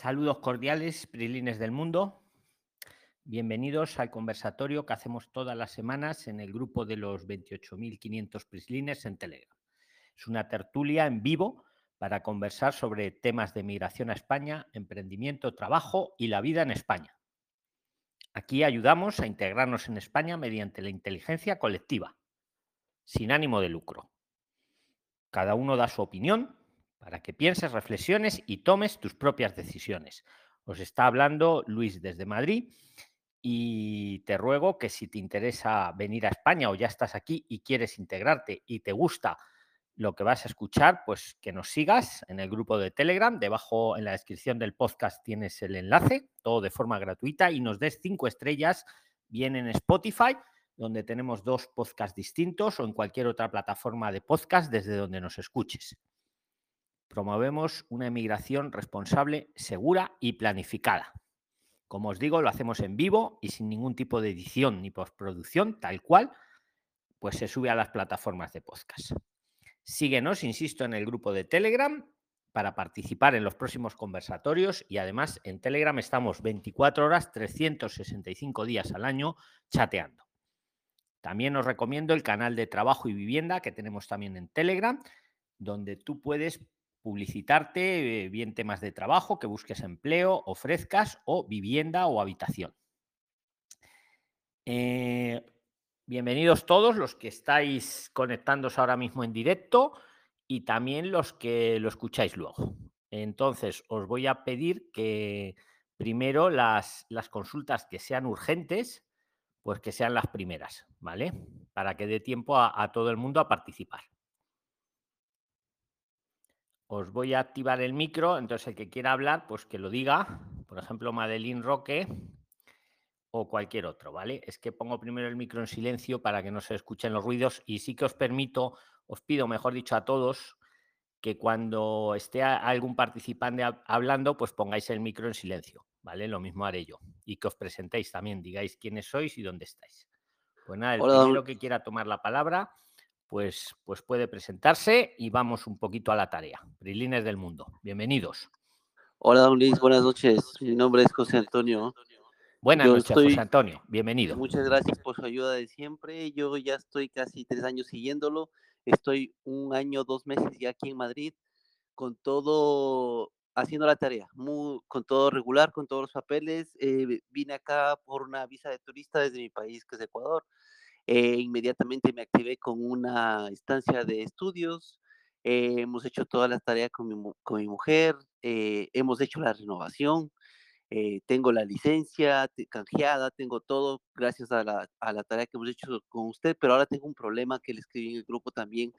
Saludos cordiales, Prilines del Mundo. Bienvenidos al conversatorio que hacemos todas las semanas en el grupo de los 28.500 Prislines en Telegram. Es una tertulia en vivo para conversar sobre temas de migración a España, emprendimiento, trabajo y la vida en España. Aquí ayudamos a integrarnos en España mediante la inteligencia colectiva, sin ánimo de lucro. Cada uno da su opinión para que pienses, reflexiones y tomes tus propias decisiones. Os está hablando Luis desde Madrid y te ruego que si te interesa venir a España o ya estás aquí y quieres integrarte y te gusta lo que vas a escuchar, pues que nos sigas en el grupo de Telegram. Debajo en la descripción del podcast tienes el enlace, todo de forma gratuita, y nos des cinco estrellas bien en Spotify, donde tenemos dos podcasts distintos, o en cualquier otra plataforma de podcast desde donde nos escuches. Promovemos una emigración responsable, segura y planificada. Como os digo, lo hacemos en vivo y sin ningún tipo de edición ni postproducción, tal cual, pues se sube a las plataformas de podcast. Síguenos, insisto, en el grupo de Telegram para participar en los próximos conversatorios y además en Telegram estamos 24 horas, 365 días al año chateando. También os recomiendo el canal de trabajo y vivienda que tenemos también en Telegram, donde tú puedes publicitarte eh, bien temas de trabajo, que busques empleo, ofrezcas o vivienda o habitación. Eh, bienvenidos todos los que estáis conectándose ahora mismo en directo y también los que lo escucháis luego. Entonces, os voy a pedir que primero las, las consultas que sean urgentes, pues que sean las primeras, ¿vale? Para que dé tiempo a todo el mundo a participar os voy a activar el micro, entonces el que quiera hablar, pues que lo diga, por ejemplo, Madeline Roque o cualquier otro, ¿vale? Es que pongo primero el micro en silencio para que no se escuchen los ruidos y sí que os permito, os pido, mejor dicho, a todos, que cuando esté algún participante hablando, pues pongáis el micro en silencio, ¿vale? Lo mismo haré yo. Y que os presentéis también, digáis quiénes sois y dónde estáis. Pues nada, el primero que quiera tomar la palabra, pues, pues puede presentarse y vamos un poquito a la tarea. Brilines del Mundo, bienvenidos. Hola, don Luis, buenas noches. Mi nombre es José Antonio. Buenas noches, José Antonio, bienvenido. Muchas gracias por su ayuda de siempre. Yo ya estoy casi tres años siguiéndolo. Estoy un año, dos meses ya aquí en Madrid, con todo haciendo la tarea, muy, con todo regular, con todos los papeles. Eh, vine acá por una visa de turista desde mi país, que es Ecuador. Eh, inmediatamente me activé con una estancia de estudios. Eh, hemos hecho todas las tareas con mi, con mi mujer. Eh, hemos hecho la renovación. tengo la licencia canjeada, tengo todo gracias a la, a la, tarea que hemos hecho con usted, pero ahora tengo un problema que le escribí en el grupo también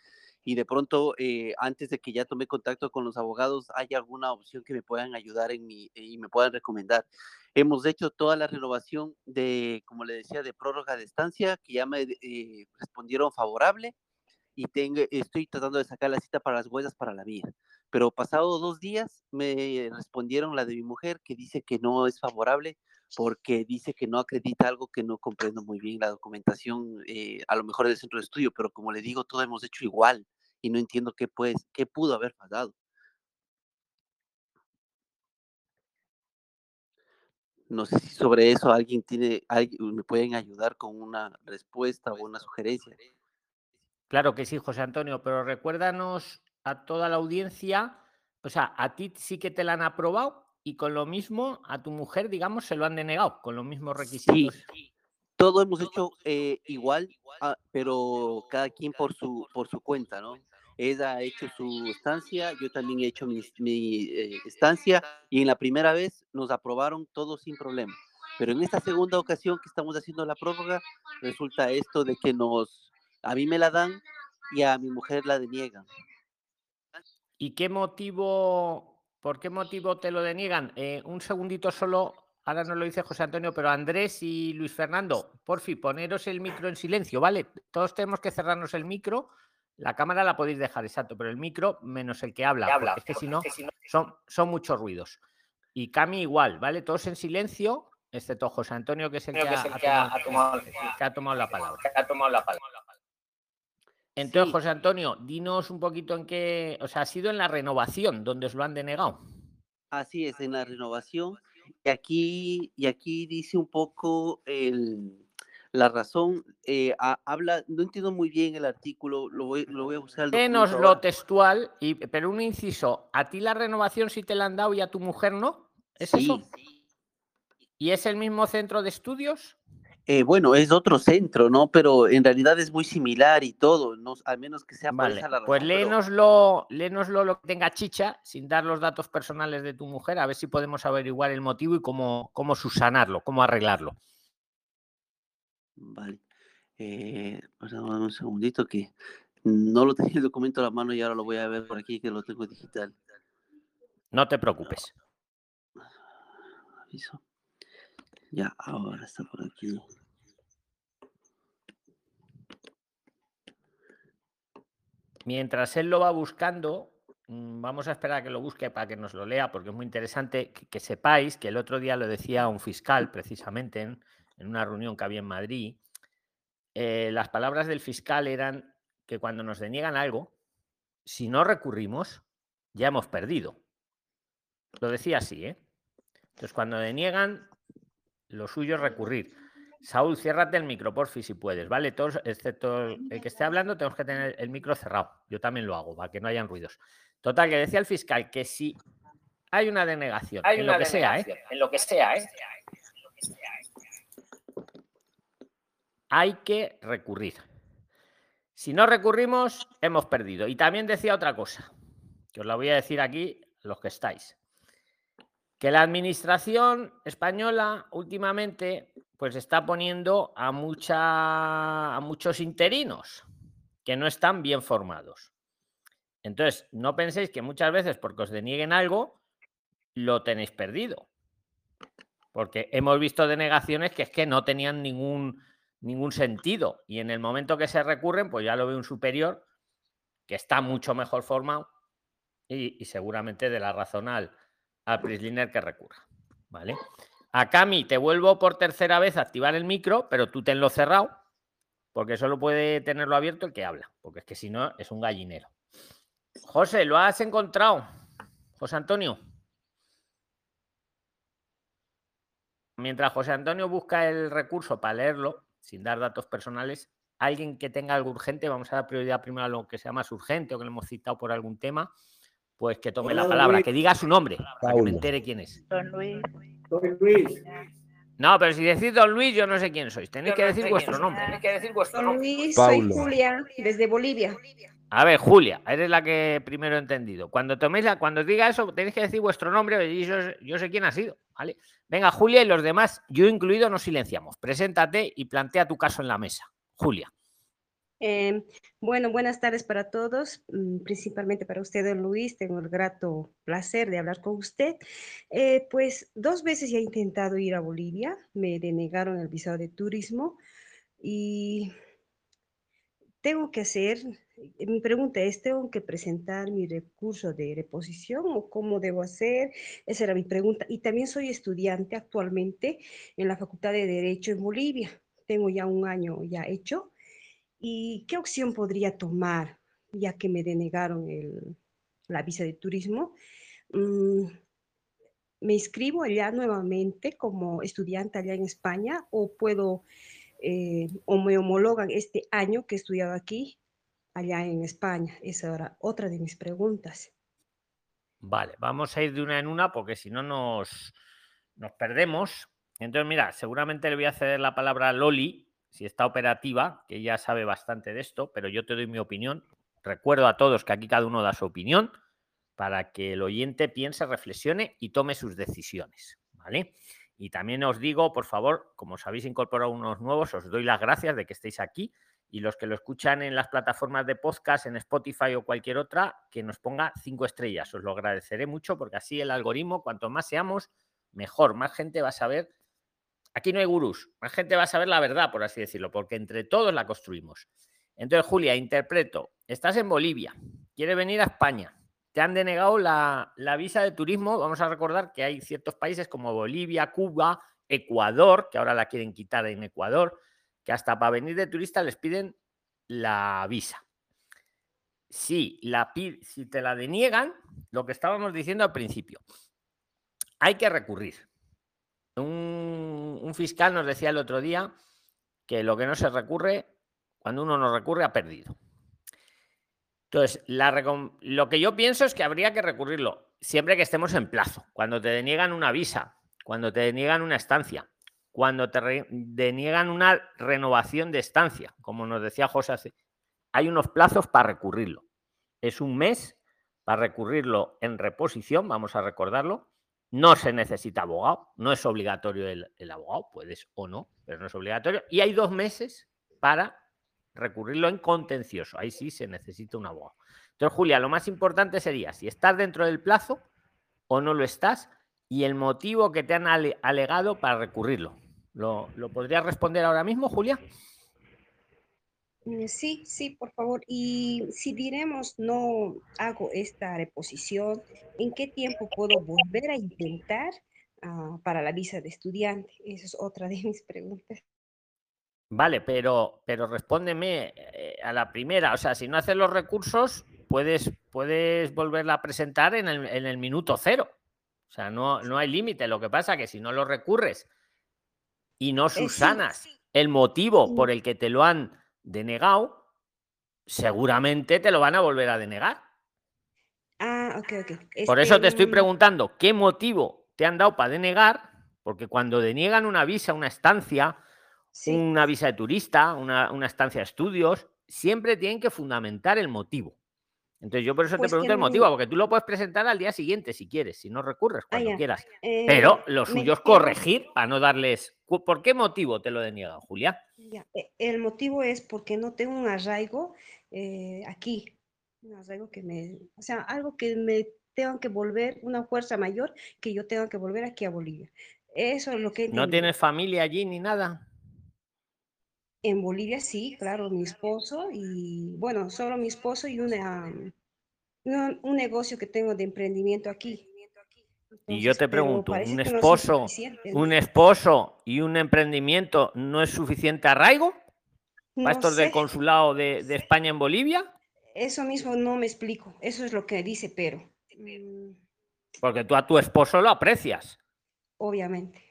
y de pronto, antes de que ya tome contacto con los abogados, ¿hay alguna opción que me puedan ayudar en mi, y me puedan recomendar? Hemos hecho toda la renovación de, como le decía, de prórroga de estancia, que ya me eh, respondieron favorable y tengo, estoy tratando de sacar la cita para las huellas para la vía. Pero pasado dos días me respondieron la de mi mujer que dice que no es favorable porque dice que no acredita algo que no comprendo muy bien la documentación, eh, a lo mejor del centro de estudio, pero como le digo, todo hemos hecho igual y no entiendo qué, pues, qué pudo haber fallado. No sé si sobre eso alguien tiene, alguien, me pueden ayudar con una respuesta o una sugerencia. Claro que sí, José Antonio, pero recuérdanos a toda la audiencia, o sea, a ti sí que te la han aprobado y con lo mismo a tu mujer, digamos, se lo han denegado, con los mismos requisitos. Sí, todo hemos hecho eh, igual, ah, pero cada quien por su, por su cuenta, ¿no? Ella ha hecho su estancia, yo también he hecho mi, eh, estancia y en la primera vez nos aprobaron todo sin problema. Pero en esta segunda ocasión que estamos haciendo la prórroga, resulta esto de que nos, a mí me la dan y a mi mujer la deniegan. ¿Y qué motivo, por qué motivo te lo deniegan? Eh, un segundito solo, ahora no lo dice José Antonio, pero Andrés y Luis Fernando, por fin, poneros el micro en silencio, ¿vale? Todos tenemos que cerrarnos el micro la cámara la podéis dejar, exacto, pero el micro menos el que habla, es que si no, son, son muchos ruidos. Y Cami igual, ¿vale? Todos en silencio, excepto José Antonio, que es el que, ha, tomado, la palabra. Entonces, José Antonio, dinos un poquito en qué, o sea, ha sido en la renovación donde os lo han denegado. Así es, en la renovación. Y aquí, y aquí dice un poco el, la razón. eh, ha- habla, no entiendo muy bien el artículo, lo voy, lo voy a buscar. Menos lo ahora. textual, y, pero un inciso, a ti la renovación sí te la han dado y a tu mujer no. ¿Es eso? Sí. ¿Y es el mismo centro de estudios? Eh, bueno, es otro centro, ¿no? Pero en realidad es muy similar y todo, no, al menos que sea Vale, la pues razón, pero- léenoslo, léenoslo lo que tenga chicha, sin dar los datos personales de tu mujer, a ver si podemos averiguar el motivo y cómo, cómo subsanarlo, cómo arreglarlo. Vale. Eh, pues un segundito que no lo tenía el documento a la mano y ahora lo voy a ver por aquí que lo tengo digital. No te preocupes. Aviso. Ya, ahora está por aquí. Mientras él lo va buscando, mm, vamos a esperar a que lo busque para que nos lo lea, porque es muy interesante que, que sepáis que el otro día lo decía un fiscal, precisamente en, una reunión que había en Madrid. eh, las palabras del fiscal eran que cuando nos deniegan algo, si no recurrimos, ya hemos perdido. Lo decía así, ¿eh? Entonces, cuando deniegan, lo suyo es recurrir. Saúl, ciérrate el micro, porfi, si puedes, ¿vale? Todos, excepto el que esté hablando, tenemos que tener el micro cerrado. Yo también lo hago, para que no hayan ruidos. Total, que decía el fiscal que si hay una denegación, en lo que sea, ¿eh? En lo que sea, ¿eh? Hay que recurrir. Si no recurrimos, hemos perdido. Y también decía otra cosa, que os la voy a decir aquí, los que estáis. Que la administración española últimamente pues está poniendo a, mucha, a muchos interinos que no están bien formados. Entonces, no penséis que muchas veces porque os denieguen algo, lo tenéis perdido. Porque hemos visto denegaciones que es que no tenían ningún, ningún sentido. Y en el momento que se recurren, pues ya lo ve un superior que está mucho mejor formado y, seguramente de la razón al, al Prisliner que recurra. ¿Vale? A Cami, te vuelvo por tercera vez a activar el micro, pero tú tenlo cerrado, porque solo puede tenerlo abierto el que habla, porque es que si no es un gallinero. José, ¿lo has encontrado? José Antonio. Mientras José Antonio busca el recurso para leerlo, sin dar datos personales, alguien que tenga algo urgente, vamos a dar prioridad primero a lo que sea más urgente o que le hemos citado por algún tema, pues que tome la palabra, Luis. que diga su nombre, para que me entere quién es. Don Luis. No, pero si decís don Luis, yo no sé quién sois. Tenéis que no decir quién nombre. soy. Tenéis que decir vuestro Don nombre. Luis, Paulo. soy Julia, desde Bolivia. A ver, Julia, eres la que primero he entendido. Cuando toméis la, cuando os diga eso, tenéis que decir vuestro nombre y yo, sé quién ha sido, ¿vale? Venga, Julia, y los demás, yo incluido, nos silenciamos. Preséntate y plantea tu caso en la mesa. Julia. Eh, bueno, buenas tardes para todos, mm, principalmente para usted, don Luis. Tengo el grato placer de hablar con usted. Eh, pues dos veces ya he intentado ir a Bolivia, me denegaron el visado de turismo y tengo que hacer, mi pregunta es, ¿tengo que presentar mi recurso de reposición o cómo debo hacer? Esa era mi pregunta. Y también soy estudiante actualmente en la Facultad de Derecho en Bolivia. Tengo ya un año ya hecho. ¿Y qué opción podría tomar, ya que me denegaron el- la visa de turismo? Mm, ¿Me inscribo allá nuevamente como estudiante allá en España o puedo, eh, o me homologan este año que he estudiado aquí, allá en España? Esa era otra de mis preguntas. Vale, vamos a ir de una en una porque si no nos, nos perdemos. Entonces, mira, seguramente le voy a ceder la palabra a Loli, si está operativa, que ya sabe bastante de esto, pero yo te doy mi opinión. Recuerdo a todos que aquí cada uno da su opinión para que el oyente piense, reflexione y tome sus decisiones, ¿vale? Y también os digo, por favor, como os habéis incorporado unos nuevos, os doy las gracias de que estéis aquí y los que lo escuchan en las plataformas de podcast, en Spotify o cualquier otra, que nos ponga cinco estrellas. Os lo agradeceré mucho porque así el algoritmo, cuanto más seamos, mejor. Más gente va a saber. Aquí no hay gurús, más gente va a saber la verdad, por así decirlo, porque entre todos la construimos. Entonces, Julia, interpreto. Estás en Bolivia, quieres venir a España, te han denegado la, la visa de turismo. Vamos a recordar que hay ciertos países como Bolivia, Cuba, Ecuador, que ahora la quieren quitar en Ecuador, que hasta para venir de turista les piden la visa. Si, la, si te la deniegan, lo que estábamos diciendo al principio, hay que recurrir. Un, fiscal nos decía el otro día que lo que no se recurre, cuando uno no recurre, ha perdido. Entonces, lo que yo pienso es que habría que recurrirlo siempre que estemos en plazo. Cuando te deniegan una visa, cuando te deniegan una estancia, cuando te deniegan una renovación de estancia, como nos decía José, hay unos plazos para recurrirlo. Es un mes para recurrirlo en reposición, vamos a recordarlo. No se necesita abogado, no es obligatorio el abogado, puedes o no, pero no es obligatorio. Y hay dos meses para recurrirlo en contencioso. Ahí sí se necesita un abogado. Entonces, Julia, lo más importante sería si estás dentro del plazo o no lo estás y el motivo que te han alegado para recurrirlo. ¿Lo, lo podrías responder ahora mismo, Julia? Mm, sí, sí, por favor. Y si diremos no hago esta reposición, ¿en qué tiempo puedo volver a intentar ah, para la visa de estudiante? Esa es otra de mis preguntas. Vale, pero, pero respóndeme eh, a la primera. O sea, si no haces los recursos, puedes, puedes volverla a presentar en el, en el minuto cero. O sea, no, no hay límite. Lo que pasa es que si no lo recurres y no eh, susanas el motivo por el que te lo han denegado, seguramente te lo van a volver a denegar. Ah, ok, ok. Por eso te estoy preguntando, ¿qué motivo te han dado para denegar? Porque cuando deniegan una visa, una estancia, una visa de turista, una, una estancia de estudios, siempre tienen que fundamentar el motivo. Entonces yo por eso te pues pregunto el motivo, porque tú lo puedes presentar al día siguiente si quieres, si no recurres, ah, cuando quieras. Eh, Pero lo suyo es corregir para no darles... ¿Por qué motivo te lo deniegan, Julia? E, el motivo es porque no tengo un arraigo eh, aquí. Un arraigo que me... O sea, algo que me tengo que volver, una fuerza mayor que yo tengo que volver aquí a Bolivia. Eso es lo que... ¿No tienes familia allí ni nada? En Bolivia sí, claro, mi esposo y bueno, solo mi esposo y una, un, negocio que tengo de emprendimiento aquí. y yo te pregunto, ¿un esposo, un esposo y un emprendimiento no es suficiente arraigo? ¿Para estos del consulado de, de, España en Bolivia? Eso mismo no me explico. Eso es lo que dice Pero. Mm. Porque tú a tu esposo lo aprecias. Obviamente.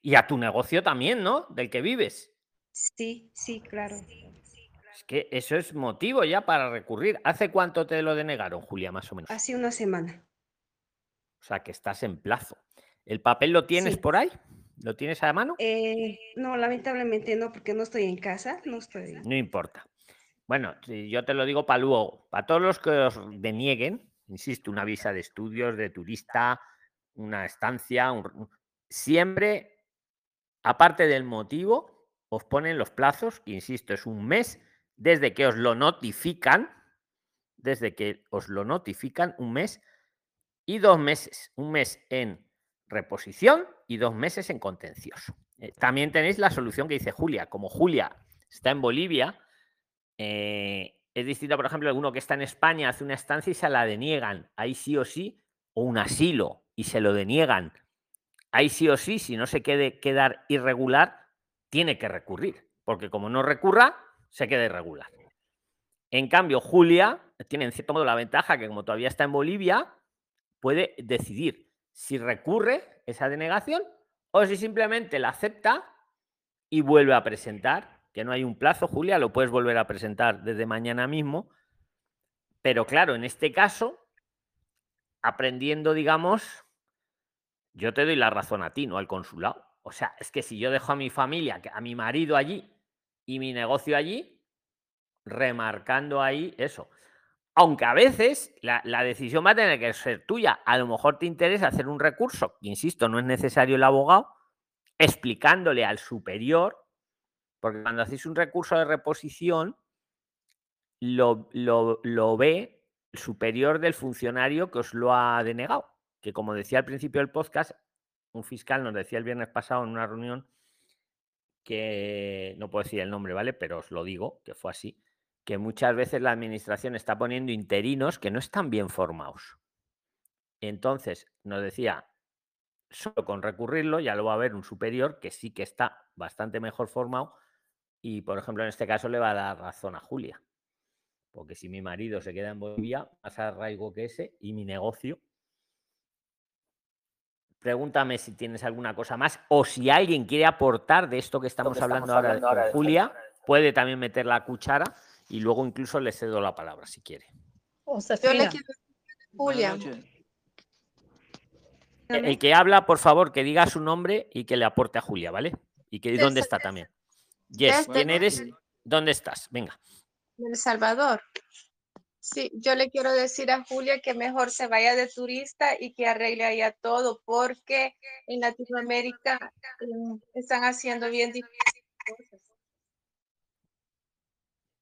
Y a tu negocio también, ¿no? Del que vives. Sí, sí, claro. Es que eso es motivo ya para recurrir. ¿Hace cuánto te lo denegaron, Julia, más o menos? Hace una semana. O sea, que estás en plazo. ¿El papel lo tienes por ahí? ¿Lo tienes a mano? Eh, no, lamentablemente no, porque no estoy en casa, no estoy. No importa. Bueno, yo te lo digo para luego. Para todos los que os denieguen, insisto, una visa de estudios, de turista, una estancia, siempre, aparte del motivo, os ponen los plazos, insisto, es un mes desde que os lo notifican, desde que os lo notifican, un mes y dos meses. Un mes en reposición y dos meses en contencioso. Eh, también tenéis la solución que dice Julia. Como Julia está en Bolivia, eh, es distinto, por ejemplo, alguno que está en España hace una estancia y se la deniegan. Ahí sí o sí, o un asilo y se lo deniegan. Ahí sí o sí, si no se quede quedar irregular, tiene que recurrir, porque como no recurra, se queda irregular. En cambio, Julia tiene en cierto modo la ventaja que como todavía está en Bolivia, puede decidir si recurre esa denegación o si simplemente la acepta y vuelve a presentar, que no hay un plazo, Julia, lo puedes volver a presentar desde mañana mismo. Pero claro, en este caso, aprendiendo, digamos, yo te doy la razón a ti, no al consulado. O sea, es que si yo dejo a mi familia, a mi marido allí y mi negocio allí, remarcando ahí eso. Aunque a veces la, decisión va a tener que ser tuya. A lo mejor te interesa hacer un recurso, insisto, no es necesario el abogado, explicándole al superior, porque cuando hacéis un recurso de reposición, lo, lo, ve el superior del funcionario que os lo ha denegado. Que como decía al principio del podcast, un fiscal nos decía el viernes pasado en una reunión que no puedo decir el nombre, ¿vale? Pero os lo digo, que fue así, que muchas veces la administración está poniendo interinos que no están bien formados. Entonces, nos decía, solo con recurrirlo ya lo va a ver un superior que sí que está bastante mejor formado y, por ejemplo, en este caso le va a dar razón a Julia. Porque si mi marido se queda en Bolivia, más arraigo que ese y mi negocio pregúntame si tienes alguna cosa más o si alguien quiere aportar de esto que estamos, hablando, ahora, de Julia, puede también meter la cuchara y luego incluso le cedo la palabra si quiere. Yo le quiero Julia. El que habla, por favor, que diga su nombre y que le aporte a Julia, ¿vale? Y que dónde está también. Yes, ¿quién eres? ¿Dónde estás? Venga. El Salvador. Sí, yo le quiero decir a Julia que mejor se vaya de turista y que arregle allá todo, porque en Latinoamérica mm, están haciendo bien difíciles cosas.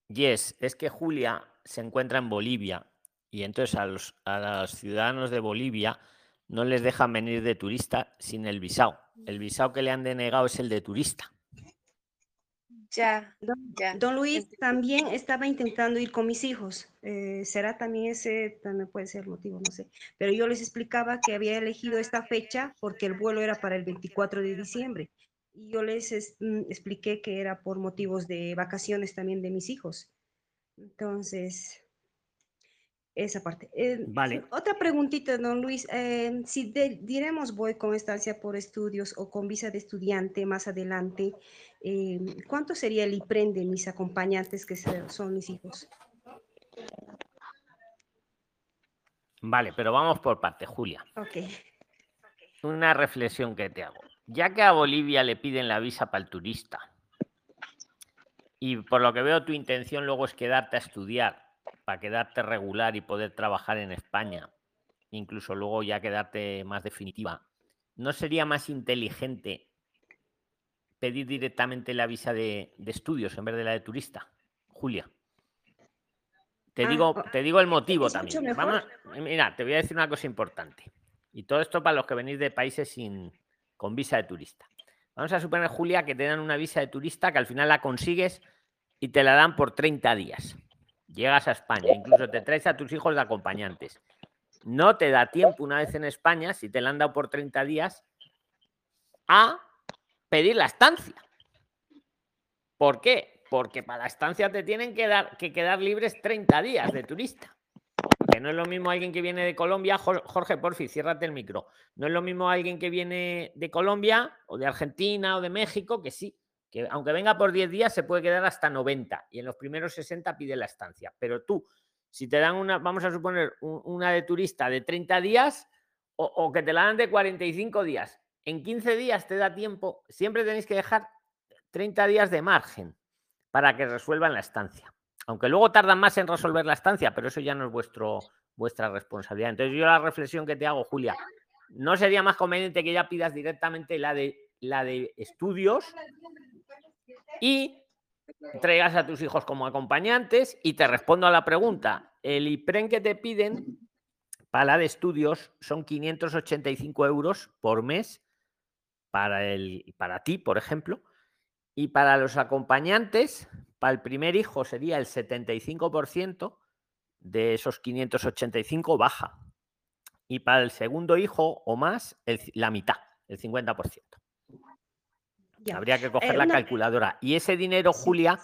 Yes, es que Julia se encuentra en Bolivia y entonces a los, a los ciudadanos de Bolivia no les dejan venir de turista sin el visado. El visado que le han denegado es el de turista. Ya, Don, Luis también estaba intentando ir con mis hijos. Eh, será también ese, también puede ser el motivo, no sé. Pero yo les explicaba que había elegido esta fecha porque el vuelo era para el 24 de diciembre. Y yo les mm, expliqué que era por motivos de vacaciones también de mis hijos. Entonces, esa parte. Eh, vale. Otra preguntita, don Luis. Eh, si diremos voy con estancia por estudios o con visa de estudiante más adelante, eh, ¿cuánto sería el IPREN de mis acompañantes que son mis hijos? Vale, pero vamos por parte, Julia. Ok. Una reflexión que te hago. Ya que a Bolivia le piden la visa para el turista, y por lo que veo tu intención luego es quedarte a estudiar para quedarte regular y poder trabajar en España, incluso luego ya quedarte más definitiva, ¿no sería más inteligente pedir directamente la visa de, estudios en vez de la de turista? Julia. Te, ah, digo, te digo el motivo también. mira, te voy a decir una cosa importante. Y todo esto para los que venís de países sin, con visa de turista. Vamos a suponer, Julia, que te dan una visa de turista que al final la consigues y te la dan por 30 días llegas a España, incluso te traes a tus hijos de acompañantes. No te da tiempo una vez en España, si te la han dado por 30 días, a pedir la estancia. ¿Por qué? Porque para la estancia te tienen que, dar, que quedar libres 30 días de turista. Que no es lo mismo alguien que viene de Colombia, Jorge, porfi, ciérrate el micro. No es lo mismo alguien que viene de Colombia o de Argentina o de México, que sí, que aunque venga por 10 días se puede quedar hasta 90 y en los primeros 60 pide la estancia. Pero tú, si te dan una, vamos a suponer, una de turista de 30 días o, que te la dan de 45 días, en 15 días te da tiempo, siempre tenéis que dejar 30 días de margen para que resuelvan la estancia. Aunque luego tardan más en resolver la estancia, pero eso ya no es vuestro, vuestra responsabilidad. Entonces yo la reflexión que te hago, Julia, ¿no sería más conveniente que ya pidas directamente la de, la de estudios y traigas a tus hijos como acompañantes y te respondo a la pregunta. El IPREN que te piden para la de estudios son 585 euros por mes para, el, para ti, por ejemplo. Y para los acompañantes, para el primer hijo sería el 75% de esos 585 baja. Y para el segundo hijo o más, la mitad, el 50%. Habría que coger eh, la calculadora. Y ese dinero, Julia,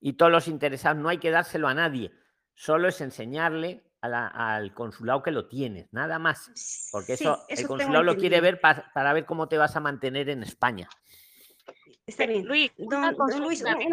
y todos los interesados, no hay que dárselo a nadie. Solo es enseñarle al consulado que lo tienes, nada más. Porque eso, el consulado lo quiere ver para ver cómo te vas a mantener en España. Está bien. Luis, una,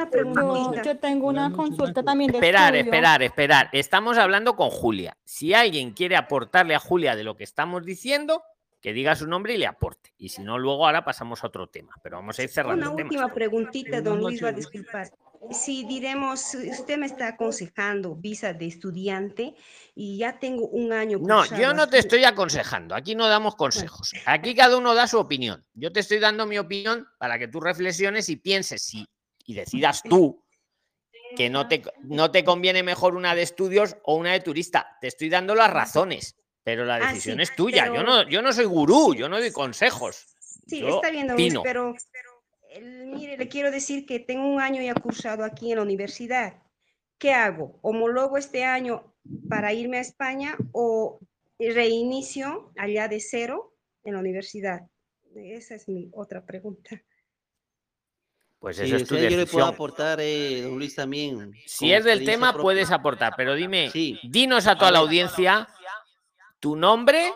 pregunta. Yo, tengo una consulta también. De esperar, esperar, esperar. Estamos hablando con Julia. Si alguien quiere aportarle a Julia de lo que estamos diciendo, que diga su nombre y le aporte. Y si no, luego ahora pasamos a otro tema. Pero vamos a ir cerrando. Una última preguntita, don Luis, va a disculpar. Si diremos, usted me está aconsejando visa de estudiante y ya tengo un año. No, yo no te estoy aconsejando. Aquí no damos consejos. Aquí cada uno da su opinión. Yo te estoy dando mi opinión para que tú reflexiones y pienses si, y decidas tú que no te, no te conviene mejor una de estudios o una de turista. Te estoy dando las razones. Pero la ah, decisión es tuya. Yo, no, yo no soy gurú, yo no doy consejos. Sí, está bien, pero mire, le quiero decir que tengo un año ya cursado aquí en la universidad. ¿Qué hago? ¿Homologo este año para irme a España o reinicio allá de cero en la universidad? Esa es mi otra pregunta. Pues eso es tu Yo le puedo aportar, eh, don Luis, también. Si es del tema, puedes aportar, pero dime, dinos a toda la audiencia tu nombre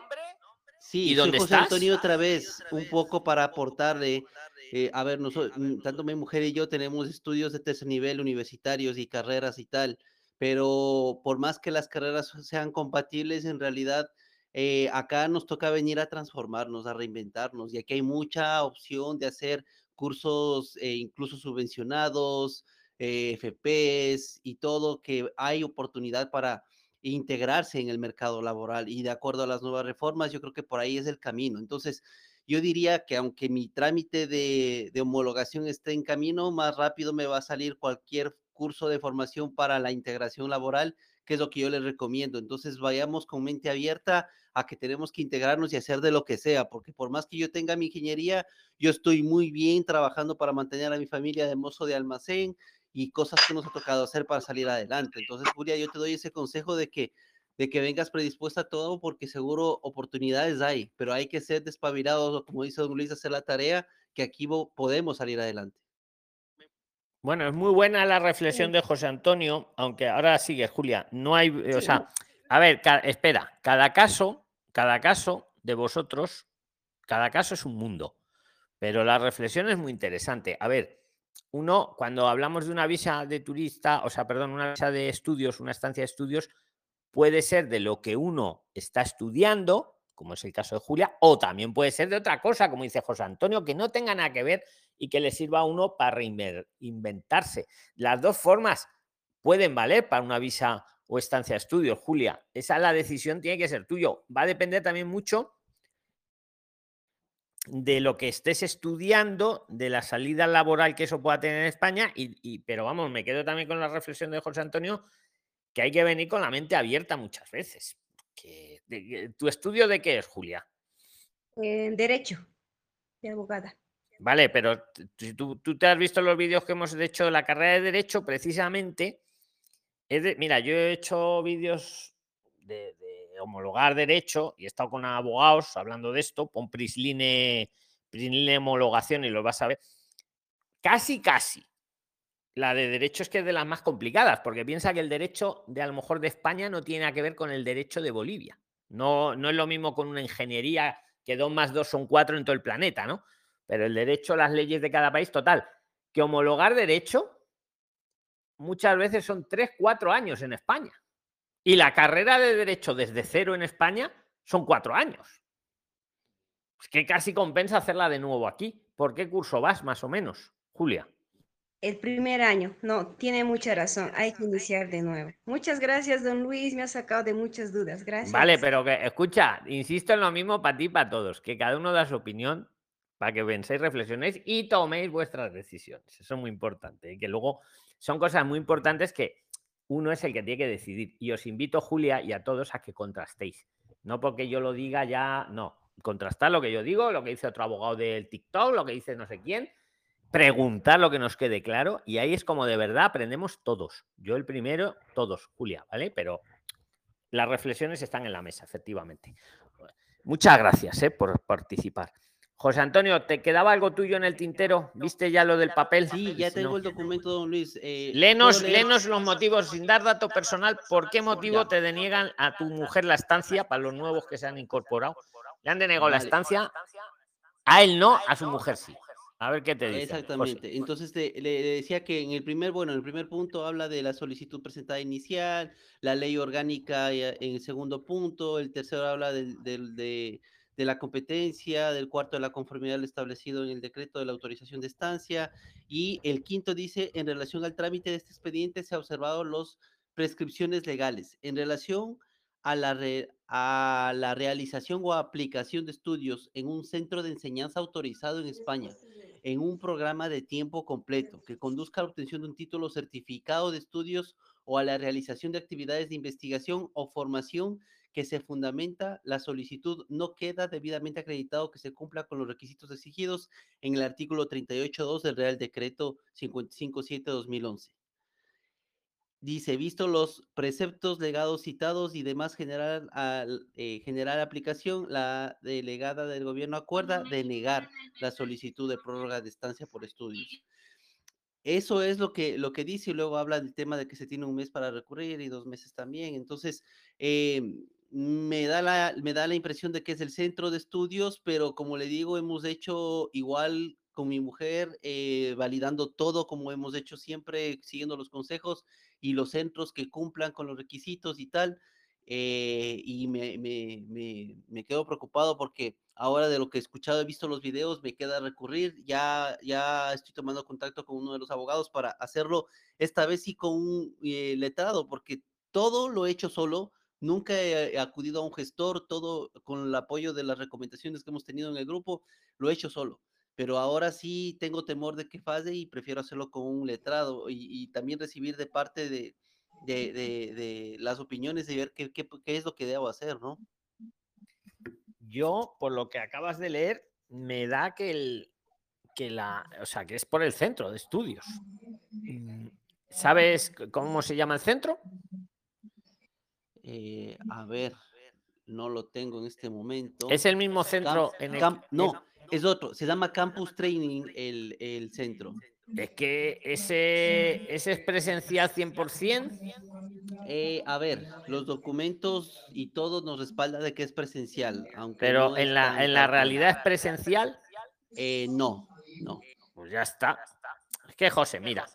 Sí, ¿Y dónde José estás? Antonio otra vez, un poco para aportarle. Eh, a ver, nosotros, mm, tanto mi mujer y yo tenemos estudios de tercer nivel universitarios y carreras y tal, pero por más que las carreras sean compatibles, en realidad eh, acá nos toca venir a transformarnos, a reinventarnos, y aquí hay mucha opción de hacer cursos eh, incluso subvencionados, FPs y todo, que hay oportunidad para integrarse en el mercado laboral y de acuerdo a las nuevas reformas, yo creo que por ahí es el camino. Entonces, yo diría que aunque mi trámite de, de homologación esté en camino, más rápido me va a salir cualquier curso de formación para la integración laboral, que es lo que yo les recomiendo. Entonces, vayamos con mente abierta a que tenemos que integrarnos y hacer de lo que sea, porque por más que yo tenga mi ingeniería, yo estoy muy bien trabajando para mantener a mi familia de mozo de almacén y cosas que nos ha tocado hacer para salir adelante. Entonces, Julia, yo te doy ese consejo de que de que vengas predispuesta a todo, porque seguro oportunidades hay, pero hay que ser despabilados, o como dice don Luis, hacer la tarea, que aquí podemos salir adelante. Bueno, es muy buena la reflexión de José Antonio, aunque ahora sigue, Julia. No hay, o sea, a ver, espera, cada caso, cada caso de vosotros, cada caso es un mundo, pero la reflexión es muy interesante. A ver, uno, cuando hablamos de una visa de turista, o sea, perdón, una visa de estudios, una estancia de estudios, puede ser de lo que uno está estudiando, como es el caso de Julia, o también puede ser de otra cosa, como dice José Antonio, que no tenga nada que ver y que le sirva a uno para reinventarse. Las dos formas pueden valer para una visa o estancia de estudios, Julia. Esa la decisión tiene que ser tuyo. Va a depender también mucho de lo que estés estudiando, de la salida laboral que eso pueda tener en España, y, pero vamos, me quedo también con la reflexión de José Antonio, que hay que venir con la mente abierta muchas veces. ¿Tu estudio de qué es, Julia? derecho, de abogada. Vale, pero tú, tú te has visto los vídeos que hemos hecho de la carrera de Derecho, precisamente. Es mira, yo he hecho vídeos de, homologar Derecho y he estado con abogados hablando de esto, con Prisline, Prisline homologación y lo vas a ver. Casi, casi la de derecho es que es de las más complicadas, porque piensa que el derecho de a lo mejor de España no tiene nada que ver con el derecho de Bolivia. No, no es lo mismo con una ingeniería que dos más dos son cuatro en todo el planeta, ¿no? Pero el derecho, las leyes de cada país, total. Que homologar derecho muchas veces son tres, cuatro años en España. Y la carrera de derecho desde cero en España son cuatro años. Es que casi compensa hacerla de nuevo aquí. ¿Por qué curso vas, más o menos, Julia? El primer año, no, tiene mucha razón, hay que iniciar de nuevo. Muchas gracias, don Luis, me ha sacado de muchas dudas, gracias. Vale, pero que, escucha, insisto en lo mismo para ti y para todos, que cada uno da su opinión para que penséis, reflexionéis y toméis vuestras decisiones. Eso es muy importante, y que luego son cosas muy importantes que uno es el que tiene que decidir. Y os invito, Julia, y a todos a que contrastéis. No porque yo lo diga ya, no. Contrastar lo que yo digo, lo que dice otro abogado del TikTok, lo que dice no sé quién, preguntar lo que nos quede claro y ahí es como de verdad aprendemos todos. Yo el primero, todos, Julia, ¿vale? Pero las reflexiones están en la mesa, efectivamente. Muchas gracias ¿eh? por participar. José Antonio, ¿te quedaba algo tuyo en el tintero? ¿Viste ya lo del papel? Sí, ya tengo el documento, don Luis. Eh, lenos, lenos los motivos, sin dar dato personal, ¿por qué motivo te deniegan a tu mujer la estancia para los nuevos que se han incorporado? Le han denegado la estancia, a él no, a su mujer sí. A ver qué te dice. Exactamente. Entonces le, decía que en el primer, bueno, en el primer punto habla de la solicitud presentada inicial, la ley orgánica en el segundo punto, el tercero habla de, de, la competencia, del cuarto de la conformidad establecido en el decreto de la autorización de estancia y el quinto dice en relación al trámite de este expediente se ha observado las prescripciones legales en relación a la, a la realización o aplicación de estudios en un centro de enseñanza autorizado en España en un programa de tiempo completo que conduzca a la obtención de un título certificado de estudios o a la realización de actividades de investigación o formación que se fundamenta, la solicitud no queda debidamente acreditado que se cumpla con los requisitos exigidos en el artículo 38.2 del Real Decreto 557-2011. Dice, visto los preceptos legados citados y demás general, al, eh, general aplicación, la delegada del gobierno acuerda denegar la solicitud de prórroga de estancia por estudios. Eso es lo que, lo que dice y luego habla del tema de que se tiene un mes para recurrir y dos meses también. Entonces, eh, me da, la, me da la impresión de que es el centro de estudios, pero como le digo, hemos hecho igual con mi mujer, eh, validando todo como hemos hecho siempre, siguiendo los consejos y los centros que cumplan con los requisitos y tal. Eh, y me, me, me, me, quedo preocupado porque ahora de lo que he escuchado, he visto los videos, me queda recurrir, ya, ya estoy tomando contacto con uno de los abogados para hacerlo, esta vez sí con un eh, letrado, porque todo lo he hecho solo, nunca he acudido a un gestor, todo con el apoyo de las recomendaciones que hemos tenido en el grupo, lo he hecho solo pero ahora sí tengo temor de que falle y prefiero hacerlo con un letrado y, también recibir de parte de, de, de, las opiniones y ver qué, qué, qué, es lo que debo hacer, ¿no? Yo, por lo que acabas de leer, me da que el que la, o sea, que es por el centro de estudios. Mm, ¿Sabes cómo se llama el centro? Eh, a ver, no lo tengo en este momento. Es el mismo centro en el, no, es otro, se llama Campus Training el, el centro. Es que ese, ese es presencial 100%. Eh, a ver, los documentos y todo nos respalda de que es presencial. Aunque Pero en, la, en la realidad es presencial. Eh, no, no. Pues ya está. Es que José, mira.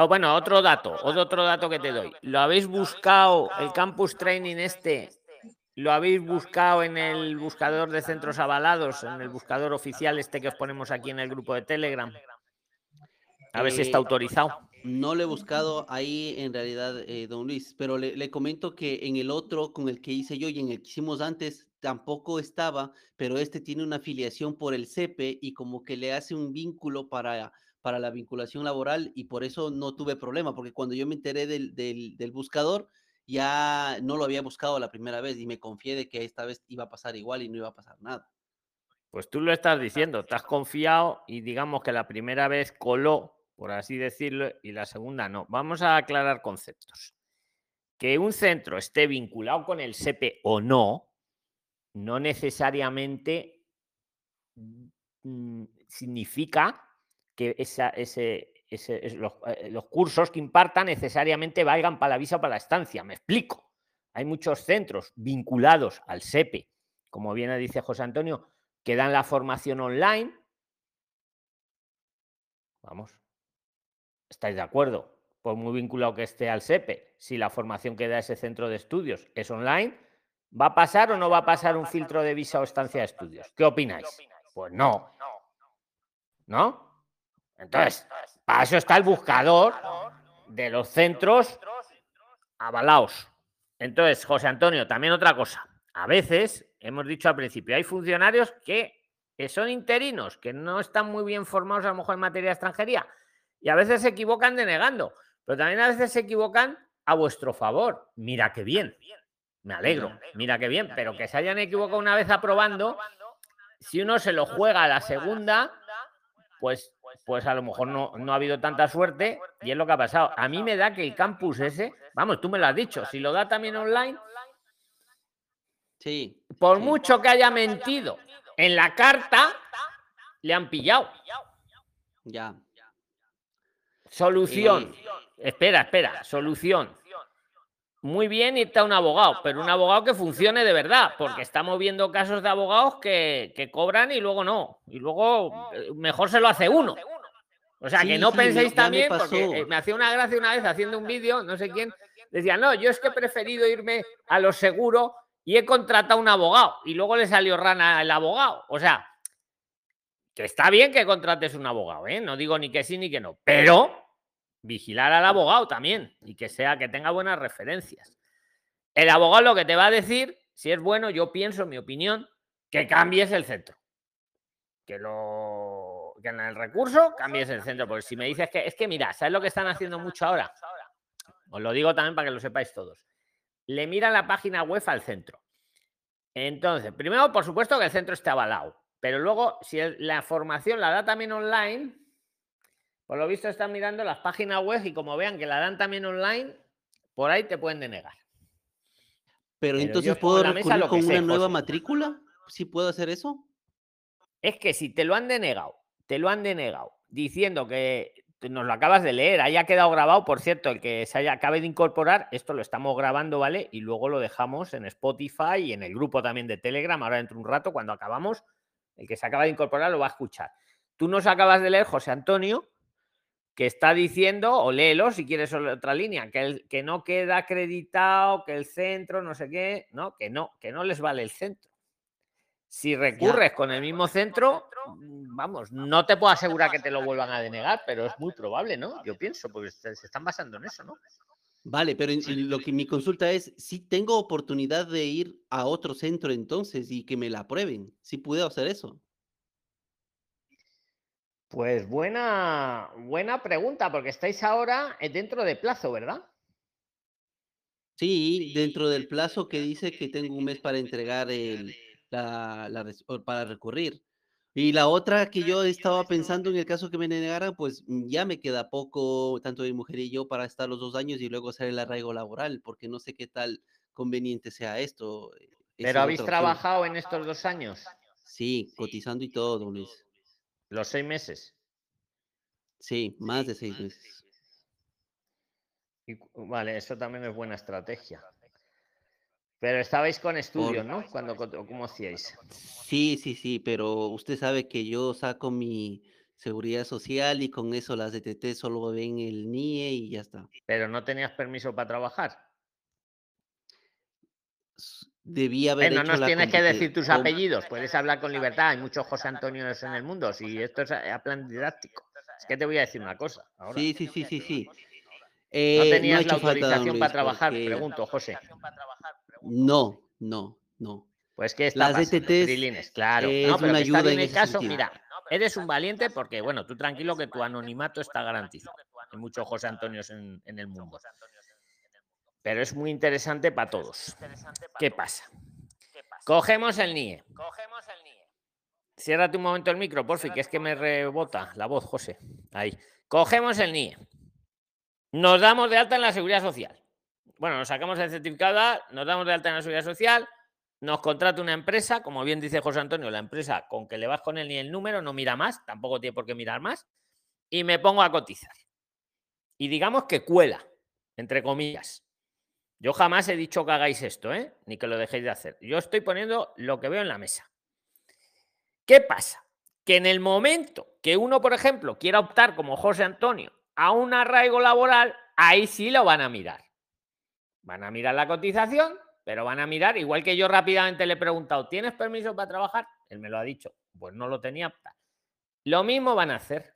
Oh, bueno, otro dato, otro dato que te doy. ¿Lo habéis buscado el campus training este ¿Lo habéis buscado en el buscador de centros avalados, en el buscador oficial este que os ponemos aquí en el grupo de Telegram? A ver si está eh, autorizado. No lo he buscado ahí en realidad, eh, don Luis, pero le, comento que en el otro con el que hice yo y en el que hicimos antes tampoco estaba, pero este tiene una afiliación por el CEPE y como que le hace un vínculo para, para la vinculación laboral y por eso no tuve problema, porque cuando yo me enteré del, del, del buscador, ya no lo había buscado la primera vez y me confié de que esta vez iba a pasar igual y no iba a pasar nada. Pues tú lo estás diciendo, te has confiado y digamos que la primera vez coló, por así decirlo, y la segunda no. Vamos a aclarar conceptos. Que un centro esté vinculado con el SEPE o no, no necesariamente mm, significa que esa, ese, eh, los, cursos que impartan necesariamente valgan para la visa o para la estancia. Me explico. Hay muchos centros vinculados al SEPE, como bien dice José Antonio, que dan la formación online. Vamos. ¿Estáis de acuerdo? Por muy vinculado que esté al SEPE, si la formación que da ese centro de estudios es online, ¿va a pasar o no va a pasar un filtro de visa o estancia de estudios? ¿Qué opináis? Pues no. ¿No? Entonces, para eso está el buscador de los centros avalados. Entonces, José Antonio, también otra cosa. A veces, hemos dicho al principio, hay funcionarios que, son interinos, que no están muy bien formados a lo mejor en materia de extranjería, y a veces se equivocan denegando, pero también a veces se equivocan a vuestro favor. Mira qué bien. Me alegro, mira qué bien, pero que se hayan equivocado una vez aprobando, si uno se lo juega a la segunda, pues pues a lo mejor no, no, ha habido tanta suerte y es lo que ha pasado. A mí me da que el campus ese, vamos, tú me lo has dicho, si lo da también online, sí, por mucho que haya mentido en la carta, le han pillado. Ya. Solución. Espera, espera, solución muy bien y está un abogado, pero un abogado que funcione de verdad, porque estamos viendo casos de abogados que, que cobran y luego no, y luego eh, mejor se lo hace uno. O sea, que no penséis también, porque eh, me hacía una gracia una vez haciendo un vídeo, no sé quién, decía, no, yo es que he preferido irme a lo seguro y he contratado un abogado, y luego le salió rana el abogado. O sea, que está bien que contrates un abogado, ¿eh? no digo ni que sí ni que no, pero vigilar al abogado también y que sea que tenga buenas referencias. El abogado lo que te va a decir, si es bueno, yo pienso, en mi opinión, que cambies el centro. Que lo que en el recurso cambies el centro. Porque si me dices que es que mira, ¿sabes lo que están haciendo mucho ahora? Os lo digo también para que lo sepáis todos. Le miran la página web al centro. Entonces, primero, por supuesto que el centro esté avalado. Pero luego, si la formación la da también online, por lo visto están mirando las páginas web y como vean que la dan también online, por ahí te pueden denegar. Pero, entonces puedo recurrir con una nueva matrícula, si puedo hacer eso. Es que si te lo han denegado, te lo han denegado, diciendo que nos lo acabas de leer, haya quedado grabado, por cierto, el que se haya acabe de incorporar, esto lo estamos grabando, ¿vale? Y luego lo dejamos en Spotify y en el grupo también de Telegram, ahora dentro de un rato, cuando acabamos, el que se acaba de incorporar lo va a escuchar. Tú nos acabas de leer, José Antonio, que está diciendo, o léelo si quieres otra línea, que, el, que no queda acreditado, que el centro, no sé qué, no, que no, que no les vale el centro. Si recurres con el mismo centro, mm, vamos, no te puedo asegurar que te lo vuelvan a denegar, pero es muy probable, ¿no? Yo pienso, porque se están basando en eso, ¿no? Vale, pero lo que mi consulta es, si tengo oportunidad de ir a otro centro entonces y que me la aprueben, si puedo hacer eso. Pues buena, buena pregunta, porque estáis ahora eh, dentro de plazo, ¿verdad? Sí, dentro del plazo que dice que tengo un mes para entregar el, la, la, para recurrir. Y la otra que yo estaba pensando en el caso que me negaran, pues mm, ya me queda poco, tanto mi mujer y yo, para estar los dos años y luego hacer el arraigo laboral, porque no sé qué tal conveniente sea esto. Eh, ¿Pero habéis trabajado en estos dos años? Sí, cotizando y todo, Luis. ¿Los seis meses? Sí, más de seis meses. vale, eso también es buena estrategia. Pero estabais con estudios, ¿no? Cuando, ¿Cómo hacíais? Sí, sí, sí, pero usted sabe que yo saco mi seguridad social y con eso las DTT solo ven el NIE y ya está. Pero no tenías permiso para trabajar. Debía haber. no nos tienes que decir tus apellidos, puedes hablar con libertad. Hay muchos José Antonio en el mundo. Si esto es a plan didáctico, es que te voy a decir una cosa. Sí, sí, sí, sí, sí. no eh, tenías la autorización para trabajar, pregunto, José. No, no, no. Pues que está Las ETTs claro. Es una ayuda en, el caso, mira, eres un valiente porque, bueno, tú tranquilo que tu anonimato está garantizado. Hay muchos José Antonios en, el mundo. Pero es muy interesante para todos. ¿Qué pasa? Cogemos el NIE. Ciérrate un momento el micro, por fin, que es que me rebota la voz, José. Ahí. Cogemos el NIE. Nos damos de alta en la seguridad social bueno, nos sacamos el certificado, nos damos de alta en la seguridad social, nos contrata una empresa, como bien dice José Antonio, la empresa con que le vas con él ni el número, no mira más, tampoco tiene por qué mirar más, y me pongo a cotizar. Y digamos que cuela, entre comillas. Yo jamás he dicho que hagáis esto, ¿eh? ni que lo dejéis de hacer. Yo estoy poniendo lo que veo en la mesa. ¿Qué pasa? Que en el momento que uno, por ejemplo, quiera optar como José Antonio a un arraigo laboral, ahí sí lo van a mirar. Van a mirar la cotización, pero van a mirar, igual que yo rápidamente le he preguntado, ¿tienes permiso para trabajar? Él me lo ha dicho, pues no lo tenía. Lo mismo van a hacer.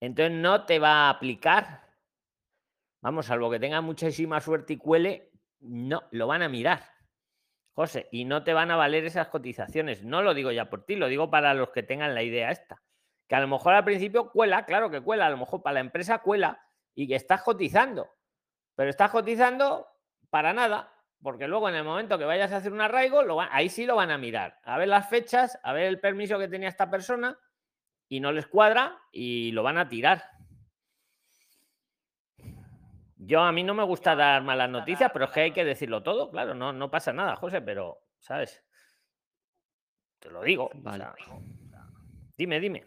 Entonces no te va a aplicar. Vamos, salvo que tenga muchísima suerte y cuele, no, lo van a mirar. José, y no te van a valer esas cotizaciones. No lo digo ya por ti, lo digo para los que tengan la idea esta. Que a lo mejor al principio cuela, claro que cuela, a lo mejor para la empresa cuela y que estás cotizando. Pero estás cotizando para nada, porque luego en el momento que vayas a hacer un arraigo, ahí sí lo van a mirar, a ver las fechas, a ver el permiso que tenía esta persona y no les cuadra y lo van a tirar. Yo a mí no me gusta dar malas noticias, pero es que hay que decirlo todo, claro, no, no pasa nada, José, pero, ¿sabes? Te lo digo. Dime, dime.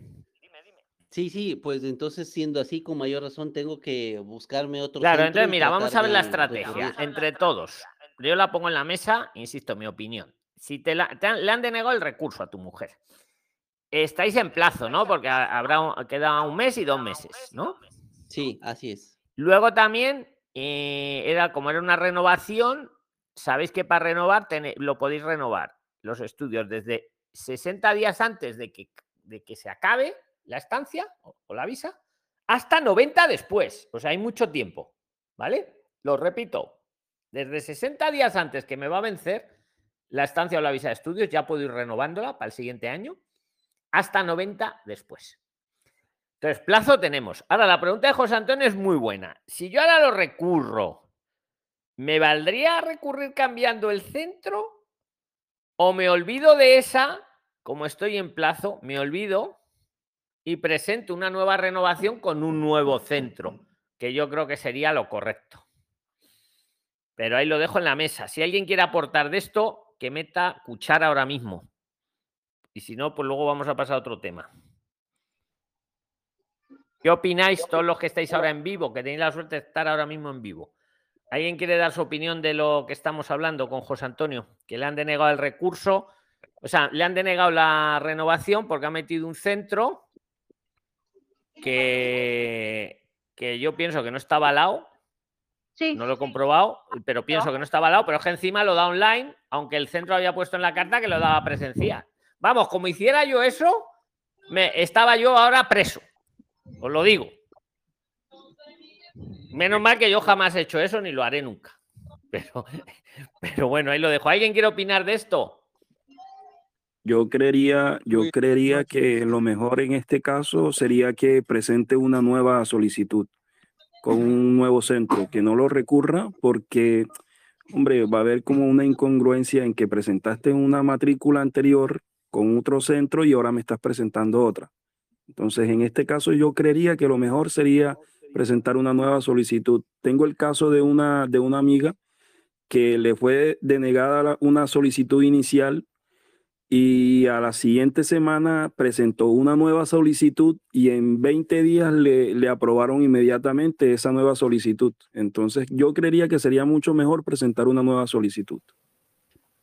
Sí, sí, pues entonces siendo así, con mayor razón tengo que buscarme otro. Claro, entonces mira, vamos a ver la estrategia entre todos. Yo la pongo en la mesa, insisto, mi opinión. Si te, le han denegado el recurso a tu mujer, estáis en plazo, ¿no? Porque habrá queda un mes y dos meses, ¿no? Sí, así es. Luego también eh, era como era una renovación, sabéis que para renovar lo podéis renovar los estudios desde 60 días antes de que, de que se acabe la estancia o, la visa hasta 90 después. O sea, hay mucho tiempo. ¿Vale? Lo repito. Desde 60 días antes que me va a vencer la estancia o la visa de estudios, ya puedo ir renovándola para el siguiente año, hasta 90 después. Entonces, plazo tenemos. Ahora, la pregunta de José Antonio es muy buena. Si yo ahora lo recurro, ¿me valdría recurrir cambiando el centro? ¿O me olvido de esa, como estoy en plazo, me olvido y presento una nueva renovación con un nuevo centro, que yo creo que sería lo correcto. Pero ahí lo dejo en la mesa. Si alguien quiere aportar de esto, que meta cuchara ahora mismo. Y si no, pues luego vamos a pasar a otro tema. ¿Qué opináis todos los que estáis ahora en vivo, que tenéis la suerte de estar ahora mismo en vivo? ¿Alguien quiere dar su opinión de lo que estamos hablando con José Antonio? Que le han denegado el recurso, o sea, le han denegado la renovación porque ha metido un centro que, que yo pienso que no está avalado. Sí. No lo he comprobado, pero pienso que no está avalado, pero es que encima lo da online, aunque el centro había puesto en la carta que lo daba presencial. Vamos, como hiciera yo eso, me, estaba yo ahora preso. Os lo digo. Menos mal que yo jamás he hecho eso ni lo haré nunca. Pero, pero bueno, ahí lo dejo. ¿Alguien quiere opinar de esto? Yo creería, yo creería que lo mejor en este caso sería que presente una nueva solicitud con un nuevo centro, que no lo recurra porque, hombre, va a haber como una incongruencia en que presentaste una matrícula anterior con otro centro y ahora me estás presentando otra. Entonces, en este caso yo creería que lo mejor sería presentar una nueva solicitud. Tengo el caso de una, de una amiga que le fue denegada una solicitud inicial y a la siguiente semana presentó una nueva solicitud y en 20 días le, le, aprobaron inmediatamente esa nueva solicitud. Entonces yo creería que sería mucho mejor presentar una nueva solicitud.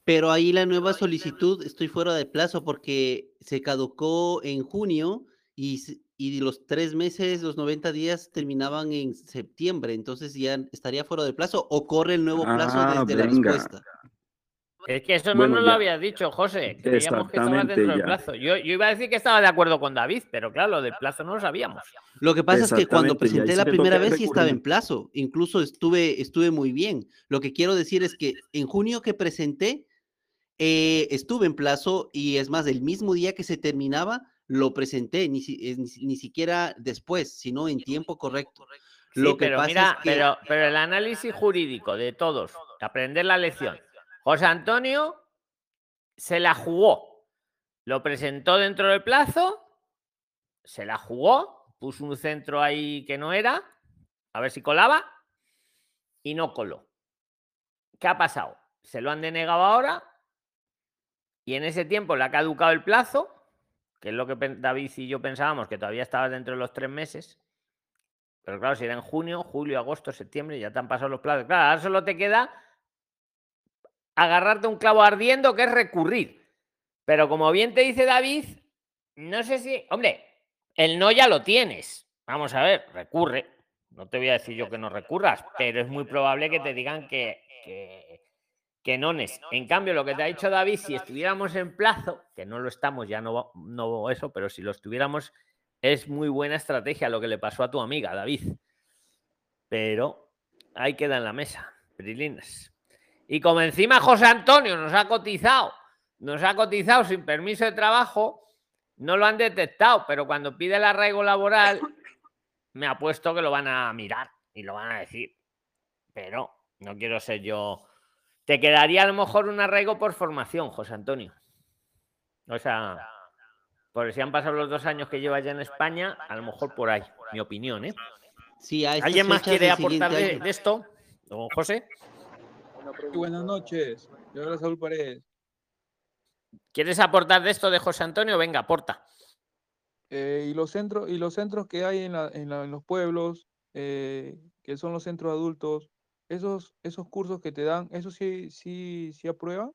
Pero ahí la nueva solicitud estoy fuera de plazo porque se caducó en junio y, y los tres meses, los 90 días terminaban en septiembre. Entonces ya estaría fuera de plazo o corre el nuevo plazo Ah, desde la venga. respuesta. Es que eso no Bueno, nos lo habías dicho, José. Creíamos que estaba dentro del ya. plazo. Yo, yo iba a decir que estaba de acuerdo con David, pero claro, lo del plazo no lo sabíamos. Lo que pasa es que cuando presenté la primera vez sí estaba en plazo. Incluso estuve, estuve muy bien. Lo que quiero decir es que en junio que presenté, eh, estuve en plazo y es más, el mismo día que se terminaba, lo presenté, ni, ni, ni siquiera después, sino en tiempo correcto. Sí, Lo que pero pasa mira, es que- pero, pero el análisis jurídico de todos, aprender la lección. José Antonio se la jugó, lo presentó dentro del plazo, se la jugó, puso un centro ahí que no era, a ver si colaba, y no coló. ¿Qué ha pasado? Se lo han denegado ahora y en ese tiempo le ha caducado el plazo, que es lo que David y yo pensábamos que todavía estaba dentro de los tres meses. Pero claro, si era en junio, julio, agosto, septiembre, ya te han pasado los plazos. Claro, ahora solo te queda agarrarte un clavo ardiendo, que es recurrir. Pero como bien te dice David, no sé si. Hombre, el no ya lo tienes. Vamos a ver, recurre. No te voy a decir yo que no recurras, pero es muy probable que te digan que, que, que no es. En cambio, lo que te ha dicho David, si estuviéramos en plazo, que no lo estamos, ya no, va- no eso, pero si lo estuviéramos, es muy buena estrategia lo que le pasó a tu amiga, David. Pero ahí queda en la mesa, Prilines. Y como encima José Antonio nos ha cotizado, nos ha cotizado sin permiso de trabajo, no lo han detectado, pero cuando pide el arraigo laboral, me ha puesto que lo van a mirar y lo van a decir. Pero no quiero ser yo. Te quedaría a lo mejor un arraigo por formación, José Antonio. O sea, por si han pasado los dos años que llevas ya en España, a lo mejor por ahí, mi opinión, ¿eh? Sí, ¿Alguien más quiere aportar de, de esto? Don José, buenas noches. Yo hablo Saúl Paredes. ¿quieres aportar de esto de José Antonio? Venga, aporta. Eh, y los centros y los centros que hay en, la- en la- en los pueblos, eh, que son los centros adultos, esos esos cursos que te dan, ¿eso sí sí sí aprueban?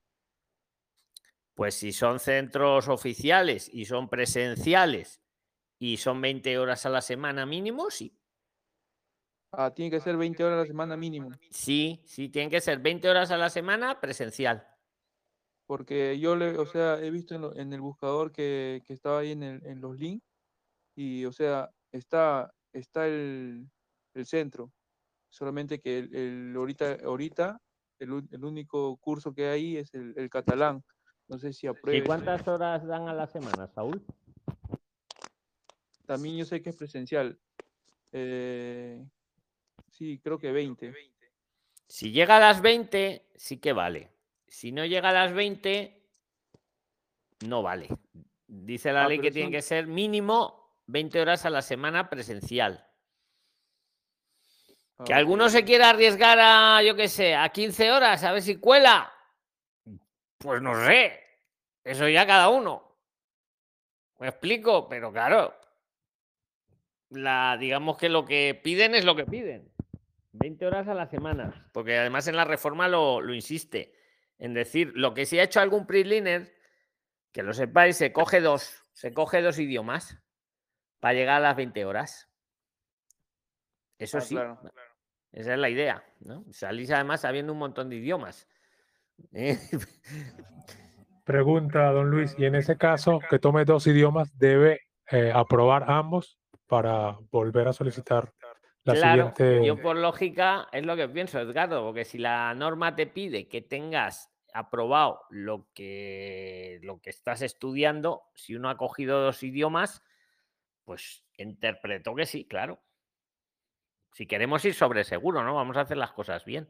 Pues si son centros oficiales y son presenciales y son 20 horas a la semana mínimo, sí. Ah, tiene que ser 20 horas a la semana mínimo, Sí, sí, tienen que ser 20 horas a la semana presencial. porque yo le, o sea, he visto en, lo- en el buscador que, que estaba ahí en, el, en los links y, o sea, está está el, el centro, solamente que el, el- ahorita ahorita el, el único curso que hay es el, el catalán. No sé si ¿Y apruebe. cuántas horas dan a la semana, Saúl? También yo sé que es presencial. Eh, sí, creo que 20. Si llega a las 20, sí que vale. Si no llega a las 20, no vale. Dice la Ah, ley que tiene que ser mínimo 20 horas a la semana presencial. Que alguno se quiera arriesgar a, yo qué sé, a 15 horas, a ver si cuela. Pues no sé. Eso ya cada uno. Me explico, pero claro. la, digamos que lo que piden es lo que piden. 20 horas a la semana. Porque además en la reforma lo, lo insiste. En decir, lo que si ha hecho algún PRIXLINER, que lo sepáis, se coge dos, se coge dos idiomas para llegar a las 20 horas. Eso Ah, sí. claro. Esa es la idea, ¿no? Salís además sabiendo un montón de idiomas. ¿eh? Pregunta, don Luis, y en ese caso, que tome dos idiomas, ¿debe eh, aprobar ambos para volver a solicitar la claro, siguiente? yo por lógica es lo que pienso, Edgardo, porque si la norma te pide que tengas aprobado lo que, lo que estás estudiando, si uno ha cogido dos idiomas, pues interpreto que sí, claro. Si queremos ir sobre seguro, ¿no? Vamos a hacer las cosas bien.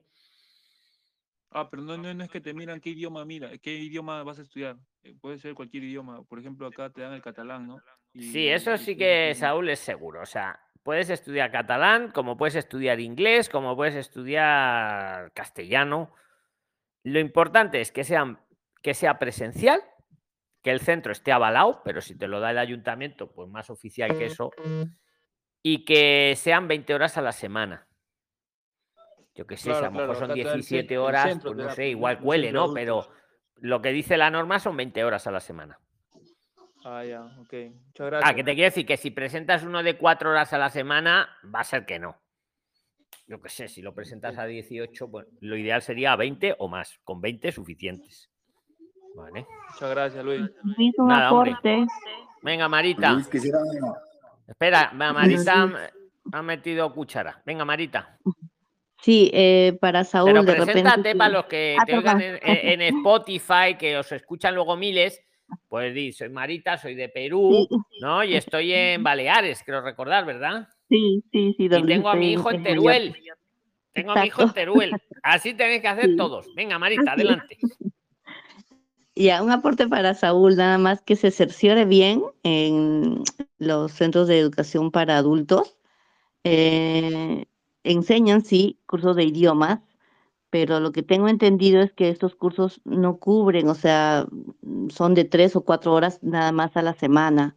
Ah, pero no, no, no es que te miran qué idioma mira, qué idioma vas a estudiar. Eh, Puede ser cualquier idioma. Por ejemplo, acá te dan el catalán, ¿no? Sí, eso sí que, Saúl, es seguro. O sea, puedes estudiar catalán, como puedes estudiar inglés, como puedes estudiar castellano. Lo importante es que, sean, que sea presencial, que el centro esté avalado, pero si te lo da el ayuntamiento, pues más oficial que eso, y que sean 20 horas a la semana. Yo qué sé, si a Claro, lo mejor claro, son acá te da el 17 cen- el horas, centro pues no sé, pues, igual de ¿no? Pero lo que dice la norma son 20 horas a la semana. Ah, ya, ok. Muchas gracias. Ah, que te quiero decir que si presentas uno de 4 horas a la semana, va a ser que no. Yo qué sé, si lo presentas a 18, bueno, lo ideal sería a 20 o más. Con 20 suficientes. Vale. Muchas gracias, Luis. Luis, un Nada, hombre. aporte. Venga, Marita. Luis, quisiera, Espera, ma- Marita ha- ha metido cuchara. Venga, Marita. Sí, eh, para Saúl, Pero de preséntate para los que Ah, te oigan en, en- Spotify, que os escuchan luego miles. Pues di, soy Marita, soy de Perú, Sí, ¿no? Y estoy en Baleares, creo recordar, ¿verdad? sí, sí, sí, Y tengo a mi hijo en. Teruel. Tengo a mi hijo en. Teruel. Así tenéis que hacer Sí. todos. Venga, Marita, Así es. adelante. Ya, un aporte para Saúl, nada más que se cerciore bien en los centros de educación para adultos. Eh, enseñan, sí, cursos de idiomas, pero lo que tengo entendido es que estos cursos no cubren, o sea, son de tres o cuatro horas nada más a la semana.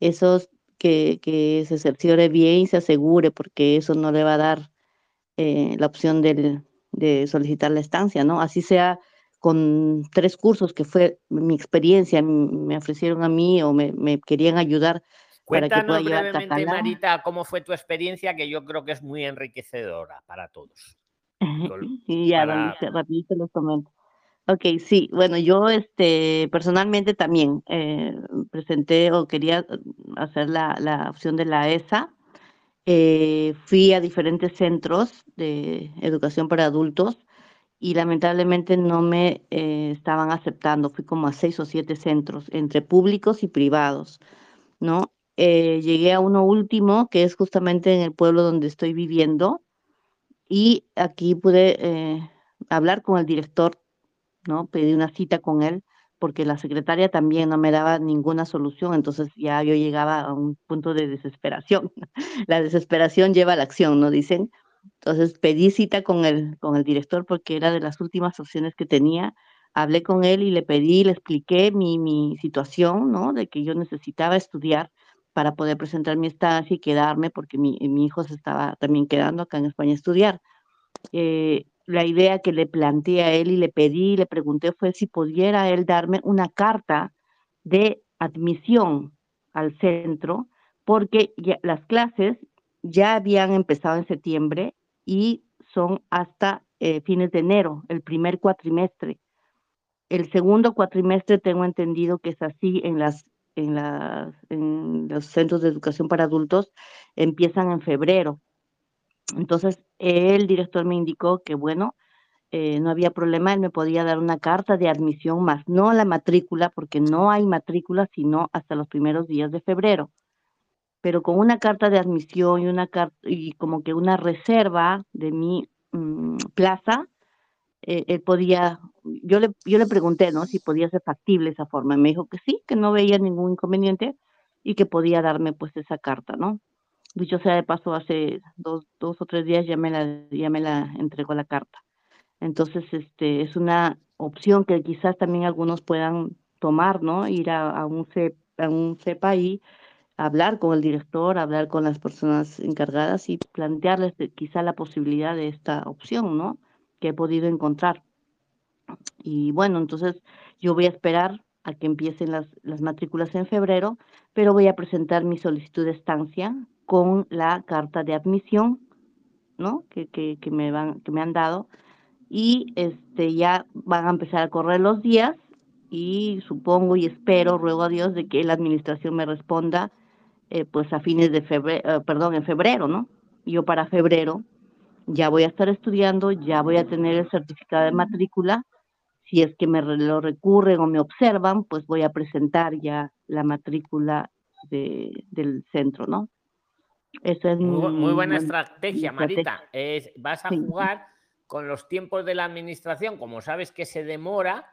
Esos que, que se cerciore bien y se asegure, porque eso no le va a dar eh, la opción de solicitar la estancia, ¿no? Así sea con tres cursos, que fue mi experiencia, me ofrecieron a mí o me, me querían ayudar para que pueda Cuéntanos llevar brevemente, catalán. Marita, cómo fue tu experiencia, que yo creo que es muy enriquecedora para todos. Y ya, para- rapidito les comento. Ok, sí, bueno, yo este, personalmente también eh, presenté o quería eh, hacer la, la opción de la ESA. Eh, fui a diferentes centros de educación para adultos y lamentablemente no me eh, estaban aceptando. Fui como a seis o siete centros, entre públicos y privados, ¿no? Eh, llegué a uno último, que es justamente en el pueblo donde estoy viviendo, y aquí pude eh, hablar con el director, ¿no? Pedí una cita con él, porque la secretaria también no me daba ninguna solución, entonces ya yo llegaba a un punto de desesperación. La desesperación lleva a la acción, ¿no? Dicen. Entonces pedí cita con el, con el director porque era de las últimas opciones que tenía. Hablé con él y le pedí, le expliqué mi, mi situación, ¿no? De que yo necesitaba estudiar para poder presentar mi estancia y quedarme, porque mi, mi hijo se estaba también quedando acá en España a estudiar. Eh, la idea que le planteé a él y le pedí, le pregunté fue si pudiera él darme una carta de admisión al centro, porque las clases ya habían empezado en septiembre y son hasta eh, fines de enero, el primer cuatrimestre. El segundo cuatrimestre tengo entendido que es así en las en las en los centros de educación para adultos empiezan en febrero. Entonces, el director me indicó que bueno, eh, no había problema, él me podía dar una carta de admisión más, no la matrícula, porque no hay matrícula sino hasta los primeros días de febrero. Pero con una carta de admisión y una carta y como que una reserva de mi mm, plaza, eh, él podía, yo le, yo le pregunté, ¿no? Si podía ser factible esa forma. Me dijo que sí, que no veía ningún inconveniente y que podía darme pues esa carta, ¿no? Dicho sea de paso, hace dos, dos o tres días ya me la, ya me la entregó la carta. Entonces, este, es una opción que quizás también algunos puedan tomar, ¿no? Ir a, a un CEP, a un CEPA y hablar con el director, hablar con las personas encargadas y plantearles quizá la posibilidad de esta opción, ¿no? Que he podido encontrar. Y bueno, entonces yo voy a esperar a que empiecen las, las matrículas en febrero, pero voy a presentar mi solicitud de estancia con la carta de admisión, ¿no? Que, que, que me, van, que me han dado. Y este, ya van a empezar a correr los días y supongo y espero, ruego a Dios, de que la administración me responda eh, pues a fines de febrero, eh, perdón, en febrero, ¿no? Yo para febrero ya voy a estar estudiando, ya voy a tener el certificado de matrícula. Si es que me lo recurren o me observan, pues voy a presentar ya la matrícula de, del centro, ¿no? Eso es muy, buena estrategia, Marita. Es, vas a jugar con los tiempos de la administración, como sabes que se demora,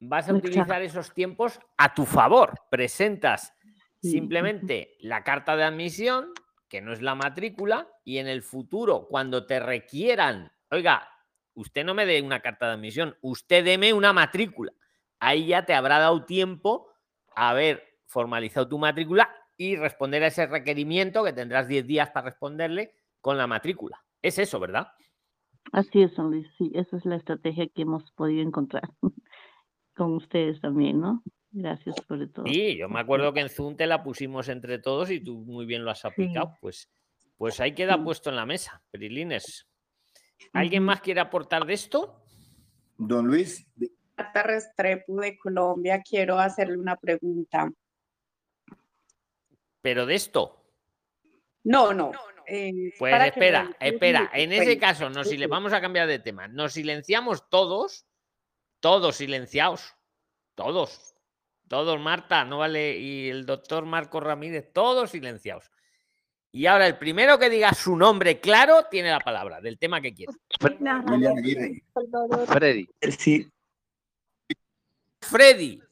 vas a utilizar esos tiempos a tu favor. Presentas simplemente la carta de admisión, que no es la matrícula, y en el futuro, cuando te requieran, oiga, usted no me dé una carta de admisión, usted deme una matrícula. Ahí ya te habrá dado tiempo a haber formalizado tu matrícula y responder a ese requerimiento que tendrás 10 días para responderle con la matrícula. Es eso, ¿verdad? Así es, Luis. Sí, esa es la estrategia que hemos podido encontrar con ustedes también, ¿no? Gracias por todo. Sí, yo me acuerdo que en Zoom te la pusimos entre todos y tú muy bien lo has aplicado. Pues, pues ahí queda puesto en la mesa, Perilines. ¿Alguien más quiere aportar de esto? Don Luis. Marta Restrepo de Colombia, quiero hacerle una pregunta. ¿Pero de esto? No, no. Eh, pues espera, espera. En ese caso, nos, si le vamos a cambiar de tema, nos silenciamos todos, todos silenciados, todos. Todos, Marta, no vale, y el doctor Marco Ramírez, todos silenciados. Y ahora el primero que diga su nombre claro tiene la palabra del tema que quiere. Freddy. Sí. Freddy.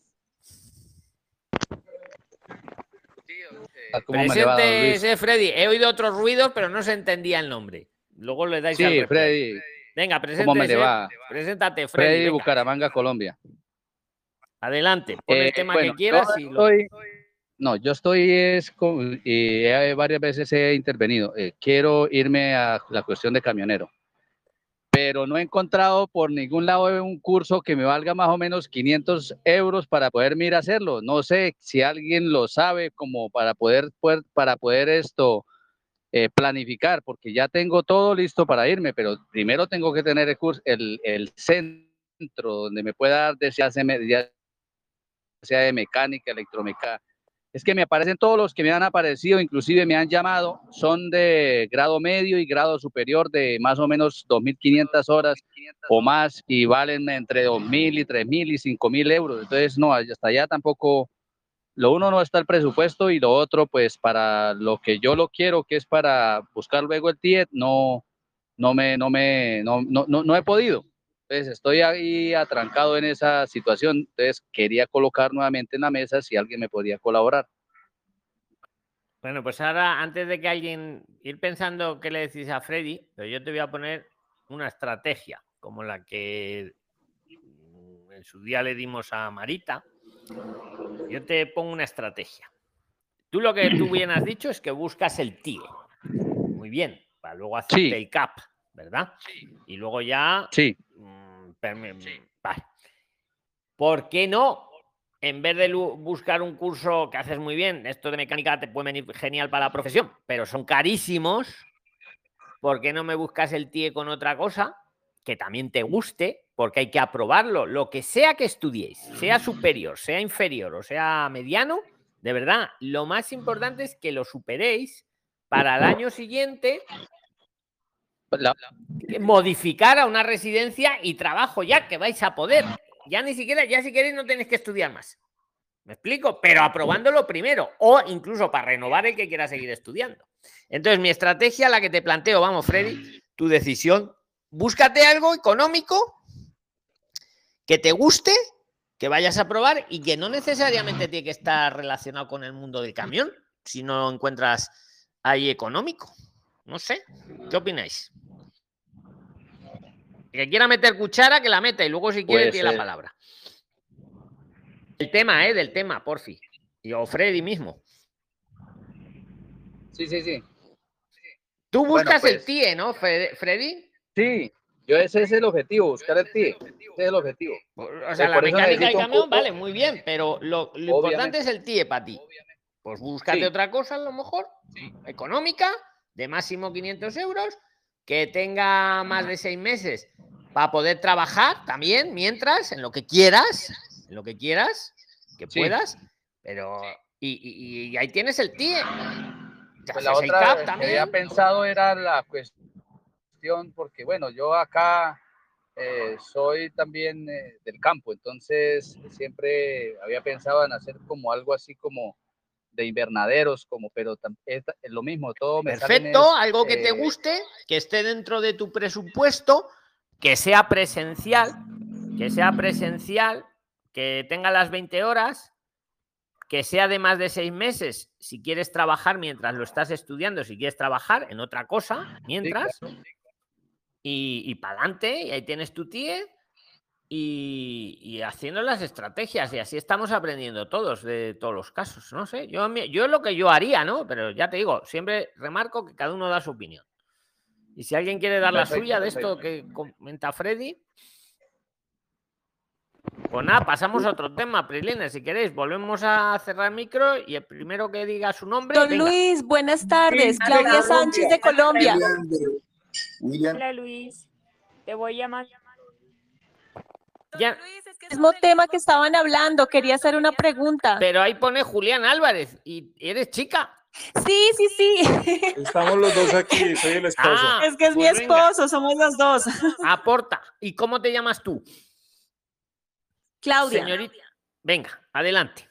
Presente, Freddy. He oído otros ruidos, pero no se entendía el nombre. Luego le dais Sí, Freddy. Venga, preséntate. Freddy. Freddy, Bucaramanga, Colombia. Adelante, pon el eh, tema que quieras. Y No, yo estoy, es, y varias veces he intervenido. Eh, quiero irme a la cuestión de camionero, pero no he encontrado por ningún lado un curso que me valga más o menos 500 euros para poder ir a hacerlo. No sé si alguien lo sabe como para poder, para poder esto eh, planificar, porque ya tengo todo listo para irme, pero primero tengo que tener el, curso, el, el centro donde me pueda dar, ya, sea de mecánica, electromecánica. Es que me aparecen todos los que me han aparecido, inclusive me han llamado, son de grado medio y grado superior de más o menos 2.500 horas o más y valen entre 2.000 y 3.000 y 5.000 euros. Entonces, no, hasta allá tampoco, lo uno no está el presupuesto y lo otro, pues para lo que yo lo quiero, que es para buscar luego el TIET, no, no me, no me, no, no, no he podido. Entonces estoy ahí atrancado en esa situación, entonces quería colocar nuevamente en la mesa si alguien me podía colaborar. Bueno, pues ahora antes de que alguien ir pensando qué le decís a Freddy, pero yo te voy a poner una estrategia como la que en su día le dimos a Marita. Yo te pongo una estrategia. Tú lo que tú bien has dicho es que buscas el tío. Muy bien, para luego hacer el cap, ¿verdad? Y luego ya sí. ¿Por qué no? En vez de buscar un curso que haces muy bien, esto de mecánica te puede venir genial para la profesión, pero son carísimos. ¿Por qué no me buscas el TIE con otra cosa que también te guste? Porque hay que aprobarlo. Lo que sea que estudiéis, sea superior, sea inferior o sea mediano, de verdad, lo más importante es que lo superéis para el año siguiente modificar a una residencia y trabajo ya que vais a poder. Ya ni siquiera, ya si queréis no tenéis que estudiar más. ¿Me explico? Pero aprobándolo primero o incluso para renovar el que quiera seguir estudiando. Entonces, mi estrategia, la que te planteo, vamos, Freddy, tu decisión, búscate algo económico que te guste, que vayas a probar y que no necesariamente tiene que estar relacionado con el mundo del camión, si no encuentras ahí económico. No sé, ¿qué opináis? que quiera meter cuchara, que la meta y luego si quiere tiene la palabra. El tema, ¿eh? Del tema, porfi. Y o Freddy mismo. Sí, sí, sí. Tú Bueno, buscas el pues- TIE, ¿no, Fre- Freddy? Sí, yo ese es el objetivo, buscar el TIE. Ese es el objetivo. O Eh, sea, la por eso mecánica del camión, vale, muy bien, pero lo, lo importante es el TIE para ti. Pues búscate Sí. otra cosa, a lo mejor, económica, de máximo 500 euros, que tenga más de seis meses para poder trabajar también, mientras, en lo que quieras, en lo que quieras, que Sí. puedas, pero... Y, y- y ahí tienes el TIE. Pues la otra que también. había pensado era la cuestión, porque bueno, yo acá eh, soy también eh, del campo, entonces siempre había pensado en hacer como algo así como de invernaderos, como, pero es, lo mismo, todo me Perfecto, algo que te eh, guste, que esté dentro de tu presupuesto, que sea presencial, que sea presencial, que tenga las 20 horas, que sea de más de seis meses, si quieres trabajar mientras lo estás estudiando, si quieres trabajar en otra cosa, mientras, y, y para adelante, y ahí tienes tu TIE. Y, y haciendo las estrategias, y así estamos aprendiendo todos de todos los casos. No sé, yo, yo lo que yo haría, ¿no? Pero ya te digo, siempre remarco que cada uno da su opinión. Y si alguien quiere dar la Perfecto, suya de esto que comenta Freddy, pues nada, pasamos a otro tema, Prilines. Si queréis, volvemos a cerrar el micro y el primero que diga su nombre. Don venga. Luis, buenas tardes. Claudia Sánchez de Colombia. William, Hola Luis, te voy a llamar. Ya- Mismo tema que estaban hablando, quería hacer una pregunta. pero ahí pone Julián Álvarez y eres chica. Sí, sí, sí. Estamos los dos aquí, soy el esposo. Ah, Es que es mi pues venga, esposo, somos los dos. aporta. ¿Y cómo te llamas tú? Claudia. Señorita. Venga, adelante.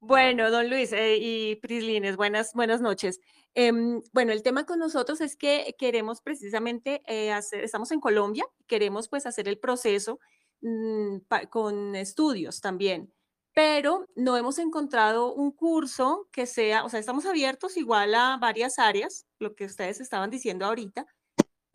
Bueno, don Luis eh, y Prislines, buenas, buenas noches. Em, bueno, el tema con nosotros es que queremos precisamente eh, hacer, estamos en Colombia, queremos pues hacer el proceso mm, con estudios también, pero no hemos encontrado un curso que sea, o sea, estamos abiertos igual a varias áreas, lo que ustedes estaban diciendo ahorita,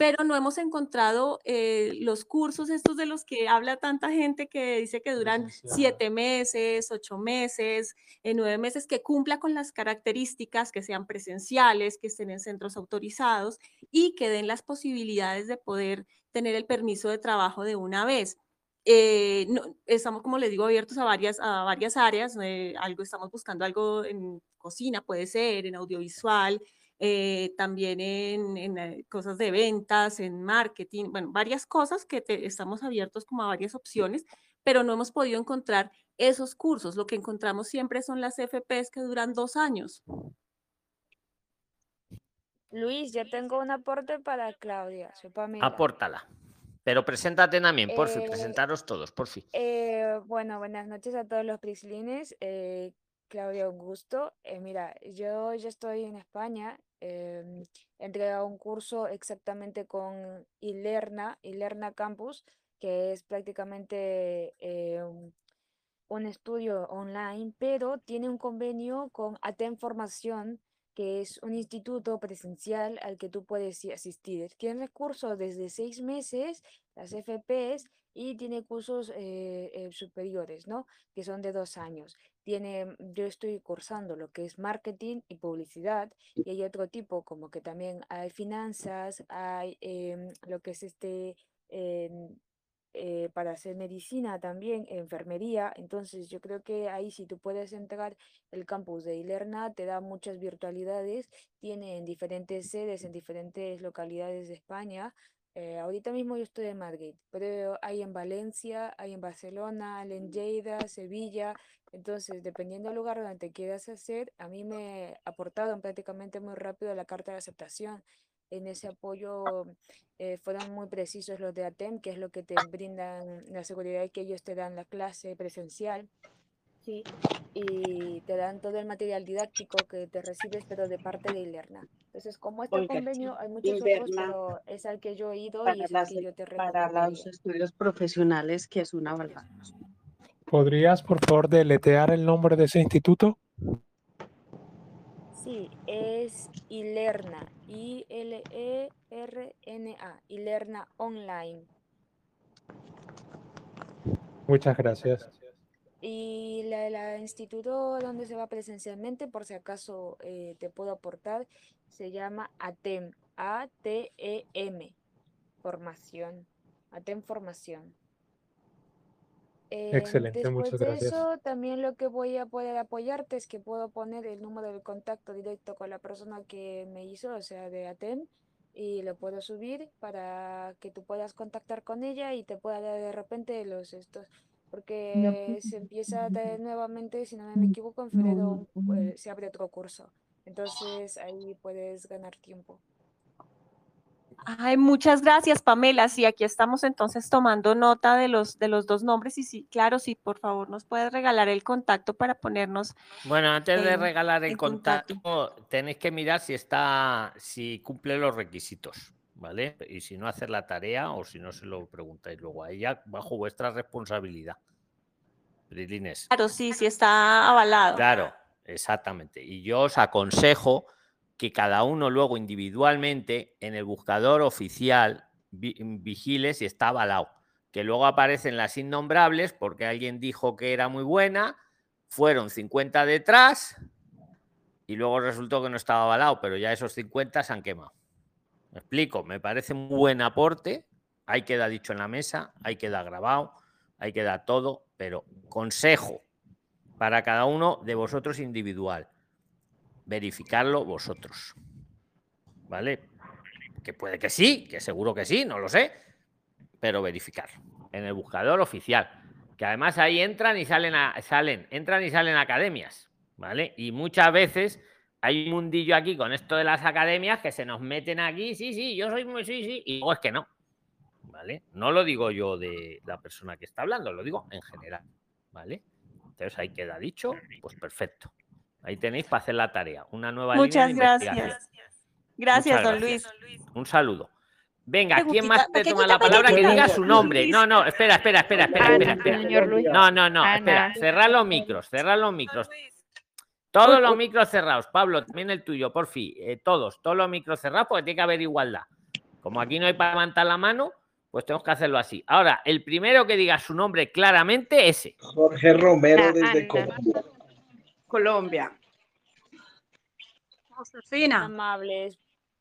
pero no hemos encontrado eh, los cursos estos de los que habla tanta gente que dice que duran siete meses, ocho meses, en nueve meses, que cumpla con las características, que sean presenciales, que estén en centros autorizados y que den las posibilidades de poder tener el permiso de trabajo de una vez. Eh, no- estamos, como les digo, abiertos a varias, a varias áreas. eh, algo, estamos buscando algo en cocina, puede ser, en audiovisual, eh, también en, en, eh, cosas de ventas, en marketing, bueno, varias cosas que te- estamos abiertos como a varias opciones, pero no hemos podido encontrar esos cursos. Lo que encontramos siempre son las FPs que duran dos años. Luis, yo tengo un aporte para Claudia, soy Pamela. Apórtala. Pero preséntate también, por fin, Eh, presentaros todos, por fin. Eh, bueno, buenas noches a todos los prislines. Eh, Claudia, un gusto. Eh, mira, yo ya estoy en España. em, a un curso exactamente con Ilerna, Ilerna Campus, que es prácticamente eh, un- estudio online, pero tiene un convenio con ATEM Formación, que es un instituto presencial al que tú puedes asistir. Tiene cursos desde seis meses, las FPs, y tiene cursos eh, eh, superiores, ¿no? Que son de dos años. Tiene, yo estoy cursando lo que es marketing y publicidad, y hay otro tipo, como que también hay finanzas, hay em, lo que es este... em, eh, para hacer medicina también, enfermería. Entonces, yo creo que ahí si tú puedes entrar, el campus de Ilerna te da muchas virtualidades, tiene en diferentes sedes, en diferentes localidades de España. Eh, ahorita mismo yo estoy en Madrid, pero hay en Valencia, hay en Barcelona, en Lleida, Sevilla. Entonces, dependiendo del lugar donde te quieras hacer, a mí me aportaron prácticamente muy rápido la carta de aceptación. En ese apoyo eh, fueron muy precisos los de ATEM, que es lo que te brindan la seguridad que ellos te dan la clase presencial. Sí, y te dan todo el material didáctico que te recibes, pero de parte de Ilerna. Entonces, como este Oiga, convenio, hay muchos otros, pero es al que yo he ido y para, es el las, que yo te para los estudios profesionales, que es una verdad. ¿Podrías, por favor, deletear el nombre de ese instituto? Sí, es Ilerna, I-L-E-R-N-A, Ilerna Online. Muchas gracias. Y la instituto donde se va presencialmente, por si acaso eh, te puedo aportar, se llama ATEM, A-T-E-M, formación, ATEM formación. Eh, Excelente, después muchas de gracias. eso, también lo que voy a poder apoyarte es que puedo poner el número de contacto directo con la persona que me hizo, o sea, de ATEM, y lo puedo subir para que tú puedas contactar con ella y te pueda dar de repente los estos, porque se empieza a traer nuevamente, si no me equivoco, en febrero eh, se abre otro curso. Entonces ahí puedes ganar tiempo. Ay, muchas gracias, Pamela. Sí, aquí estamos entonces tomando nota de los, de los dos nombres y sí, claro, sí, por favor, nos puedes regalar el contacto para ponernos. Bueno, antes de regalar el en contacto. contacto, tenéis que mirar si está, si cumple los requisitos, ¿vale? Y si no, hacer la tarea o si no, se lo preguntáis luego a ella bajo vuestra responsabilidad. Prilines. Claro, sí, sí está avalado. Claro, exactamente. Y yo os aconsejo que cada uno luego individualmente en el buscador oficial vi- vigile si está avalado. Que luego aparecen las innombrables porque alguien dijo que era muy buena, fueron 50 detrás y luego resultó que no estaba avalado, pero ya esos 50 se han quemado. Me explico, me parece un buen aporte, ahí queda dicho en la mesa, ahí queda grabado, ahí queda todo, pero consejo para cada uno de vosotros individual. Verificarlo vosotros. ¿Vale? Que puede que sí, que seguro que sí, no lo sé, pero verificarlo en el buscador oficial. Que además ahí entran y salen, a- salen, entran y salen academias, ¿vale? Y muchas veces hay un mundillo aquí con esto de las academias que se nos meten aquí, sí, sí, yo soy muy, sí, sí, y luego es que no, ¿vale? No lo digo yo de la persona que está hablando, lo digo en general, ¿vale? Entonces ahí queda dicho, pues perfecto. Ahí tenéis para hacer la tarea, una nueva línea de Muchas gracias. Gracias, Muchas don gracias. Luis. Un saludo. Venga, ¿quién más te toma la palabra? Que diga su nombre. No, no, espera, espera, espera, espera, espera, espera. No, no, no, espera. Cerrad los micros, cerrad los micros. Todos los micros cerrados. Pablo, también el tuyo, por fin. todos, todos los micros cerrados porque tiene que haber igualdad. Como aquí no hay para levantar la mano, pues tenemos que hacerlo así. Ahora, el primero que diga su nombre claramente, ese. Jorge Romero Ah, desde Ana. Colombia. Colombia. Josefina. Amables.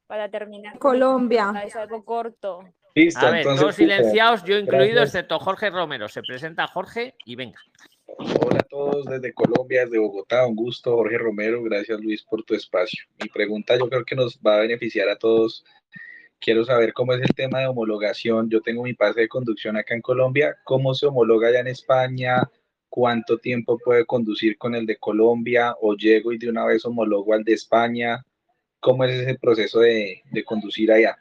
Para terminar. Colombia. Es algo corto. Listo, A ver, entonces, todos silenciados, yo incluido, Gracias. excepto Jorge Romero. Se presenta Jorge y venga. Hola a todos desde Colombia, desde Bogotá. Un gusto, Jorge Romero. Gracias, Luis, por tu espacio. Mi pregunta yo creo que nos va a beneficiar a todos. Quiero saber cómo es el tema de homologación. Yo tengo mi pase de conducción acá en Colombia. ¿Cómo se homologa allá en España? ¿Cuánto tiempo puede conducir con el de Colombia? ¿O llego y de una vez homologo al de España? ¿Cómo es ese proceso de, conducir allá?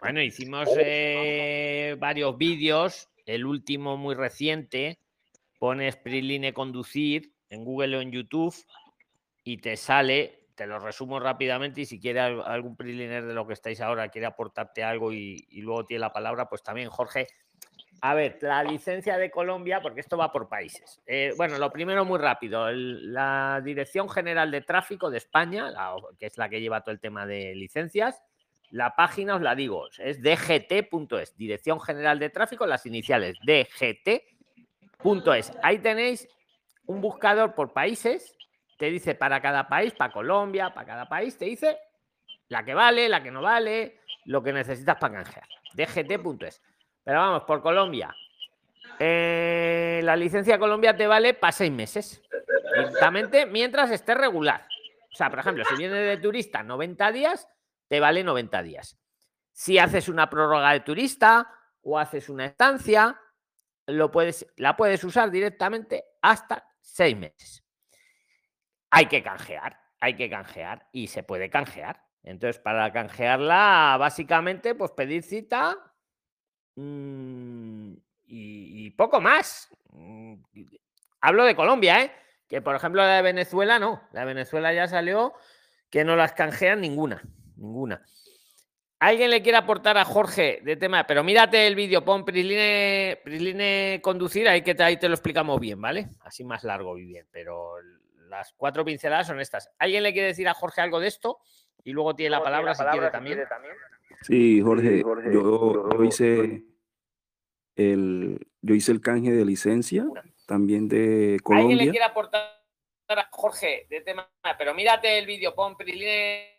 Bueno, hicimos eh, varios vídeos. El último muy reciente, pones Priline conducir en Google o en YouTube y te sale, te lo resumo rápidamente y si quiere al- algún Priliner de lo que estáis ahora quiere aportarte algo y, luego tiene la palabra, pues también Jorge. A ver, la licencia de Colombia, porque esto va por países. Eh, bueno, lo primero muy rápido. la Dirección General de Tráfico de España, que es la que lleva todo el tema de licencias, la página os la digo, es dgt.es, Dirección General de Tráfico, las iniciales dgt.es. Ahí tenéis un buscador por países, te dice para cada país, para Colombia, para cada país, te dice la que vale, la que no vale, lo que necesitas para canjear. dgt.es. Pero vamos, por Colombia. eh, la licencia Colombia te vale para seis meses. Directamente mientras esté regular. O sea, por ejemplo, si vienes de turista 90 días, te vale 90 días. Si haces una prórroga de turista o haces una estancia, lo puedes, la puedes usar directamente hasta seis meses. Hay que canjear, hay que canjear y se puede canjear. Entonces, para canjearla, básicamente, pues pedir cita mm, y, y poco más. Mm, Hablo de Colombia, ¿eh? Que por ejemplo la de Venezuela no. La de Venezuela ya salió que no las canjean ninguna. Ninguna. ¿Alguien le quiere aportar a Jorge de tema? Pero mírate el vídeo, pon Prisline, Prisline conducir, ahí que te, ahí te lo explicamos bien, ¿vale? Así más largo y bien, pero las cuatro pinceladas son estas. ¿Alguien le quiere decir a Jorge algo de esto? Y luego tiene la palabra, si quiere también. Sí, Jorge, yo, yo hice el, yo hice el canje de licencia también de ¿Alguien le Colombia. quiere aportar a Jorge de tema? Pero mírate el vídeo, pon Priline.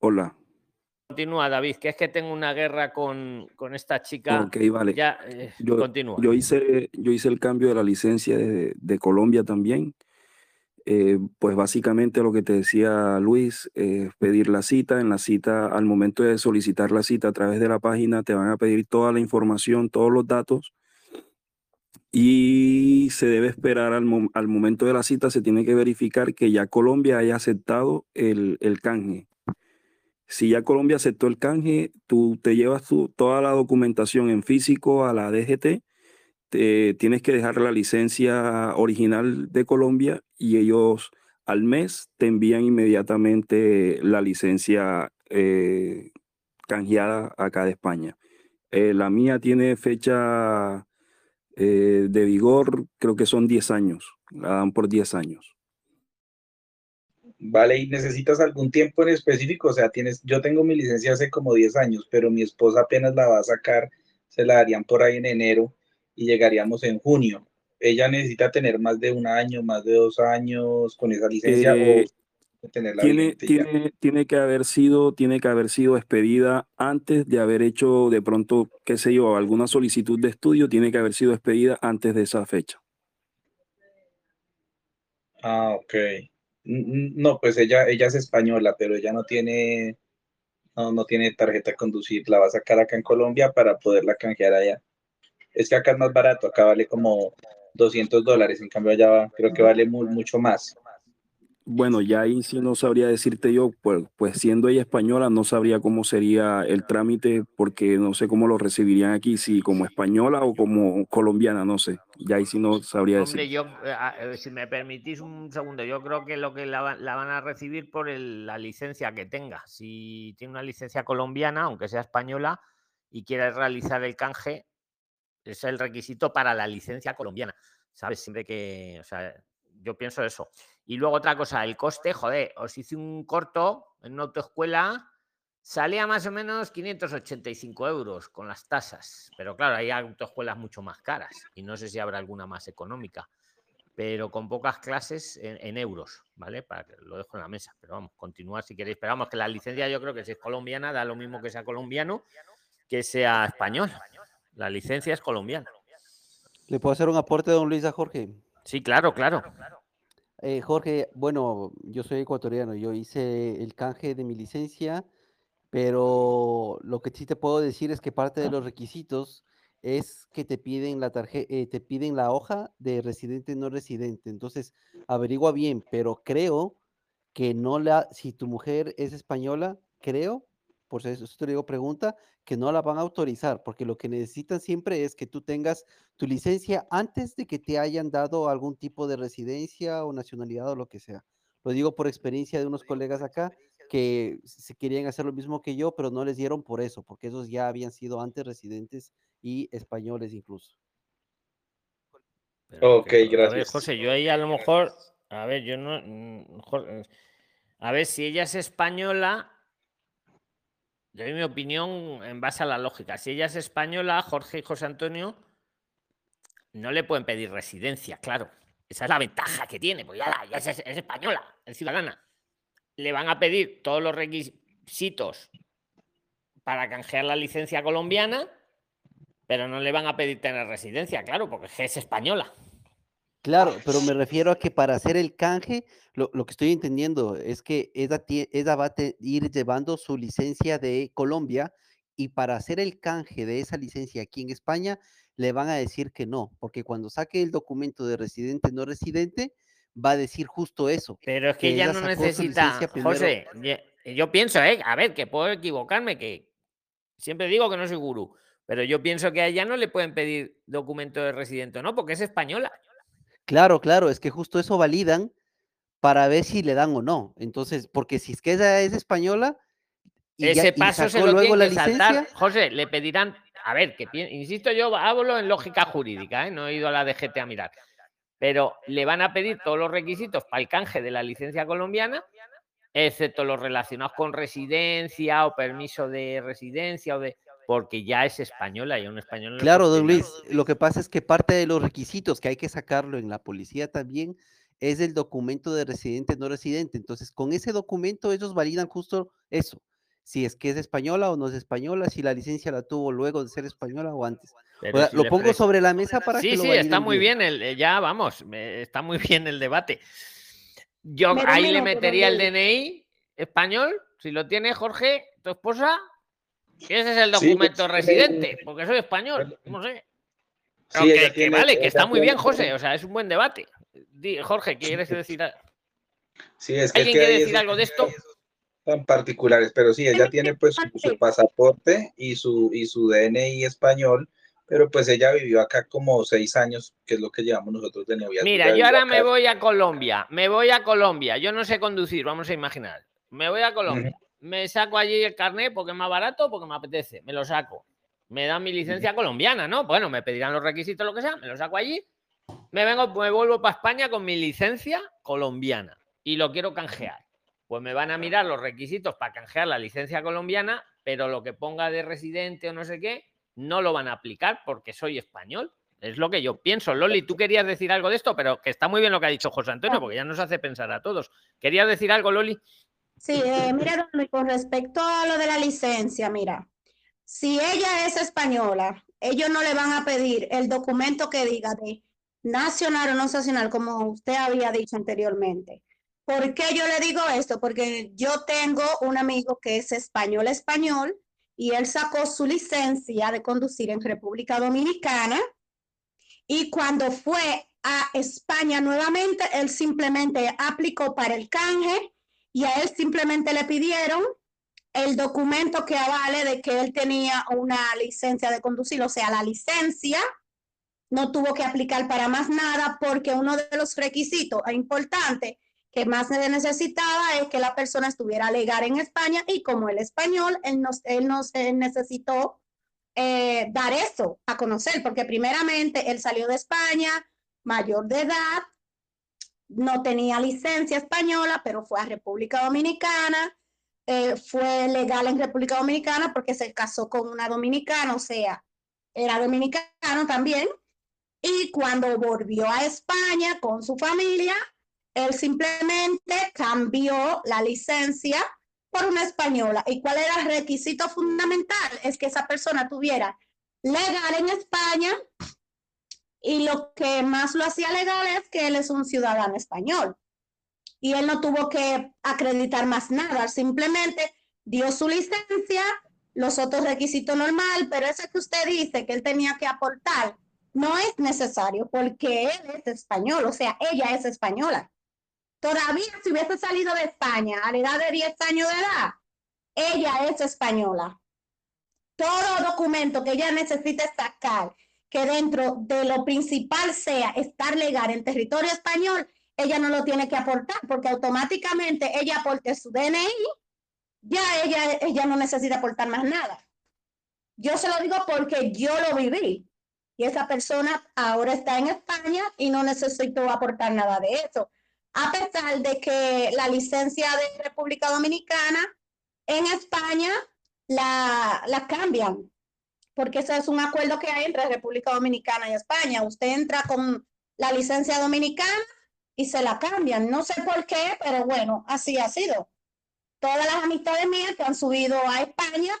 Hola. Continúa, David, que es que tengo una guerra con, con esta chica. Ok, vale. Ya, eh, Yo, continúa. yo hice, yo hice el cambio de la licencia de, de Colombia también. Eh, pues básicamente lo que te decía Luis, eh, pedir la cita. En la cita, al momento de solicitar la cita a través de la página, te van a pedir toda la información, todos los datos. Y se debe esperar al, mo- al momento de la cita, se tiene que verificar que ya Colombia haya aceptado el, el canje. Si ya Colombia aceptó el canje, tú te llevas toda la documentación en físico a la DGT, te- tienes que dejar la licencia original de Colombia y ellos al mes te envían inmediatamente la licencia eh, canjeada acá de España. Eh, la mía tiene fecha eh, de vigor, creo que son 10 años, la dan por 10 años. Vale, ¿y necesitas algún tiempo en específico? O sea, tienes, yo tengo mi licencia hace como 10 años, pero mi esposa apenas la va a sacar, se la darían por ahí en enero y llegaríamos en junio. ¿Ella necesita tener más de un año, más de dos años con esa licencia Eh, o tenerla tiene, tiene, tiene que haber sido, tiene que haber sido expedida antes de haber hecho de pronto, qué sé yo, alguna solicitud de estudio, tiene que haber sido expedida antes de esa fecha. Ah, ok. No, pues ella, ella es española, pero ella no tiene, no, no tiene tarjeta de conducir. La va a sacar acá en Colombia para poderla canjear allá. Es que acá es más barato, acá vale como 200 dólares, en cambio allá creo que vale mu- mucho más. Bueno, ya ahí sí no sabría decirte yo, pues, pues siendo ella española, no sabría cómo sería el trámite, porque no sé cómo lo recibirían aquí, si como española o como colombiana, no sé. Ya ahí sí no sabría decir. Hombre, yo, ah, eh, si me permitís un segundo, yo creo que lo que la, la van a recibir por el- la licencia que tenga. Si tiene una licencia colombiana, aunque sea española, y quiere realizar el canje, es el requisito para la licencia colombiana. ¿Sabes? Siempre que, o sea, yo pienso eso. Y luego otra cosa, el coste, joder, os hice un corto en una autoescuela, salía más o menos 585 euros con las tasas. Pero claro, hay autoescuelas mucho más caras y no sé si habrá alguna más económica. Pero con pocas clases en, en euros, ¿vale? Para que lo dejo en la mesa. Pero vamos, continuar si queréis. Pero vamos, que la licencia yo creo que si es colombiana, da lo mismo que sea colombiano que sea español. La licencia es colombiana. ¿Le puedo hacer un aporte, don Luis, a Jorge? Sí, claro, claro. Eh, Jorge, bueno, yo soy ecuatoriano, yo hice el canje de mi licencia, pero lo que sí te puedo decir es que parte de los requisitos es que te piden la tarjeta, te piden la hoja de residente no residente. Entonces, averigua bien, pero creo que no la, si tu mujer es española, creo, por eso eso te digo pregunta, que no la van a autorizar, porque lo que necesitan siempre es que tú tengas tu licencia antes de que te hayan dado algún tipo de residencia o nacionalidad o lo que sea. Lo digo por experiencia de unos colegas acá que se querían hacer lo mismo que yo, pero no les dieron por eso, porque esos ya habían sido antes residentes y españoles incluso. Ok, A ver, gracias. José, yo ahí a lo mejor, a ver, yo no, mm, eh, a ver si ella es española, yo doy mi opinión en base a la lógica. Si ella es española, Jorge y José Antonio no le pueden pedir residencia, claro. Esa es la ventaja que tiene, pues ya, ya es, es española, es ciudadana. Le van a pedir todos los requisitos para canjear la licencia colombiana, pero no le van a pedir tener residencia, claro, porque es española. Claro, pero me refiero a que para hacer el canje, lo, lo que estoy entendiendo es que ella, va a te- ir llevando su licencia de Colombia y para hacer el canje de esa licencia aquí en España, le van a decir que no, porque cuando saque el documento de residente no residente, va a decir justo eso. Pero es que ella no necesita, José, yo pienso, ¿eh? a ver, que puedo equivocarme, que siempre digo que no soy gurú, pero yo pienso que a ella no le pueden pedir documento de residente, ¿no? Porque es española. Claro, claro, es que justo eso validan para ver si le dan o no. Entonces, porque si es que ella es española y, ya- Ese y paso se lo luego que saltar. José, le pedirán, a ver, que insisto, yo hablo en lógica jurídica, ¿eh? no he ido a la DGT a mirar, pero le van a pedir todos los requisitos para el canje de la licencia colombiana, excepto los relacionados con residencia o permiso de residencia o de porque ya es española y a un español Claro, don Luis, lo que pasa es que parte de los requisitos que hay que sacarlo en la policía también es el documento de residente no residente. Entonces, con ese documento ellos validan justo eso, si es que es española o no es española, si la licencia la tuvo luego de ser española o antes. O Pero sea, si lo pongo sobre la mesa para Sí, que lo sí, está muy bien, el, eh, ya vamos, me- está muy bien el debate. Yo Pero ahí le metería el DNI español, si lo tiene Jorge, tu esposa, ese es el Sí, documento pues, residente, porque soy español, no sé. Sí, que, vale, que está muy bien, José, o sea, es un buen debate. Di- Jorge, ¿quieres decir? a- Sí, es que, es ¿Alguien que quiere decir esos algo de esto? tan particulares, pero sí, ella tiene pues su, su pasaporte y su, y su DNI español, pero pues ella vivió acá como seis años, que es lo que llevamos nosotros de noviazgo. Mira, yo ahora acá. me voy a Colombia, me voy a Colombia, yo no sé conducir, vamos a imaginar. Me voy a Colombia, me saco allí el carnet porque es más barato, porque me apetece, me lo saco. Me dan mi licencia colombiana, ¿no? Bueno, me pedirán los requisitos, lo que sea, me lo saco allí. Me vengo, me vuelvo para España con mi licencia colombiana y lo quiero canjear. Pues me van a mirar los requisitos para canjear la licencia colombiana, pero lo que ponga de residente o no sé qué, no lo van a aplicar porque soy español. Es lo que yo pienso. Loli, tú querías decir algo de esto, pero que está muy bien lo que ha dicho José Antonio, porque ya nos hace pensar a todos. ¿Querías decir algo, Loli? Sí, eh, mira, con respecto a lo de la licencia, mira, si ella es española, ellos no le van a pedir el documento que diga de nacional o no nacional, como usted había dicho anteriormente. ¿Por qué yo le digo esto? Porque yo tengo un amigo que es español español y él sacó su licencia de conducir en República Dominicana y cuando fue a España nuevamente, él simplemente aplicó para el canje y a él simplemente le pidieron el documento que avale de que él tenía una licencia de conducir, o sea, la licencia no tuvo que aplicar para más nada porque uno de los requisitos importantes que más se necesitaba es que la persona estuviera legal en España y como el español, él no, él se necesitó eh, dar eso a conocer, porque primeramente él salió de España, mayor de edad, no tenía licencia española, pero fue a República Dominicana, eh, fue legal en República Dominicana porque se casó con una dominicana, o sea, era dominicano también, y cuando volvió a España con su familia, él simplemente cambió la licencia por una española. ¿Y cuál era el requisito fundamental? Es que esa persona tuviera legal en España y lo que más lo hacía legal es que él es un ciudadano español. Y él no tuvo que acreditar más nada, simplemente dio su licencia, los otros requisitos normal, pero ese que usted dice que él tenía que aportar no es necesario porque él es español, o sea, ella es española. Todavía si hubiese salido de España a la edad de 10 años de edad, ella es española. Todo documento que ella necesite sacar, que dentro de lo principal sea estar legal en territorio español, ella no lo tiene que aportar porque automáticamente ella aporte su DNI, ya ella, ella no necesita aportar más nada. Yo se lo digo porque yo lo viví y esa persona ahora está en España y no necesito aportar nada de eso a pesar de que la licencia de República Dominicana en España la, la cambian, porque eso es un acuerdo que hay entre República Dominicana y España. Usted entra con la licencia dominicana y se la cambian. No sé por qué, pero bueno, así ha sido. Todas las amistades mías que han subido a España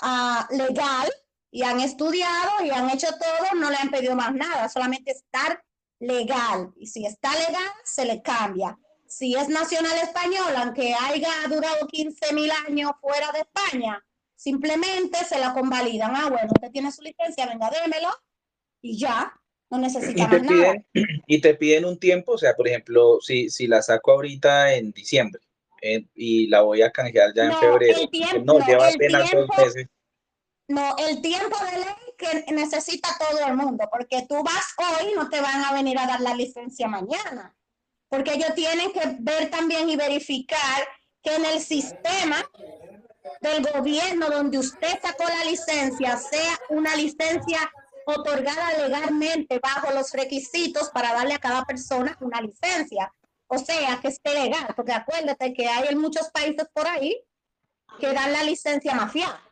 a legal y han estudiado y han hecho todo, no le han pedido más nada, solamente estar legal. Y si está legal, se le cambia. Si es nacional español, aunque haya durado 15 mil años fuera de España, simplemente se la convalidan. Ah, bueno, usted tiene su licencia, venga, démelo y ya, no necesita y te nada. piden y te piden un tiempo, o sea, por ejemplo, si, si la saco ahorita en diciembre eh, y la voy a canjear ya en febrero, el tiempo- no, lleva apenas tiempo- dos meses. No, el tiempo de ley que necesita todo el mundo, porque tú vas hoy, no te van a venir a dar la licencia mañana, porque ellos tienen que ver también y verificar que en el sistema del gobierno donde usted sacó la licencia sea una licencia otorgada legalmente bajo los requisitos para darle a cada persona una licencia. O sea, que esté legal, porque acuérdate que hay en muchos países por ahí que dan la licencia mafiada.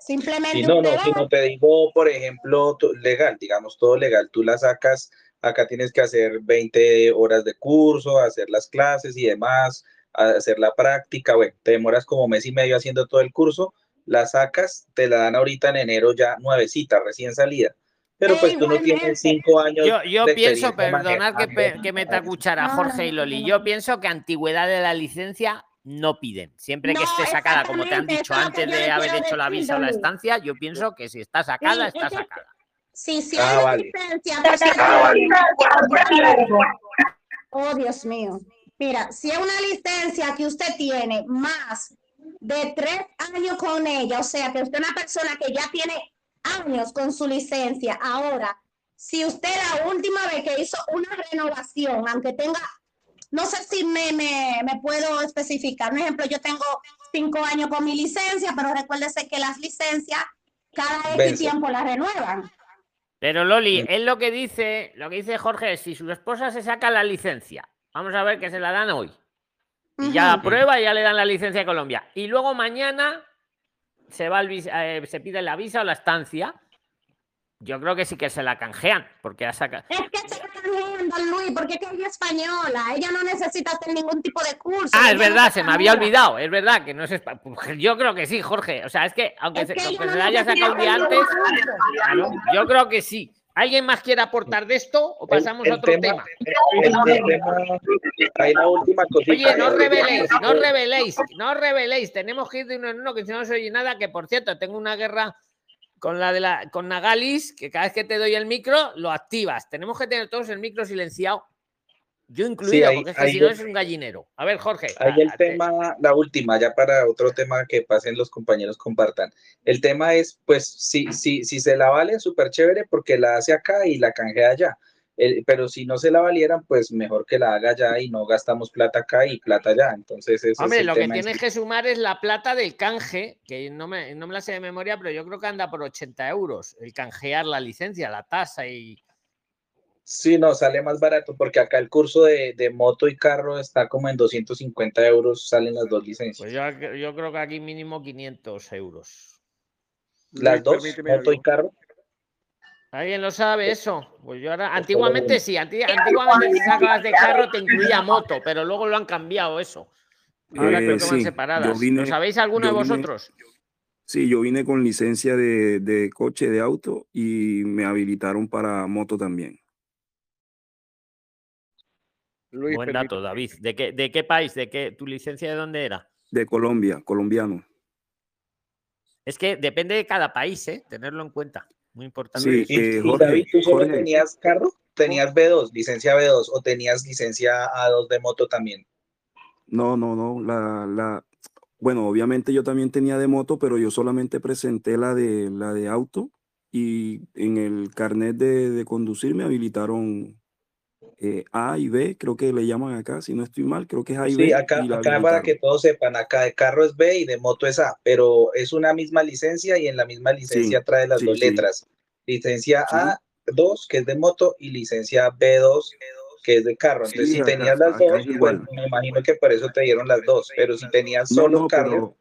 Simplemente Sí, no, no, si no te digo, por ejemplo, legal, digamos todo legal, tú la sacas, acá tienes que hacer 20 horas de curso, hacer las clases y demás, a- hacer la práctica, bueno, te demoras como mes y medio haciendo todo el curso, la sacas, te la dan ahorita en enero ya nuevecita, recién salida, pero pues tú no tienes cinco años Yo, yo de pienso, perdonad que, pe- que meta cuchara No, Jorge y Loli, yo pienso que antigüedad de la licencia no piden. Siempre que No, esté sacada, como te han dicho que antes de haber hecho la visa o la estancia, yo pienso que si está sacada, Sí, está es que- sacada. Sí, sí Ah, hay vale. licencia, porque- Oh, Dios mío. Mira, si es una licencia que usted tiene más de tres años con ella, o sea, que usted es una persona que ya tiene años con su licencia, ahora, si usted la última vez que hizo una renovación, aunque tenga, no sé si me, me, me puedo especificar, por ejemplo, yo tengo cinco años con mi licencia, pero recuérdese que las licencias cada X Vence. tiempo las renuevan. Pero Loli, él lo que dice, lo que dice Jorge es si su esposa se saca la licencia, vamos a ver que se la dan hoy. Y ya aprueba y ya le dan la licencia de Colombia. Y luego mañana se va el vis- eh, se pide la visa o la estancia. Yo creo que sí que se la canjean, porque ha sacado. Es que se está viendo, Luis, porque es que ella es española. Ella no necesita hacer ningún tipo de curso. Ah, es no verdad, se me había española. olvidado, es verdad que no es espa- Yo creo que sí, Jorge. O sea, es que aunque Es se, aunque la haya sacado un día antes, claro, yo creo que sí. ¿Alguien más quiere aportar de esto o pasamos el a otro tema- tema? El tema, hay la última cosita. Oye, no reveléis, no reveléis, no reveléis. Tenemos que ir de uno en uno que si no se oye nada. Que por cierto, tengo una guerra con la de la con Nagalis, que cada vez que te doy el micro, lo activas. Tenemos que tener todos el micro silenciado. Yo incluido, ahí- porque es que si no es un gallinero. A ver, Jorge. Ahí el te- tema, la última, ya para otro tema que pasen los compañeros compartan. El tema es, pues, si, si, si se la valen, súper chévere porque la hace acá y la canjea allá. El- pero si no se la valieran, pues mejor que la haga allá y no gastamos plata acá y plata allá. Entonces, ese Hombre, es lo que tienes sí. que sumar es la plata del canje, que no me, no me la sé de memoria, pero yo creo que anda por 80 euros el canjear la licencia, la tasa y. Sí, no, sale más barato porque acá el curso de, de moto y carro está como en 250 euros, salen las dos licencias. Pues yo, yo creo que aquí mínimo 500 euros. las dos, permíteme moto y carro. ¿Alguien lo sabe eso? Pues yo ahora, antiguamente sí, anti- antiguamente si sacabas de carro te incluía moto, pero luego lo han cambiado eso. Ahora Eh, creo que van sí, separadas. vine- ¿Lo sabéis alguno de vosotros? Sí, yo vine con licencia de, de coche, de auto y me habilitaron para moto también. Luis, Buen dato, David. ¿De qué, ¿De qué país? ¿De qué? ¿Tu licencia de dónde era? De Colombia, colombiano. Es que depende de cada país, ¿eh? Tenerlo en cuenta. Muy importante. Sí, Y, eh, y David, ¿tú solo Jorge. tenías carro? ¿Tenías B2, licencia B2 o tenías licencia A2 de moto también? No, no, no. La, la, bueno, obviamente yo también tenía de moto, pero yo solamente presenté la de la de auto y en el carnet de, de conducir me habilitaron eh, A y B, creo que le llaman acá, si no estoy mal, creo que es A y Sí, B. acá, y la acá para que todos sepan, acá de carro es B y de moto es A, pero es una misma licencia y en la misma licencia trae las sí, dos sí. letras. Licencia Sí. A2, que es de moto, y licencia B2, que es de carro. Entonces, Sí, si acá- tenías las acá dos, igual. me imagino que por eso te dieron las dos, pero si tenías No, solo no, carro, pero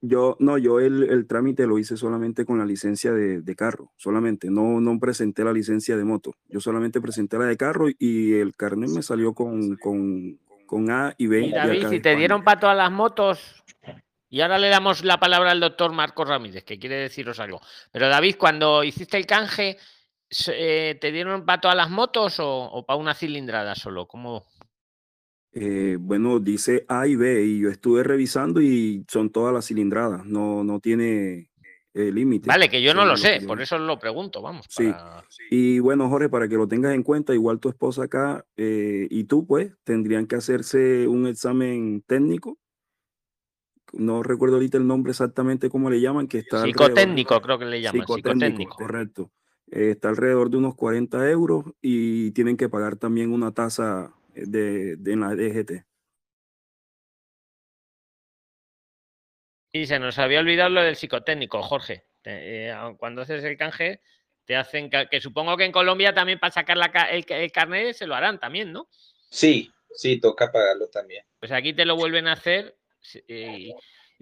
yo, no, yo el, el trámite lo hice solamente con la licencia de, de carro, solamente, no, no presenté la licencia de moto, yo solamente presenté la de carro y el carnet me salió con, con, con A y B. Y David, si te dieron para todas las motos. Y ahora le damos la palabra al doctor Marcos Ramírez, que quiere deciros algo. Pero David, cuando hiciste el canje, eh, ¿te dieron para todas las motos o, para una cilindrada solo? ¿Cómo? Eh, bueno, dice A y B y yo estuve revisando y son todas las cilindradas, no, no tiene eh, límite. Vale, que yo no lo sé, yo- por eso lo pregunto, vamos. Sí. para- Y bueno, Jorge, para que lo tengas en cuenta, igual tu esposa acá eh, y tú, pues, tendrían que hacerse un examen técnico. No recuerdo ahorita el nombre exactamente cómo le llaman, que está alrededor- Psicotécnico, creo que le llaman. Psicotécnico, Psicotécnico. correcto. Está alrededor de unos 40 euros y tienen que pagar también una tasa de, de en la DGT. Y se nos había olvidado lo del psicotécnico, Jorge. Eh, cuando haces el canje, te hacen que supongo que en Colombia también para sacar la el, el carnet se lo harán también, ¿no? sí, sí, toca pagarlo también. Pues aquí te lo vuelven a hacer.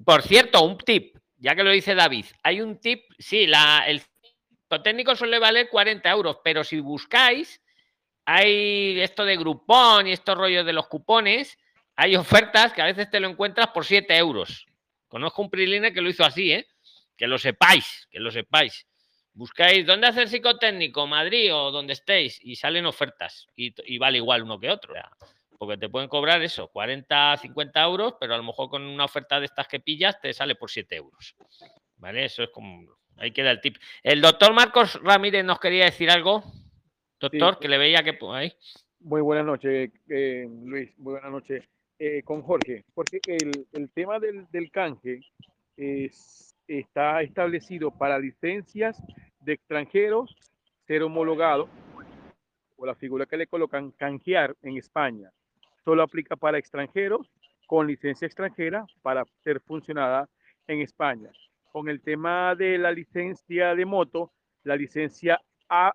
Por cierto, un tip. ya que lo dice David, hay un tip, sí, la, el técnico suele valer 40 euros, pero si buscáis, hay esto de Groupon y estos rollos de los cupones, hay ofertas que a veces te lo encuentras por 7 euros. Conozco un Priline que lo hizo así, ¿eh? Que lo sepáis, que lo sepáis. Buscáis dónde hacer psicotécnico, Madrid o donde estéis, y salen ofertas. Y, vale igual uno que otro. Porque te pueden cobrar eso, 40, 50 euros, pero a lo mejor con una oferta de estas que pillas te sale por 7 euros. ¿Vale? Eso es como. Ahí queda el tip. El doctor Marcos Ramírez nos quería decir algo. Doctor, que le veía que ahí. Muy buenas noches, eh, Luis. Muy buenas noches. Eh, con Jorge, porque el, el tema del, del canje es, está establecido para licencias de extranjeros ser homologado o la figura que le colocan canjear en España. Solo aplica para extranjeros con licencia extranjera para ser funcionada en España. Con el tema de la licencia de moto, la licencia A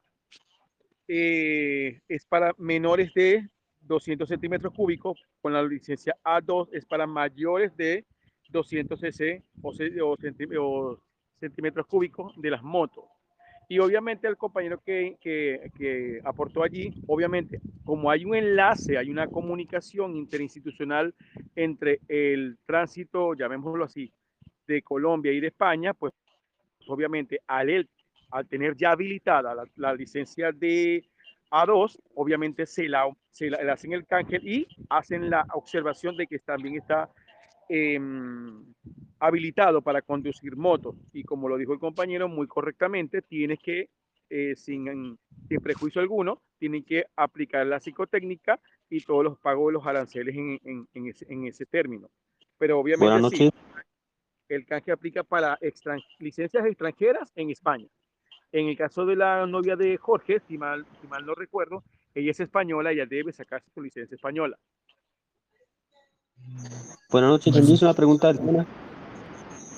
eh, es para menores de 200 centímetros cúbicos, con la licencia A2 es para mayores de 200 cc o, centímetros cúbicos de las motos. Y obviamente el compañero que, que, aportó allí, obviamente, como hay un enlace, hay una comunicación interinstitucional entre el tránsito, llamémoslo así, de Colombia y de España, pues obviamente al, al tener ya habilitada la, la licencia de a2, obviamente se la, se la, hacen el canje y hacen la observación de que también está em, habilitado para conducir motos. Y como lo dijo el compañero muy correctamente, tienes que, eh, sin, sin, prejuicio alguno, tienen que aplicar la psicotécnica y todos los pagos de los aranceles en, en, en, ese, en ese, término. Pero obviamente sí, el canje aplica para extran licencias extranjeras en España. En el caso de la novia de Jorge, si mal, si mal no recuerdo, ella es española, ella debe sacarse su licencia española. Buenas noches, ¿tendrías una pregunta?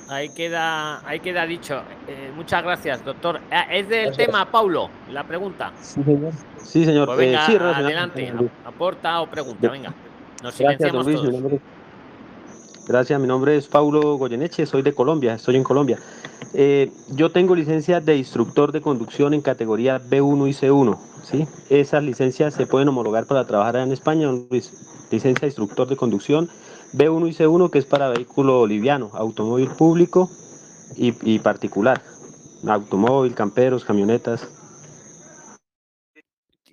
Ahí queda, ahí queda dicho. Eh, muchas gracias, doctor. Ah, es del gracias. tema, Paulo, la pregunta. Sí, señor. Sí, señor. Pues venga, eh, sí, adelante, aporta o pregunta, venga. Nos gracias, silenciamos Luis, todos. Gracias, mi nombre es Paulo Goyeneche, soy de Colombia, estoy en Colombia. Eh, yo tengo licencia de instructor de conducción en categoría B1 y C1, ¿sí? Esas licencias se pueden homologar para trabajar en España, licencia de instructor de conducción B1 y C1 que es para vehículo liviano, automóvil público y, y particular, automóvil, camperos, camionetas.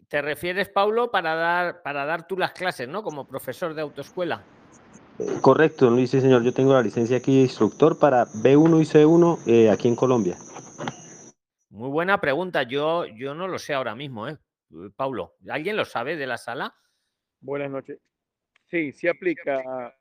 Te refieres, Paulo, para dar, para dar tú las clases, ¿no? Como profesor de autoescuela. Correcto, don Luis, sí señor, yo tengo la licencia aquí de instructor para B1 y C1 eh, aquí en Colombia. Muy buena pregunta. Yo, yo no lo sé ahora mismo, ¿eh? Paulo, ¿alguien lo sabe de la sala? Buenas noches. Sí, sí aplica,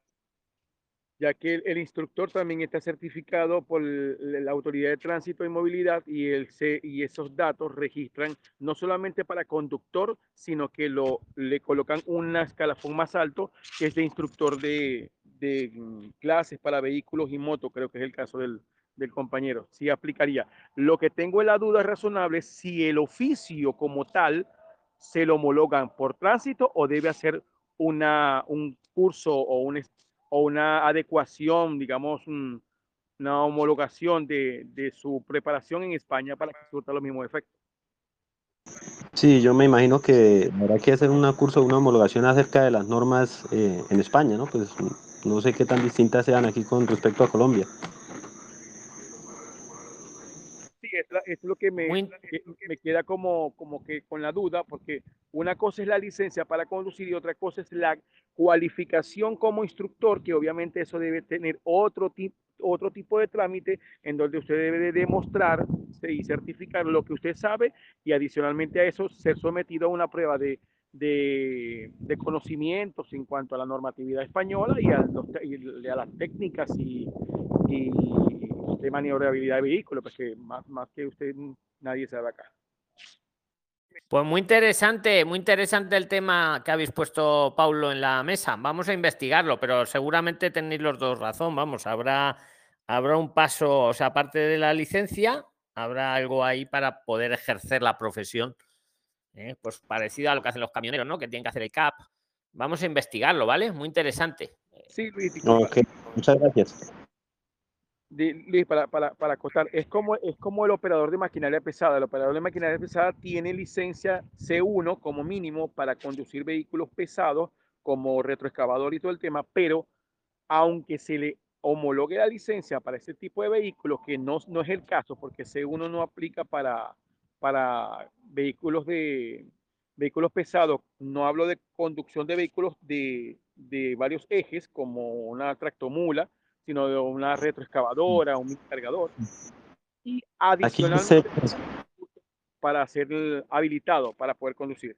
ya que el, instructor también está certificado por la Autoridad de Tránsito y Movilidad y, el y esos datos registran no solamente para conductor, sino que lo, le colocan un escalafón más alto, que es de instructor de, de mm, clases para vehículos y motos, creo que es el caso del, del compañero. Sí aplicaría. Lo que tengo en la duda razonable si el oficio como tal se lo homologan por tránsito o debe hacer una, un curso o, un, o una adecuación, digamos, un- una homologación de, de su preparación en España para que surta los mismos efectos. Sí, yo me imagino que habrá que hacer un curso, una homologación acerca de las normas eh, en España, ¿no? Pues no sé qué tan distintas sean aquí con respecto a Colombia. Sí, es, la- es lo que me, que- me queda como, como que con la duda, porque una cosa es la licencia para conducir y otra cosa es la cualificación como instructor, que obviamente eso debe tener otro tipo otro tipo de trámite en donde usted debe de demostrar y certificar lo que usted sabe y adicionalmente a eso ser sometido a una prueba de, de, de conocimientos en cuanto a la normatividad española y a, los y a las técnicas y, y de maniobrabilidad de vehículo, pues que más, más que usted nadie sabe acá. Pues muy interesante, muy interesante el tema que habéis puesto, Paulo, en la mesa. Vamos a investigarlo, pero seguramente tenéis los dos razón. Vamos, habrá, habrá un paso, o sea, aparte de la licencia, habrá algo ahí para poder ejercer la profesión. ¿Eh? Pues parecido a lo que hacen los camioneros, ¿no? Que tienen que hacer el CAP. Vamos a investigarlo, ¿vale? Muy interesante. Sí, Luis, muchas gracias. Luis, para, para, para acotar, es como, es como el operador de maquinaria pesada. El operador de maquinaria pesada tiene licencia C1 como mínimo para conducir vehículos pesados como retroexcavador y todo el tema, pero aunque se le homologue la licencia para ese tipo de vehículos, que no, no es el caso, porque C1 no aplica para, para vehículos de vehículos pesados, no hablo de conducción de vehículos de, de varios ejes, como una tractomula, sino de una retroexcavadora, un cargador. Y adicionalmente para ser habilitado para poder conducir.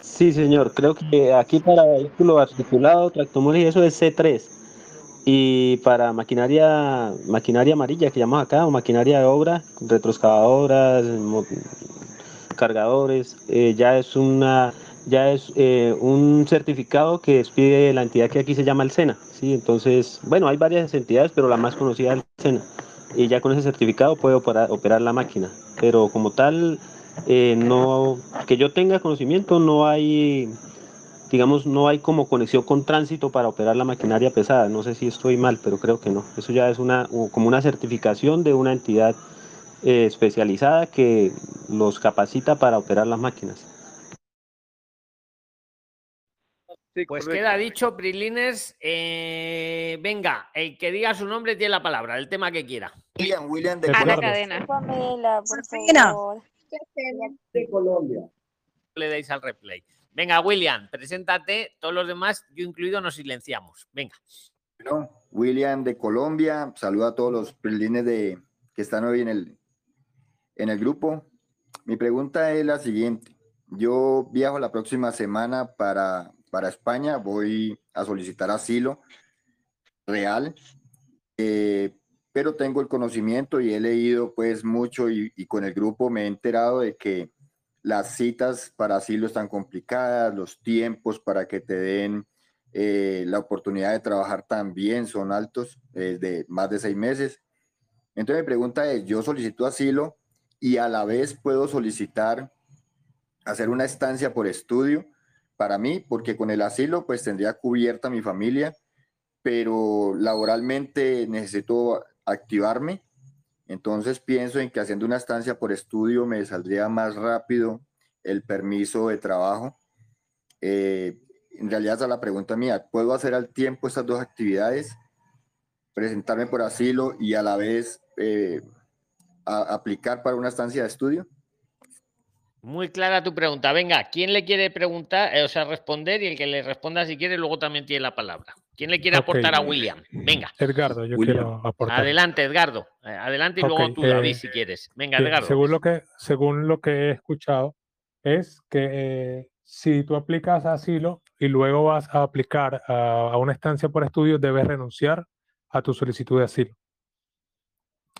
sí, señor, creo que aquí para vehículo articulado, tractomula y eso es C3. Y para maquinaria, maquinaria amarilla que llamamos acá, o maquinaria de obra, retroexcavadoras, cargadores, eh, ya es una ya es eh, un certificado que expide la entidad que aquí se llama el SENA, ¿sí? Entonces, bueno, hay varias entidades, pero la más conocida es el SENA. Y ya con ese certificado puede operar, operar la máquina. Pero como tal, eh, no, que yo tenga conocimiento, no hay, digamos, no hay como conexión con tránsito para operar la maquinaria pesada. No sé si estoy mal, pero creo que no. Eso ya es una, como una certificación de una entidad eh, especializada que los capacita para operar las máquinas. Sí, Pues correcto. queda dicho, Prilines. eh, venga, el que diga su nombre tiene la palabra, el tema que quiera. William, William de Ana Colombia. Cadena. Pamela, por favor. De Colombia. Le dais al replay. Venga, William, preséntate. Todos los demás, yo incluido, nos silenciamos. Venga. Bueno, William de Colombia. Saluda a todos los prilines de, que están hoy en el, en el grupo. Mi pregunta es la siguiente. Yo viajo la próxima semana para, para España. Voy a solicitar asilo real. eh, pero tengo el conocimiento y he leído pues mucho y, y con el grupo me he enterado de que las citas para asilo están complicadas, los tiempos para que te den eh, la oportunidad de trabajar también son altos, eh, de más de seis meses. Entonces mi pregunta es, yo solicito asilo y a la vez puedo solicitar hacer una estancia por estudio para mí, porque con el asilo pues tendría cubierta mi familia, pero laboralmente necesito activarme. Entonces pienso en que haciendo una estancia por estudio me saldría más rápido el permiso de trabajo. Eh, en realidad esa es la pregunta mía. ¿Puedo hacer al tiempo estas dos actividades? Presentarme por asilo y a la vez eh, aplicar para una estancia de estudio. Muy clara tu pregunta. Venga, ¿quién le quiere preguntar, eh, o sea, responder? Y el que le responda si quiere, luego también tiene la palabra. ¿Quién le quiere aportar a William? Venga, Edgardo, yo William. quiero aportar. adelante, Edgardo. Eh, Adelante y luego tú, David, eh, si quieres. Venga, Bien, Edgardo. según lo que según lo que he escuchado es que eh, si tú aplicas asilo y luego vas a aplicar a, a una estancia por estudio debes renunciar a tu solicitud de asilo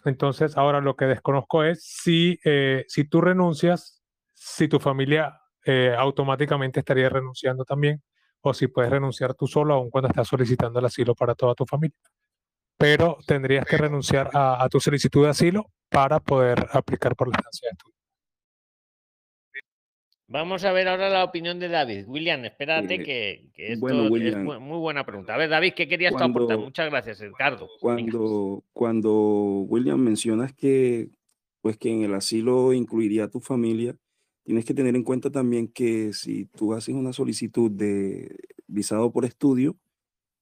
entonces ahora lo que desconozco es si eh, si tú renuncias si tu familia eh, automáticamente estaría renunciando también o si puedes renunciar tú solo aun cuando estás solicitando el asilo para toda tu familia pero tendrías que renunciar a, a tu solicitud de asilo para poder aplicar por la estancia de estudio. Vamos a ver ahora la opinión de David. William, espérate Eh, que, que esto bueno, es William, muy buena pregunta. A ver, David, ¿qué querías tú aportar? Muchas gracias. Cuando, cuando William mencionas que, pues que en el asilo incluiría a tu familia, tienes que tener en cuenta también que si tú haces una solicitud de visado por estudio,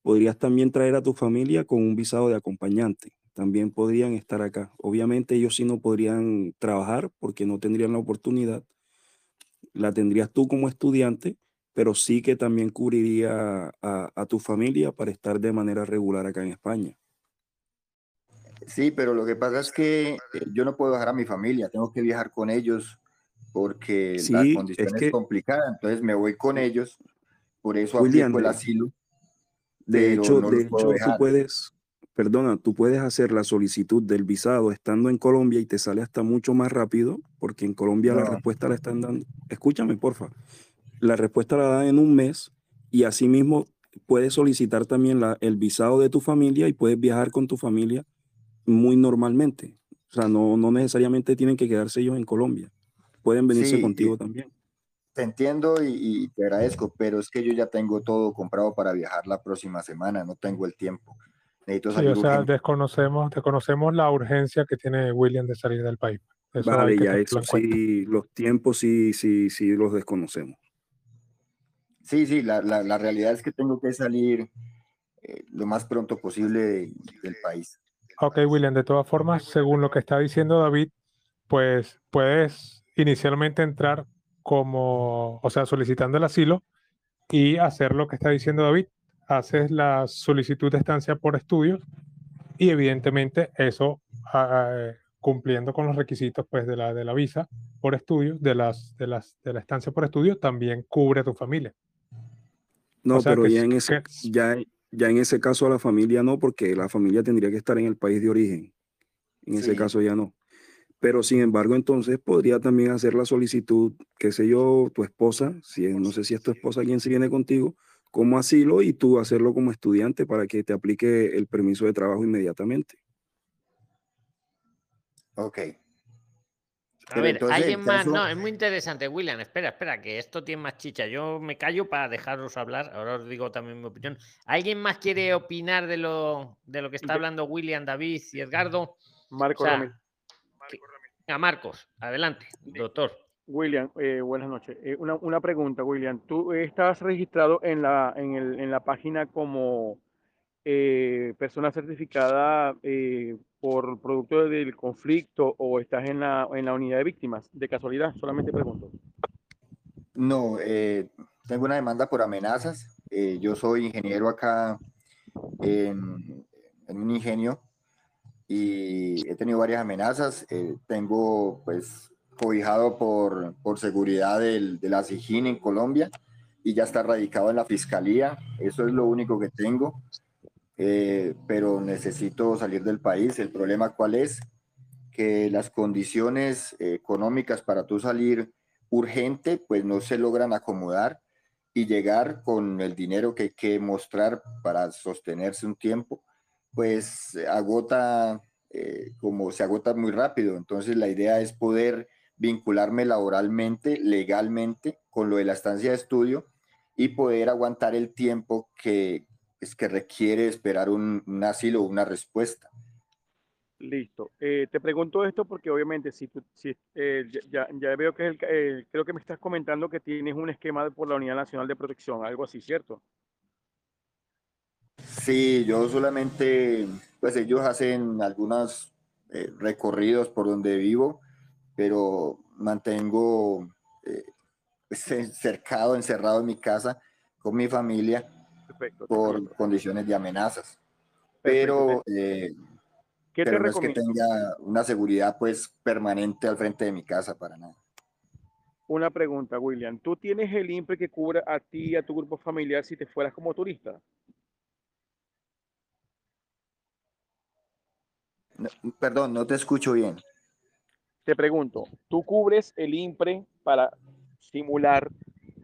podrías también traer a tu familia con un visado de acompañante. También podrían estar acá. Obviamente ellos sí no podrían trabajar porque no tendrían la oportunidad. La tendrías tú como estudiante, pero sí que también cubriría a, tu familia para estar de manera regular acá en España. Sí, pero lo que pasa es que eh, yo no puedo dejar a mi familia, tengo que viajar con ellos porque la Sí, condición es es, que- complicada, entonces me voy con ellos, por eso William, aplico el de- asilo, De hecho, no de hecho tú puedes, perdona, tú puedes hacer la solicitud del visado estando en Colombia y te sale hasta mucho más rápido, porque en Colombia la No. respuesta la están dando. Escúchame, porfa. La respuesta la dan en un mes y asimismo puedes solicitar también la- el visado de tu familia y puedes viajar con tu familia muy normalmente. O sea, no, no necesariamente tienen que quedarse ellos en Colombia. Pueden venirse Sí, contigo y- también. Te entiendo y, y te agradezco, pero es que yo ya tengo todo comprado para viajar la próxima semana, no tengo el tiempo. necesito Sí, salir o sea, urgente. desconocemos, desconocemos la urgencia que tiene William de salir del país. Eso Vale, ya eso sí, los tiempos sí, sí, sí los desconocemos. Sí, sí, la, la, la realidad es que tengo que salir eh, lo más pronto posible de- del país. Ok, William, de todas formas, según lo que está diciendo David, pues puedes inicialmente entrar como, o sea, solicitando el asilo y hacer lo que está diciendo David. Haces la solicitud de estancia por estudios y evidentemente eso, ah, eh, cumpliendo con los requisitos pues, de la, de la visa por estudios, de, las, de, las, de la estancia por estudios, también cubre a tu familia. No, O sea pero que ya en ese, ya, ya en ese caso a la familia no, porque la familia tendría que estar en el país de origen. En ese Sí. caso ya no. Pero sin embargo, entonces podría también hacer la solicitud, qué sé yo, tu esposa, si es- no sé si es tu esposa quien se viene contigo, como asilo y tú hacerlo como estudiante para que te aplique el permiso de trabajo inmediatamente. Ok. A Pero ver, entonces, alguien más. caso- No, es muy interesante, William. Espera, espera, que esto tiene más chicha. Yo me callo para dejaros hablar. Ahora os digo también mi opinión. ¿Alguien más quiere opinar de lo, de lo que está hablando William, David y Edgardo? Marco O sea, Marcos, adelante, doctor. William, eh, buenas noches. Eh, una, una pregunta, William. ¿Tú estás registrado en la, en el- en la página como eh, persona certificada eh, por producto del conflicto o estás en la, en la unidad de víctimas? De casualidad, solamente pregunto. No, eh, tengo una demanda por amenazas. Eh, yo soy ingeniero acá en, en un ingenio y he tenido varias amenazas. Eh, tengo pues cobijado por, por seguridad del, de la SIGIN en Colombia y ya está radicado en la fiscalía. Eso es lo único que tengo. Eh, pero necesito salir del país. El problema cuál es? Que las condiciones económicas para tú salir urgente, pues no se logran acomodar y llegar con el dinero que hay que mostrar para sostenerse un tiempo, pues agota, eh, como se agota muy rápido. Entonces la idea es poder vincularme laboralmente, legalmente, con lo de la estancia de estudio y poder aguantar el tiempo que, es que requiere esperar un, un asilo o una respuesta. Listo. Eh, te pregunto esto porque obviamente si tú, si, eh, ya, ya- veo que el eh, creo que me estás comentando que tienes un esquema por la Unidad Nacional de Protección, algo así, ¿cierto? Sí, yo solamente, pues ellos hacen algunos eh, recorridos por donde vivo, pero mantengo eh, cercado, encerrado en mi casa con mi familia Perfecto. por condiciones de amenazas. Pero, eh, ¿Qué te pero no es que tenga una seguridad pues permanente al frente de mi casa para nada. Una pregunta, William. ¿Tú tienes el INPE que cubra a ti y a tu grupo familiar si te fueras como turista? Perdón, no te escucho bien. Te pregunto, ¿tú cubres el INPRE para simular?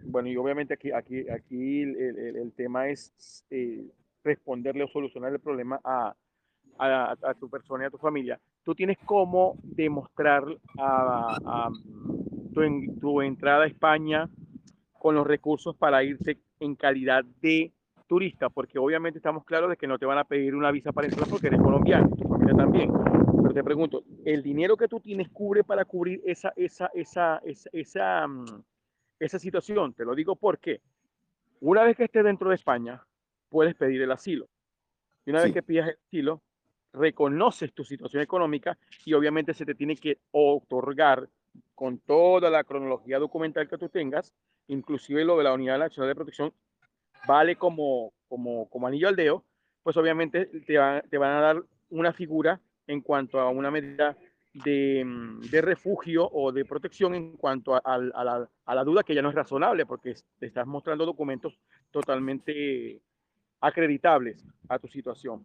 Bueno, y obviamente aquí, aquí, aquí el, tema es eh, responderle o solucionar el problema a, a, tu persona y a tu familia. ¿Tú tienes cómo demostrar tu, tu entrada a España con los recursos para irte en calidad de turista? Porque obviamente estamos claros de que no te van a pedir una visa para entrar porque eres colombiano, familia también. Pero te pregunto, ¿el dinero que tú tienes cubre para cubrir esa, esa, esa, esa, esa, mm, esa situación? Te lo digo porque una vez que estés dentro de España, puedes pedir el asilo. Y una vez que pidas el asilo, reconoces tu situación económica y obviamente se te tiene que otorgar con toda la cronología documental que tú tengas, inclusive lo de la Unidad Nacional de Protección, vale como, como, como anillo al dedo, pues obviamente te, va- te van a dar una figura en cuanto a una medida de, mm, de refugio o de protección en cuanto a, la, duda que ya no es razonable porque te estás mostrando documentos totalmente acreditables a tu situación.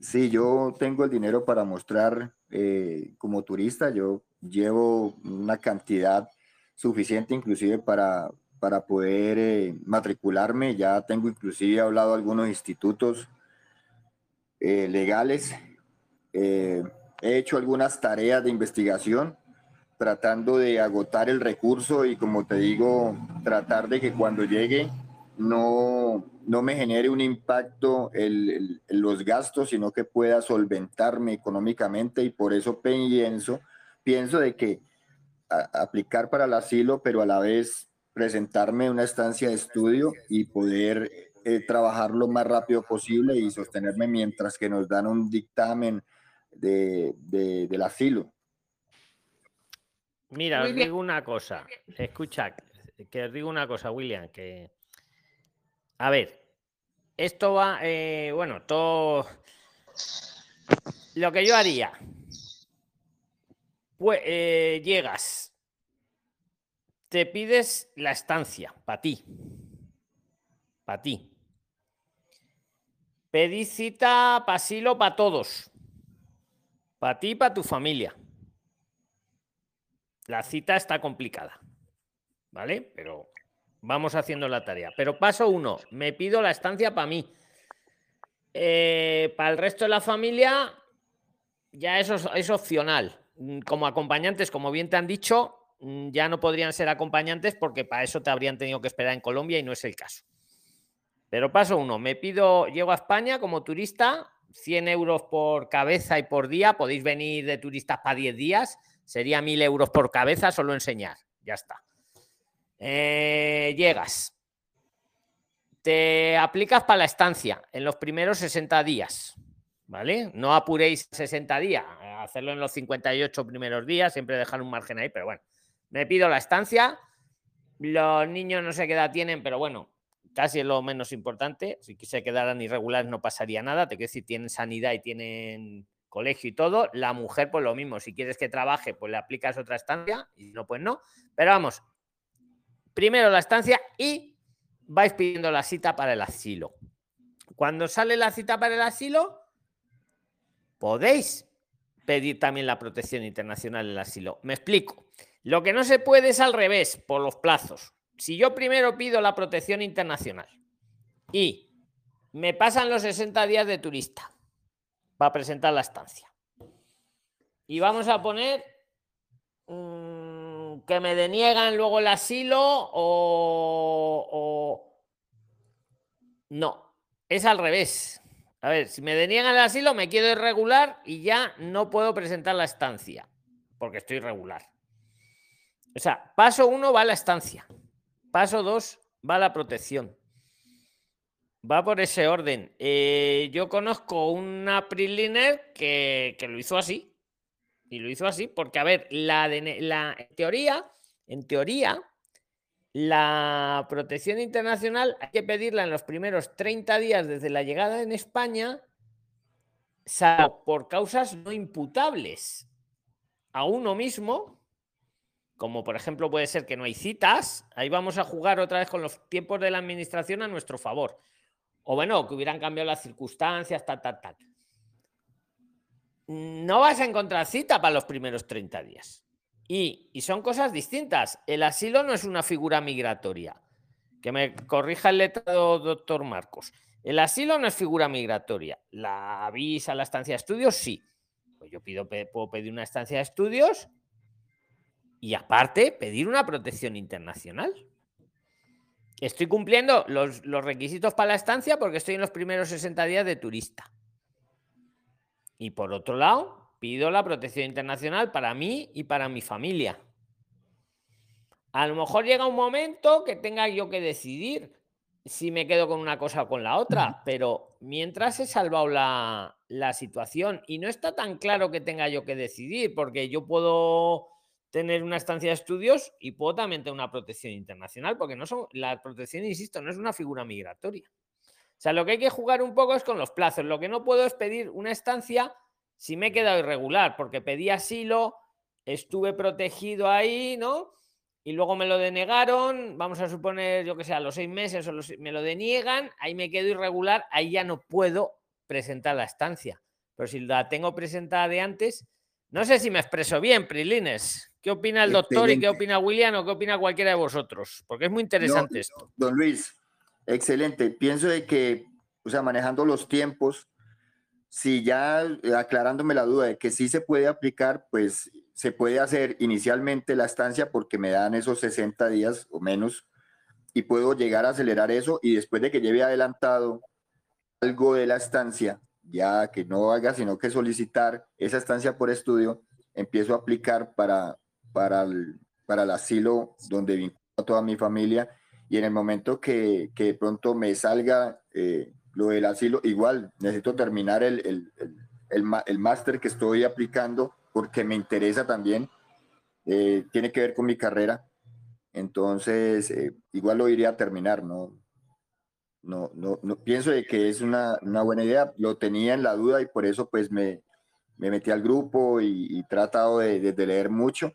Sí, yo tengo el dinero para mostrar eh, como turista. Yo llevo una cantidad suficiente inclusive para, para poder eh, matricularme. Ya tengo inclusive hablado a algunos institutos eh, legales. Eh, he hecho algunas tareas de investigación tratando de agotar el recurso y como te digo, tratar de que cuando llegue no, no me genere un impacto en los gastos, sino que pueda solventarme económicamente y por eso pienso, pienso de que aplicar para el asilo, pero a la vez presentarme una estancia de estudio y poder eh, trabajar lo más rápido posible y sostenerme mientras que nos dan un dictamen de, del asilo. Mira, os digo una cosa, escucha, que os digo una cosa, William, que a ver, esto va, eh, bueno, todo lo que yo haría, pues eh, llegas, te pides la estancia para ti, para ti. Pedí cita para para todos, para ti y para tu familia. La cita está complicada, ¿vale? Pero Vamos haciendo la tarea. Pero paso uno, me pido la estancia para mí. Eh, para el resto de la familia, ya eso es, opcional. Mm, como acompañantes, como bien te han dicho, mm, ya no podrían ser acompañantes porque para eso te habrían tenido que esperar en Colombia y no es el caso. Pero paso uno, me pido, llego a España como turista, 100 euros por cabeza y por día, podéis venir de turistas para 10 días, sería 1000 euros por cabeza, solo enseñar, ya está. Eh, llegas. Te aplicas para la estancia en los primeros 60 días. ¿Vale? No apuréis 60 días, hacerlo en los 58 primeros días, siempre dejar un margen ahí, pero bueno, me pido la estancia. Los niños no sé qué edad tienen, pero bueno, casi es lo menos importante. Si se quedaran irregulares no pasaría nada. Te quiero decir, tienen sanidad y tienen colegio y todo. La mujer, pues lo mismo. Si quieres que trabaje, pues le aplicas otra estancia y no, pues no. Pero vamos, primero la estancia y vais pidiendo la cita para el asilo. Cuando sale la cita para el asilo, podéis pedir también la protección internacional el asilo. Me explico. Lo que no se puede es al revés, por los plazos. Si yo primero pido la protección internacional y me pasan los 60 días de turista para presentar la estancia y vamos a poner que me deniegan luego el asilo o, No, es al revés. A ver, si me deniegan el asilo me quedo irregular y ya no puedo presentar la estancia porque estoy irregular. O sea, paso uno va a la estancia. Paso dos va a la protección. Va por ese orden. Eh, yo conozco una PRILINER que, que lo hizo así. Y lo hizo así porque, a ver, la, la en teoría, en teoría, la protección internacional hay que pedirla en los primeros 30 días desde la llegada en España, por causas no imputables a uno mismo, como por ejemplo puede ser que no hay citas, ahí vamos a jugar otra vez con los tiempos de la administración a nuestro favor. O bueno, que hubieran cambiado las circunstancias, tal, tal, tal no vas a encontrar cita para los primeros 30 días. Y, son cosas distintas. El asilo no es una figura migratoria. Que me corrija el letrado doctor Marcos. El asilo no es figura migratoria. La visa, la estancia de estudios, sí. Pues yo pido, puedo pedir una estancia de estudios y aparte pedir una protección internacional. Estoy cumpliendo los, los requisitos para la estancia porque estoy en los primeros 60 días de turista. Y por otro lado, pido la protección internacional para mí y para mi familia. A lo mejor llega un momento que tenga yo que decidir si me quedo con una cosa o con la otra, pero mientras he salvado la, situación y no está tan claro que tenga yo que decidir, porque yo puedo tener una estancia de estudios y puedo también tener una protección internacional, porque no son, la protección, insisto, no es una figura migratoria. O sea, lo que hay que jugar un poco es con los plazos. Lo que no puedo es pedir una estancia si me he quedado irregular, porque pedí asilo, estuve protegido ahí, ¿no? Y luego me lo denegaron, vamos a suponer, yo que sé, a los seis meses o me lo deniegan, ahí me quedo irregular, ahí ya no puedo presentar la estancia. Pero si la tengo presentada de antes, no sé si me expreso bien, Prilines. ¿Qué opina el doctor y qué opina William o qué opina cualquiera de vosotros? Porque es muy interesante esto. Don Luis, Excelente. Pienso de que, o sea, manejando los tiempos, si ya aclarándome la duda de que sí se puede aplicar, pues se puede hacer inicialmente la estancia porque me dan esos 60 días o menos y puedo llegar a acelerar eso y después de que lleve adelantado algo de la estancia, ya que no haga sino que solicitar esa estancia por estudio, empiezo a aplicar para, para, el, para el asilo donde vinculo a toda mi familia. Y en el momento que, que de pronto me salga eh, lo del asilo, igual necesito terminar el, el, el, el, máster que estoy aplicando porque me interesa también, eh, tiene que ver con mi carrera, entonces eh, igual lo iría a terminar, ¿no? No, no, no pienso de que es una, una buena idea, lo tenía en la duda y por eso pues me, me metí al grupo y, he tratado de, de- de leer mucho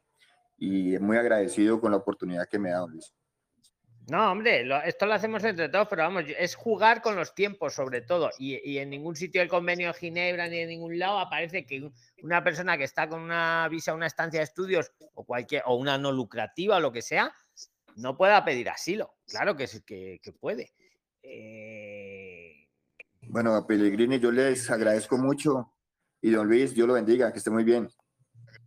y muy agradecido con la oportunidad que me ha dado Luis. No, hombre, lo- esto lo hacemos entre todos, pero vamos, es jugar con los tiempos sobre todo. Y, y en ningún sitio del convenio de Ginebra ni en ningún lado aparece que un- una persona que está con una visa, una estancia de estudios o cualquier, o una no lucrativa o lo que sea, no pueda pedir asilo. Claro que, que, que puede. Eh, Bueno, a Pellegrini yo les agradezco mucho y don Luis, Dios lo bendiga, que esté muy bien.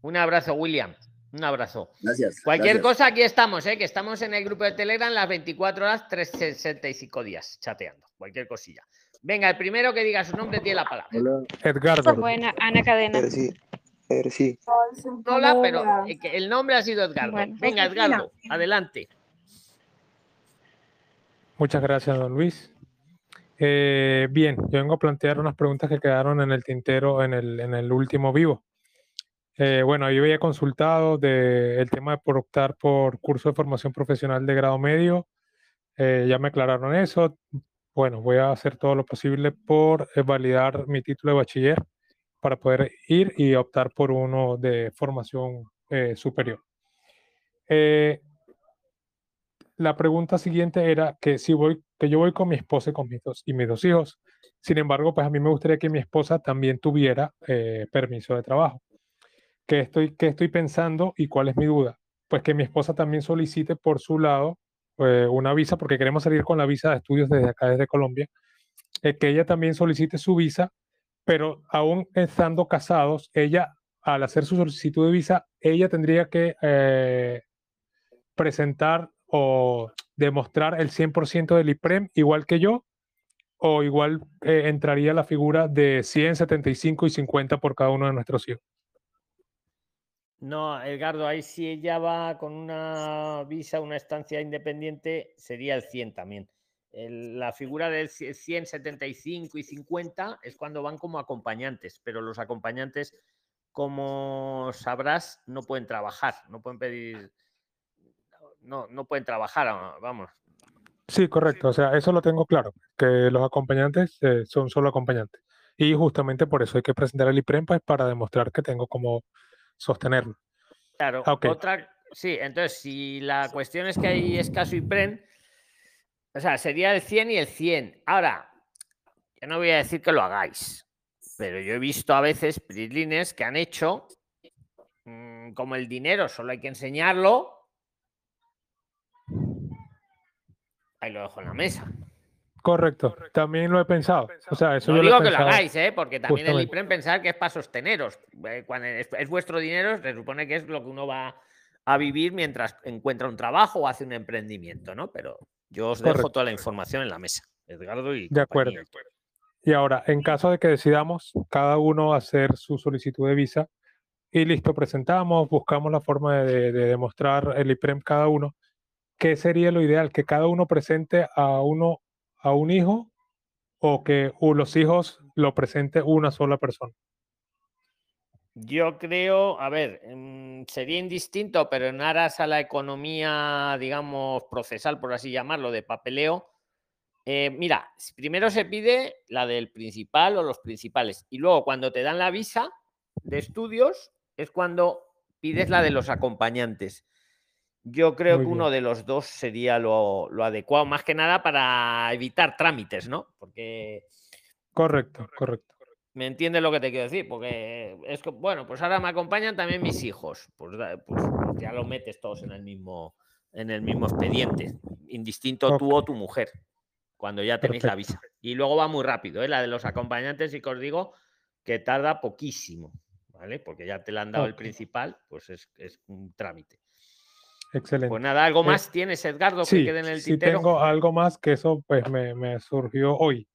un abrazo, William. Un abrazo. Gracias. Cualquier gracias. cosa, aquí estamos, ¿eh? que estamos en el grupo de Telegram las 24 horas, 365 días, chateando. Cualquier cosilla. Venga, el primero que diga su nombre tiene la palabra. Edgardo. Buena, Ana Cadena. sí, sí. Hola, pero el nombre ha sido Edgardo. Bueno. Venga, Edgardo, adelante. Muchas gracias, don Luis. Eh, bien, yo vengo a plantear unas preguntas que quedaron en el tintero en el, en el último vivo. Eh, bueno, yo había consultado de el tema de por optar por curso de formación profesional de grado medio. Eh, ya me aclararon eso. Bueno, voy a hacer todo lo posible por eh, validar mi título de bachiller para poder ir y optar por uno de formación eh, superior. Eh, la pregunta siguiente era que si voy, que yo voy con mi esposa y con mis dos, y mis dos hijos. Sin embargo, pues a mí me gustaría que mi esposa también tuviera eh, permiso de trabajo. ¿Qué estoy, qué estoy pensando y cuál es mi duda? Pues que mi esposa también solicite por su lado eh, una visa, porque queremos salir con la visa de estudios desde acá, desde Colombia, eh, que ella también solicite su visa, pero aún estando casados, ella, al hacer su solicitud de visa, ella tendría que eh, presentar o demostrar el 100% del IPREM igual que yo, o igual eh, entraría la figura de 100, 75 y 50 por cada uno de nuestros hijos. No, Edgardo, ahí si ella va con una visa, una estancia independiente, sería el 100 también. La figura del 100, 75 y 50 es cuando van como acompañantes, pero los acompañantes, como sabrás, no pueden trabajar, no pueden pedir, no, no pueden trabajar, ah, vamos. Sí, correcto. O sea, eso lo tengo claro, que los acompañantes eh, son solo acompañantes. Y justamente por eso hay que presentar el IPREM pues, para demostrar que tengo como sostenerlo. Claro, Ah, ok. otra, sí, entonces si la cuestión es que hay escaso IPREN, o sea, sería el 100 y el 100. Ahora, yo no voy a decir que lo hagáis, pero yo he visto a veces prislines que han hecho mm, como el dinero, solo hay que enseñarlo. Ahí lo dejo en la mesa. Correcto, también lo he pensado. O sea, eso No yo lo he digo que lo pensado hagáis, ¿eh? porque también el justamente. IPREN pensar que es para sosteneros. Eh, Cuando es, es vuestro dinero, se supone que es lo que uno va a vivir mientras encuentra un trabajo o hace un emprendimiento, ¿no? Pero yo os dejo Correcto. toda la información en la mesa, Edgardo y De acuerdo. Y ahora, en caso de que decidamos cada uno hacer su solicitud de visa y listo, presentamos, buscamos la forma de, de demostrar el IPREM cada uno, ¿qué sería lo ideal? ¿Que cada uno presente a uno, a un hijo o que los hijos lo presente una sola persona? Yo creo, a ver, mm, sería indistinto, pero en aras a la economía, digamos, procesal, por así llamarlo, de papeleo. eh, mira, primero se pide la del principal o los principales, y luego cuando te dan la visa de estudios es cuando pides la de los acompañantes. Yo creo Muy que uno de los dos sería lo, lo adecuado, más que nada para evitar trámites, ¿no? Porque Correcto, correcto. ¿Me entiendes lo que te quiero decir? Porque es que, bueno, pues ahora me acompañan también mis hijos. Pues, pues- ya lo metes todos en el mismo, en el mismo expediente, indistinto tú o tu mujer, cuando ya tenéis la visa. Y luego va muy rápido, ¿eh? La de los acompañantes, y que os digo que tarda poquísimo, ¿vale? Porque ya te la han dado el principal, pues es, es un trámite. Excelente. Pues nada, ¿algo Eh, más tienes, Edgardo, que Sí, quede en el sí tintero? tengo algo más que eso pues me, me surgió hoy.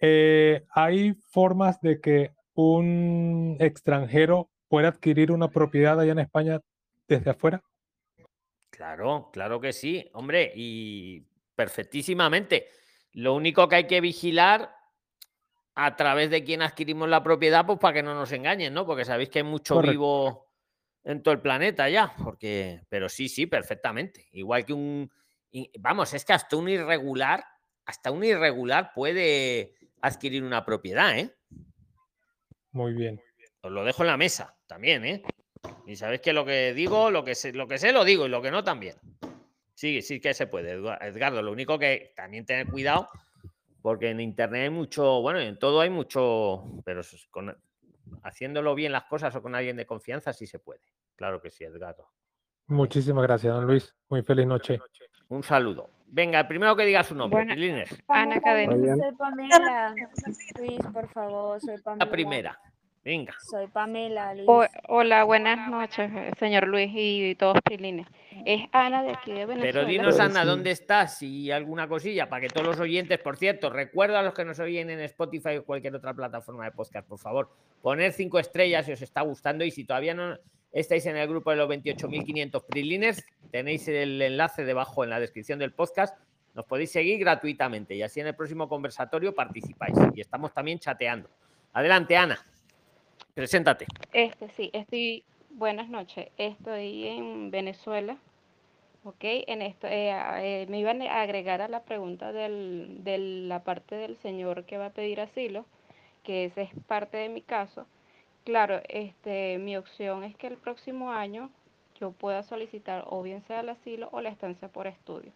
Eh, ¿hay formas de que un extranjero pueda adquirir una propiedad allá en España desde afuera? Claro, claro que sí, hombre, y perfectísimamente. Lo único que hay que vigilar a través de quién adquirimos la propiedad, pues para que no nos engañen, ¿no? Porque sabéis que hay mucho Correcto. vivo en todo el planeta ya, porque, pero sí, sí, perfectamente. Igual que un, vamos, es que hasta un irregular, hasta un irregular puede adquirir una propiedad, ¿eh? Muy bien. Os lo dejo en la mesa también, ¿eh? Y sabéis que lo que digo, lo que sé, lo que sé lo digo y lo que no también. Sí, sí que se puede, Edgardo. Lo único que también tener cuidado, porque en internet hay mucho, bueno, en todo hay mucho, pero con- haciéndolo bien las cosas o con alguien de confianza sí se puede. Claro que sí, Edgardo. Muchísimas gracias, don Luis. Muy feliz noche. Un saludo. Venga, el primero que diga su nombre, Prilines. Ana Cadena. Soy Pamela. Luis, por favor, soy Pamela. La primera. Venga. Soy Pamela, Luis. O- hola, buenas noches, señor Luis y todos prilines. Es Ana de aquí de Venezuela. Pero dinos, Ana, ¿dónde estás? Y alguna cosilla para que todos los oyentes, por cierto, recuerda a los que nos oyen en Spotify o cualquier otra plataforma de podcast, por favor, poner cinco estrellas si os está gustando y si todavía no estáis en el grupo de los 28.500 Prilines, tenéis el enlace debajo en la descripción del podcast. Nos podéis seguir gratuitamente y así en el próximo conversatorio participáis. Y estamos también chateando. Adelante, Ana. Preséntate. Este, sí, estoy, buenas noches, estoy en Venezuela, ¿ok? En esto, eh, eh, me iban a agregar a la pregunta del, de la parte del señor que va a pedir asilo, que ese es parte de mi caso. Claro, este, mi opción es que el próximo año yo pueda solicitar o bien sea el asilo o la estancia por estudio.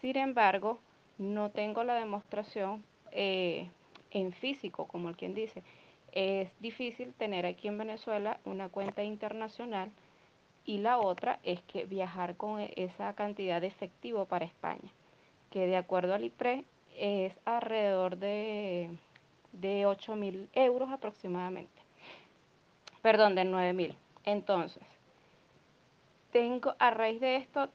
Sin embargo, no tengo la demostración eh, en físico, como el quien dice. Es difícil tener aquí en Venezuela una cuenta internacional y la otra es que viajar con e- esa cantidad de efectivo para España, que de acuerdo al IPRE es alrededor de, de 8 mil euros aproximadamente. Perdón, de 9 mil. Entonces, tengo a raíz de esto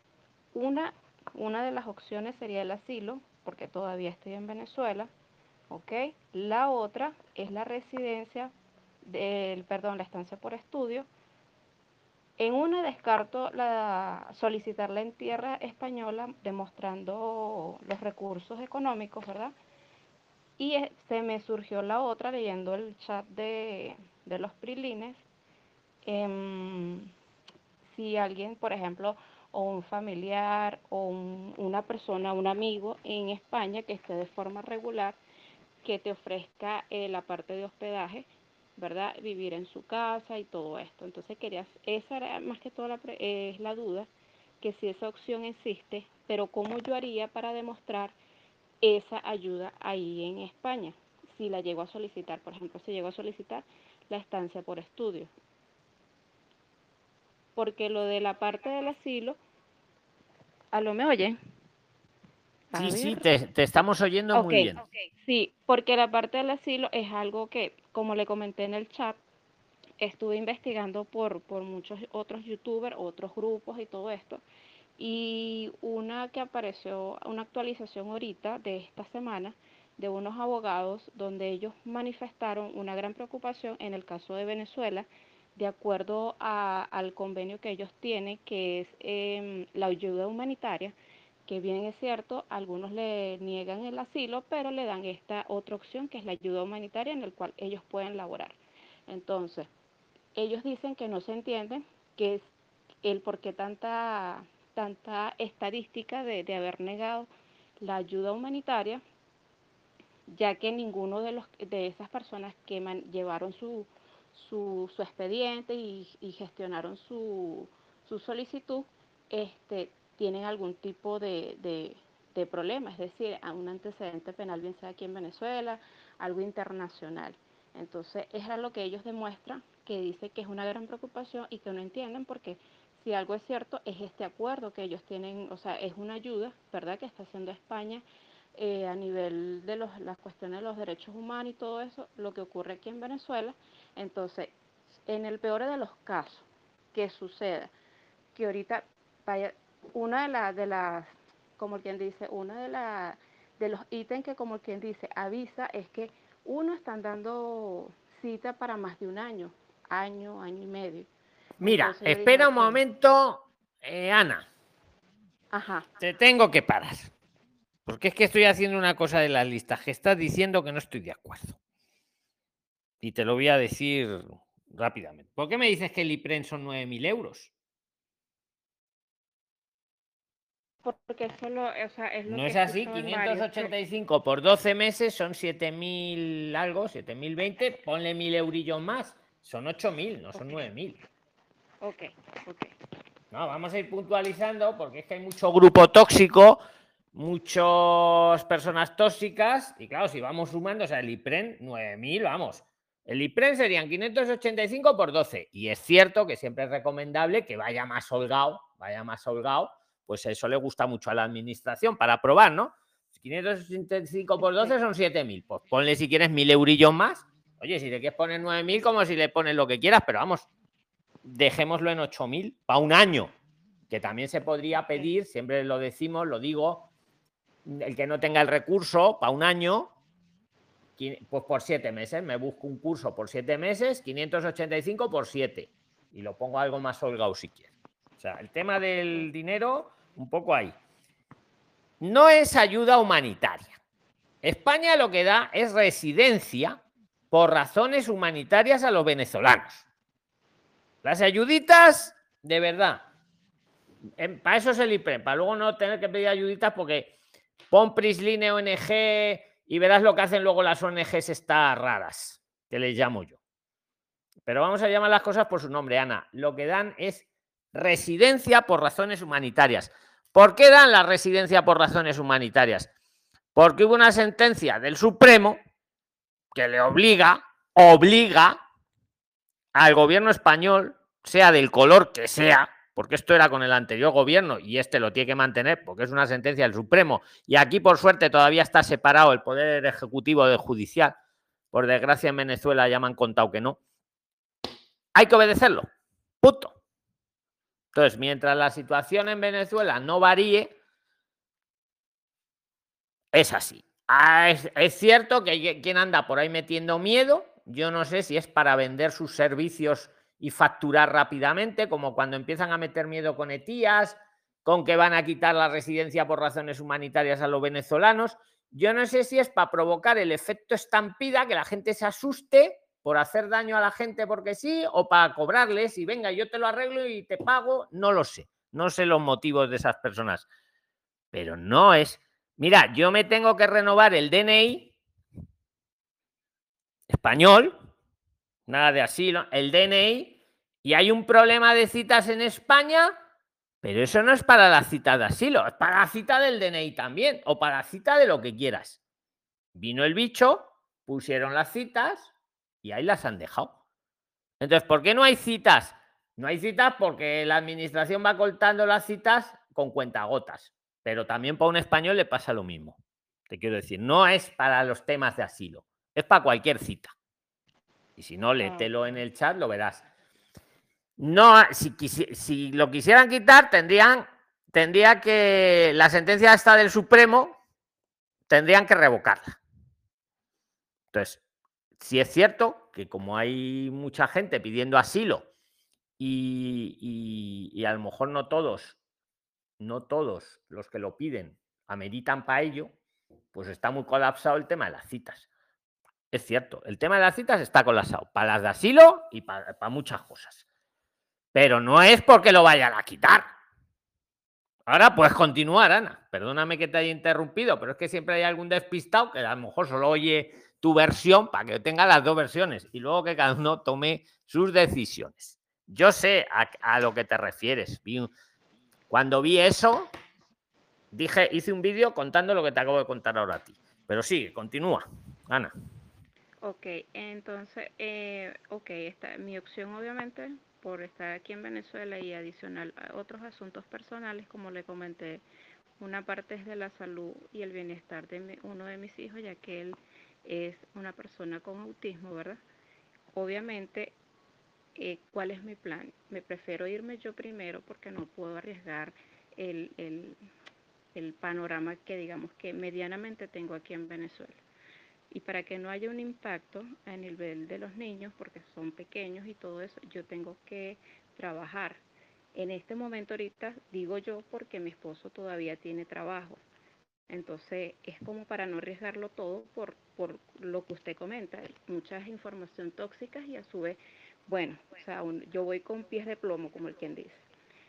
una, una de las opciones sería el asilo, porque todavía estoy en Venezuela, ¿ok? La otra es la residencia del, perdón, la estancia por estudio. En una descarto la, solicitarla en tierra española demostrando los recursos económicos, ¿verdad? Y eh, se me surgió la otra leyendo el chat de, de los prilines. em, si alguien, por ejemplo, o un familiar o un- una persona, un amigo en España que esté de forma regular, que te ofrezca eh, la parte de hospedaje, ¿verdad? Vivir en su casa y todo esto. Entonces querías, esa era más que todo la, eh, es la duda, que si esa opción existe, pero cómo yo haría para demostrar esa ayuda ahí en España, si la llego a solicitar, por ejemplo, si llego a solicitar la estancia por estudio. Porque lo de la parte del asilo, ¿a lo me oyen? A Sí, sí, te, te estamos oyendo muy bien. Sí, porque la parte del asilo es algo que, como le comenté en el chat, estuve investigando por, por muchos otros youtubers, otros grupos y todo esto. Y una que apareció, una actualización ahorita de esta semana de unos abogados donde ellos manifestaron una gran preocupación en el caso de Venezuela, de acuerdo a- al convenio que ellos tienen, que es em, la ayuda humanitaria, que bien es cierto, algunos le niegan el asilo, pero le dan esta otra opción que es la ayuda humanitaria en el cual ellos pueden laborar. Entonces, ellos dicen que no se entienden, que es el por qué tanta, tanta estadística de, de haber negado la ayuda humanitaria, ya que ninguno de, los, de esas personas que llevaron su, su, su expediente y, y gestionaron su, su solicitud, este, tienen algún tipo de, de, problema, es decir, a un antecedente penal, bien sea aquí en Venezuela, algo internacional. Entonces, es lo que ellos demuestran, que dice que es una gran preocupación y que no entienden porque si algo es cierto, es este acuerdo que ellos tienen, o sea, es una ayuda, ¿verdad?, que está haciendo España eh, a nivel de los, las cuestiones de los derechos humanos y todo eso, lo que ocurre aquí en Venezuela. Entonces, en el peor de los casos que suceda, que ahorita vaya, una de, la- de las, como quien dice, uno de, la, de los ítems que como quien dice avisa es que uno están dando cita para más de un año, año, año y medio. Mira, Entonces espera un momento, eh, Ana. Ajá. Te tengo que parar. Porque es que estoy haciendo una cosa de las listas que estás diciendo que no estoy de acuerdo. Y te lo voy a decir rápidamente. ¿Por qué me dices que el IPREN son 9.000 euros? Porque eso lo, o sea, es lo No que es así, escuchado en varios, que- 585 por 12 meses son 7.000 algo, 7.020, ponle 1.000 eurillos más, son 8.000, no son 9.000. Ok, ok. No, vamos a ir puntualizando porque es que hay mucho grupo tóxico, muchas personas tóxicas y claro, si vamos sumando, o sea, el IPREN 9.000, vamos. El IPREN serían 585 por 12 y es cierto que siempre es recomendable que vaya más holgado, vaya más holgado, pues eso le gusta mucho a la administración para probar, ¿no? 585 por 12 son 7.000, pues ponle si quieres 1.000 eurillos más. Oye, si le quieres poner 9.000, como si le pones lo que quieras, pero vamos, dejémoslo en 8.000 para un año, que también se podría pedir, siempre lo decimos, lo digo, el que no tenga el recurso para un año, pues por siete meses, me busco un curso por siete meses, 585 por 7, y lo pongo algo más holgado si quieres. O sea, el tema del dinero, un poco ahí. No es ayuda humanitaria. España lo que da es residencia por razones humanitarias a los venezolanos. Las ayuditas, de verdad. em, para eso es el IPREM, para luego no tener que pedir ayuditas porque pon Prisline ONG y verás lo que hacen luego las ONGs estas raras, que les llamo yo. Pero vamos a llamar las cosas por su nombre, Ana. Lo que dan es residencia por razones humanitarias. ¿Por qué dan la residencia por razones humanitarias? Porque hubo una sentencia del Supremo que le obliga, obliga al gobierno español, sea del color que sea, porque esto era con el anterior gobierno y este lo tiene que mantener porque es una sentencia del Supremo y aquí por suerte todavía está separado el poder ejecutivo del judicial. Por desgracia en Venezuela ya me han contado que no. Hay que obedecerlo. Punto. Entonces, mientras la situación en Venezuela no varíe, es así. Ah, es, es cierto que quien anda por ahí metiendo miedo. Yo no sé si es para vender sus servicios y facturar rápidamente, como cuando empiezan a meter miedo con etías, con que van a quitar la residencia por razones humanitarias a los venezolanos. Yo no sé si es para provocar el efecto estampida, que la gente se asuste por hacer daño a la gente porque sí, o para cobrarles y venga, yo te lo arreglo y te pago. No lo sé. No sé los motivos de esas personas. Pero no es. Mira, yo me tengo que renovar el DNI español, nada de asilo, el DNI, y hay un problema de citas en España, pero eso no es para la cita de asilo, es para la cita del DNI también, o para la cita de lo que quieras. Vino el bicho, pusieron las citas y ahí las han dejado. Entonces, ¿por qué no hay citas? No hay citas porque la administración va cortando las citas con cuentagotas, pero también para un español le pasa lo mismo. Te quiero decir, no es para los temas de asilo, es para cualquier cita. Y si no, léetelo en el chat, lo verás. No, si, si lo quisieran quitar, tendrían, tendría que la sentencia esta del Supremo tendrían que revocarla. Entonces, si es cierto que como hay mucha gente pidiendo asilo y, y- y a lo mejor no todos, no todos los que lo piden ameritan para ello, pues está muy colapsado el tema de las citas. Es cierto, el tema de las citas está colapsado para las de asilo y para, para muchas cosas. Pero no es porque lo vayan a quitar. Ahora puedes continuar, Ana. Perdóname que te haya interrumpido, pero es que siempre hay algún despistado que a lo mejor solo oye tu versión para que tenga las dos versiones y luego que cada uno tome sus decisiones. Yo sé a, a lo que te refieres. Cuando vi eso, dije, hice un vídeo contando lo que te acabo de contar ahora a ti. Pero sí, continúa, Ana. Ok, entonces, eh, ok, está, mi opción obviamente por estar aquí en Venezuela y adicional a otros asuntos personales, como le comenté, una parte es de la salud y el bienestar de mi- uno de mis hijos, ya que él es una persona con autismo, ¿verdad? Obviamente, eh, ¿cuál es mi plan? Me prefiero irme yo primero porque no puedo arriesgar el, el, el panorama que digamos que medianamente tengo aquí en Venezuela. Y para que no haya un impacto a nivel de los niños, porque son pequeños y todo eso, yo tengo que trabajar. En este momento ahorita digo yo porque mi esposo todavía tiene trabajo. Entonces es como para no arriesgarlo todo por, por lo que usted comenta, mucha información tóxica y a su vez, bueno, o sea, un- yo voy con pies de plomo, como el quien dice.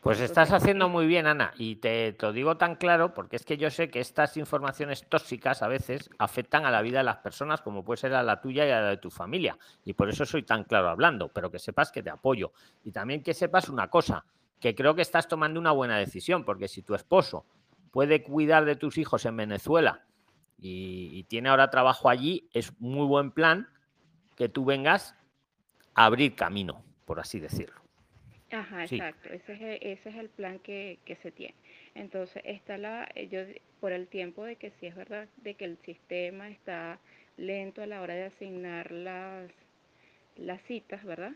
Pues estás haciendo muy bien, Ana, y te, te lo digo tan claro porque es que yo sé que estas informaciones tóxicas a veces afectan a la vida de las personas, como puede ser a la tuya y a la de tu familia. Y por eso soy tan claro hablando, pero que sepas que te apoyo. Y también que sepas una cosa, que creo que estás tomando una buena decisión, porque si tu esposo puede cuidar de tus hijos en Venezuela y, y tiene ahora trabajo allí, es muy buen plan que tú vengas a abrir camino, por así decirlo. Ajá, Sí. exacto. Ese es el, ese es el plan que, que se tiene. Entonces, está la, eh, yo, por el tiempo de que sí es verdad, de que el sistema está lento a la hora de asignar las, las citas, ¿verdad?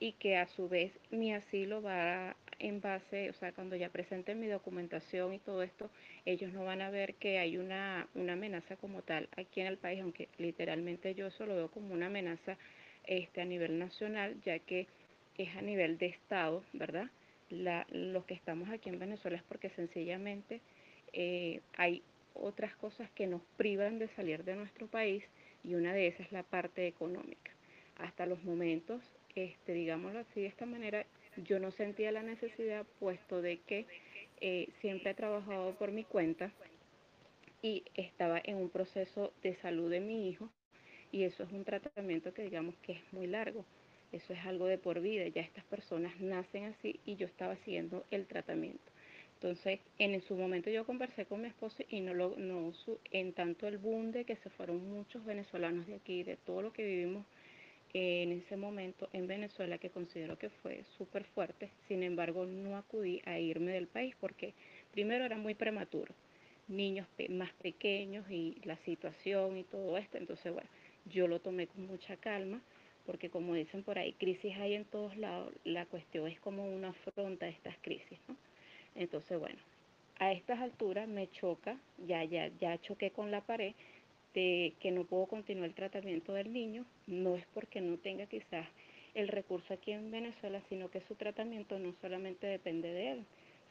Y que a su vez mi asilo va en base, o sea, cuando ya presente mi documentación y todo esto, ellos no van a ver que hay una, una amenaza como tal aquí en el país, aunque literalmente yo eso lo veo como una amenaza este, a nivel nacional, ya que es a nivel de Estado, ¿verdad? La, los que estamos aquí en Venezuela es porque sencillamente eh, hay otras cosas que nos privan de salir de nuestro país y una de esas es la parte económica. Hasta los momentos, este, digámoslo así de esta manera, yo no sentía la necesidad, puesto de que eh, siempre he trabajado por mi cuenta y estaba en un proceso de salud de mi hijo y eso es un tratamiento que digamos que es muy largo. Eso es algo de por vida. Ya estas personas nacen así y yo estaba siguiendo el tratamiento. Entonces, en su momento yo conversé con mi esposo y no lo, no en tanto el boom de que se fueron muchos venezolanos de aquí, de todo lo que vivimos en ese momento en Venezuela, que considero que fue súper fuerte. Sin embargo, no acudí a irme del país porque primero era muy prematuro, niños más pequeños y la situación y todo esto. Entonces, bueno, yo lo tomé con mucha calma porque como dicen por ahí, crisis hay en todos lados, la cuestión es cómo uno afronta estas crisis, ¿no? Entonces, bueno, a estas alturas me choca, ya, ya, ya choqué con la pared de que no puedo continuar el tratamiento del niño, no es porque no tenga quizás el recurso aquí en Venezuela, sino que su tratamiento no solamente depende de él,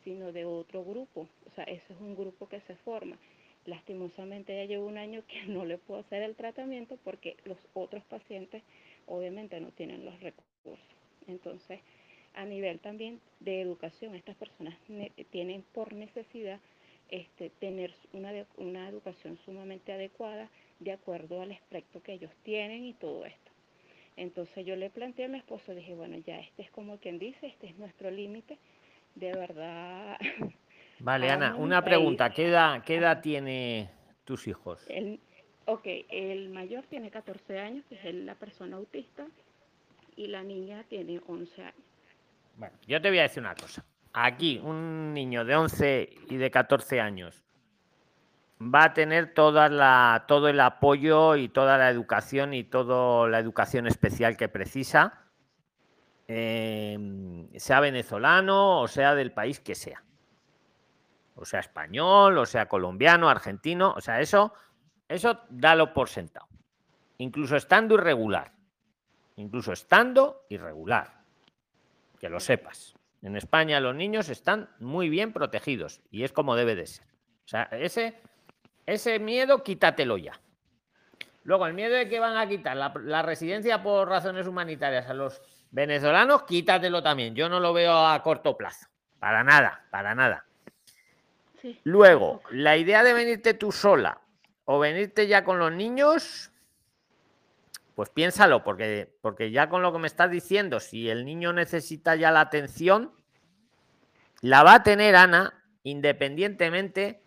sino de otro grupo, o sea, ese es un grupo que se forma. Lastimosamente ya llevo un año que no le puedo hacer el tratamiento porque los otros pacientes obviamente no tienen los recursos. Entonces, a nivel también de educación, estas personas ne- tienen por necesidad este, tener una, una educación sumamente adecuada de acuerdo al aspecto que ellos tienen y todo esto. Entonces yo le planteé a mi esposo, dije, bueno, ya este es como quien dice, este es nuestro límite, de verdad. Vale, Ana, una país- pregunta. ¿Qué edad, qué edad tiene tus hijos? El, ok, el mayor tiene 14 años, que es la persona autista, y la niña tiene 11 años. Bueno, yo te voy a decir una cosa. Aquí un niño de 11 y de 14 años va a tener todo el apoyo y toda la educación y toda la educación especial que precisa, eh, sea venezolano o sea del país que sea. O sea español, o sea colombiano, argentino, o sea, eso, eso dalo por sentado. Incluso estando irregular. Incluso estando irregular que lo sepas. En España los niños están muy bien protegidos y es como debe de ser. O sea, ese, ese miedo quítatelo ya. Luego, el miedo de que van a quitar la, la residencia por razones humanitarias a los venezolanos, quítatelo también. Yo no lo veo a corto plazo. Para nada, para nada. Sí, Luego, la idea de venirte tú sola o venirte ya con los niños, pues piénsalo, porque, porque ya con lo que me estás diciendo, si el niño necesita ya la atención, la va a tener Ana, independientemente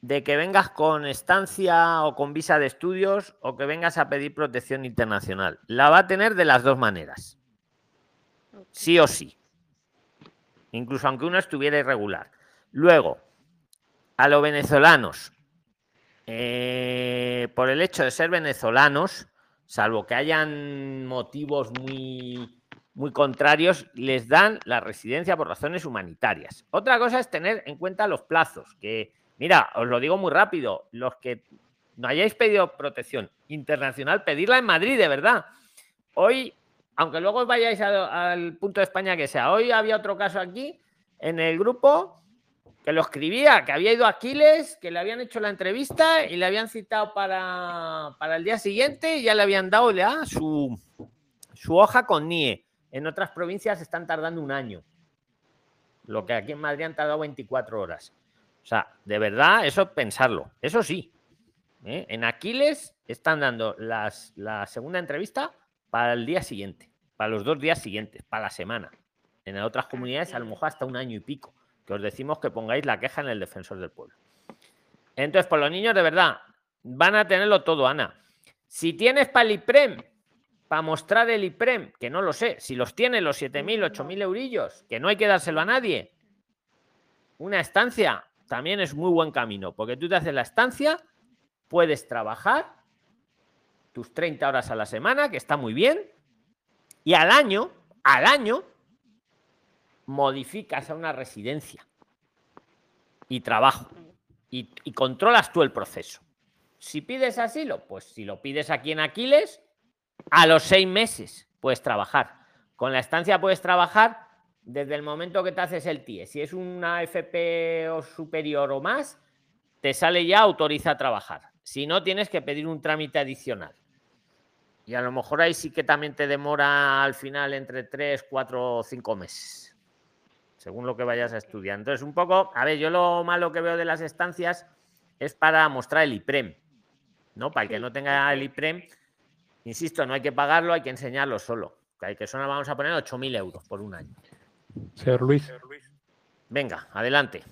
de que vengas con estancia o con visa de estudios o que vengas a pedir protección internacional. La va a tener de las dos maneras. Sí o sí. Incluso aunque uno estuviera irregular. Luego, a los venezolanos, eh, por el hecho de ser venezolanos, salvo que hayan motivos muy muy contrarios, les dan la residencia por razones humanitarias. Otra cosa es tener en cuenta los plazos, que, mira, os lo digo muy rápido, los que no hayáis pedido protección internacional, pedirla en Madrid, de verdad. Hoy, aunque luego vayáis al punto de España que sea, hoy había otro caso aquí en el grupo que lo escribía, que había ido a Aquiles, que le habían hecho la entrevista y le habían citado para, para el día siguiente y ya le habían dado ya su, su hoja con NIE. En otras provincias están tardando un año. Lo que aquí en Madrid han tardado 24 horas. O sea, de verdad, eso pensarlo. Eso sí. ¿eh? En Aquiles están dando las, la segunda entrevista para el día siguiente, para los dos días siguientes, para la semana. En otras comunidades a lo mejor hasta un año y pico, que os decimos que pongáis la queja en el defensor del pueblo. Entonces, por los niños, de verdad, van a tenerlo todo, Ana. Si tienes para el IPREM, para mostrar el IPREM, que no lo sé, si los tiene los 7.000, 8.000 eurillos, que no hay que dárselo a nadie, una estancia también es muy buen camino, porque tú te haces la estancia, puedes trabajar tus 30 horas a la semana, que está muy bien, y al año, al año, modificas a una residencia y trabajo y, controlas tú el proceso. Si pides asilo, pues si lo pides aquí en Aquiles, a los seis meses puedes trabajar. Con la estancia puedes trabajar desde el momento que te haces el TIE. Si es una FP o superior o más, te sale ya autoriza a trabajar. Si no, tienes que pedir un trámite adicional. Y a lo mejor ahí sí que también te demora al final entre tres, cuatro o cinco meses según lo que vayas a estudiar. Entonces, un poco, a ver, yo lo malo que veo de las estancias es para mostrar el IPREM, ¿no? Para el que no tenga el IPREM, insisto, no hay que pagarlo, hay que enseñarlo solo. Que hay que solo vamos a poner 8.000 euros por un año. Señor Luis, Venga, adelante.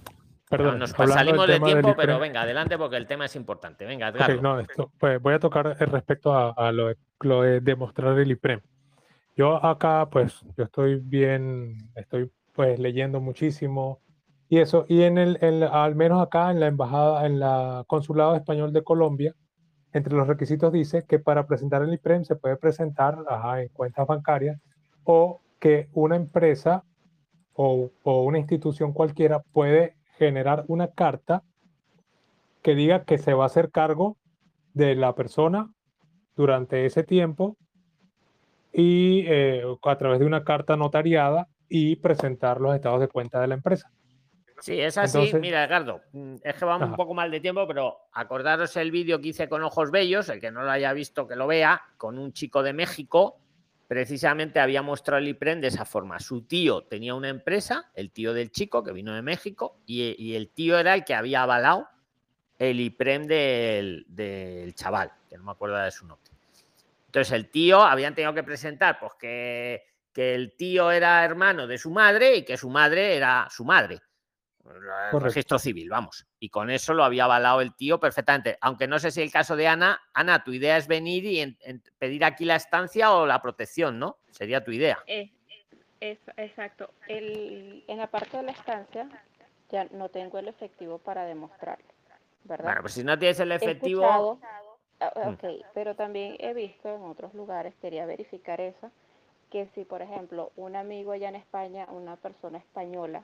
perdón, Nos salimos de tiempo, pero IPREM. venga, adelante porque el tema es importante. Venga, Edgardo. no, esto, pues voy a tocar el respecto a, a lo, de, lo de demostrar el IPREM. Yo acá, pues, yo estoy bien, estoy pues leyendo muchísimo y eso, y en el, en al menos acá en la embajada, en la consulado español de Colombia, entre los requisitos dice que para presentar el IPREM se puede presentar ajá, en cuentas bancarias o que una empresa o, o una institución cualquiera puede generar una carta que diga que se va a hacer cargo de la persona durante ese tiempo y eh, a través de una carta notariada y presentar los estados de cuenta de la empresa. Sí, es así. Entonces- Mira, Edgardo, mm, es que vamos un poco mal de tiempo, pero acordaros el vídeo que hice con Ojos Bellos, el que no lo haya visto que lo vea, con un chico de México, precisamente había mostrado el IPREM de esa forma. Su tío tenía una empresa, el tío del chico que vino de México, y, y el tío era el que había avalado el IPREM del, del chaval, que no me acuerdo de su nombre. Entonces el tío habían tenido que presentar pues que, que el tío era hermano de su madre y que su madre era su madre. El registro civil, vamos. Y con eso lo había avalado el tío perfectamente. Aunque no sé si el caso de Ana, Ana, tu idea es venir y en- en- pedir aquí la estancia o la protección, ¿no? Sería tu idea. Es, es- exacto. El, en la parte de la estancia ya no tengo el efectivo para demostrarlo, ¿verdad? Bueno, pues si no tienes el efectivo. escuchado- ah, Mm. ok, pero también he visto en otros lugares, quería verificar eso, que si, por ejemplo, un amigo allá en España, una persona española,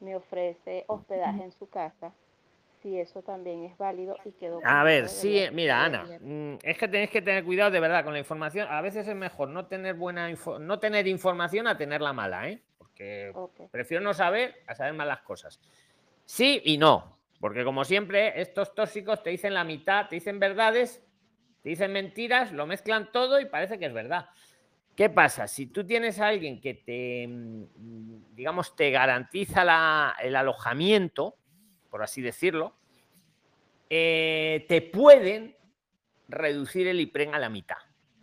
me ofrece hospedaje en su casa, si eso también es válido y quedó A ver, sí, mira, Ana, mm, es que tenéis que tener cuidado de verdad con la información. A veces es mejor no tener buena info- no tener información a tenerla mala, ¿eh? Porque prefiero no saber a saber malas cosas. Sí y no, porque como siempre, estos tóxicos te dicen la mitad, te dicen verdades, te dicen mentiras, lo mezclan todo y parece que es verdad. ¿Qué pasa? Si tú tienes a alguien que te, mm, digamos, te garantiza la- el alojamiento, por así decirlo, eh, te pueden reducir el IPREN a la mitad.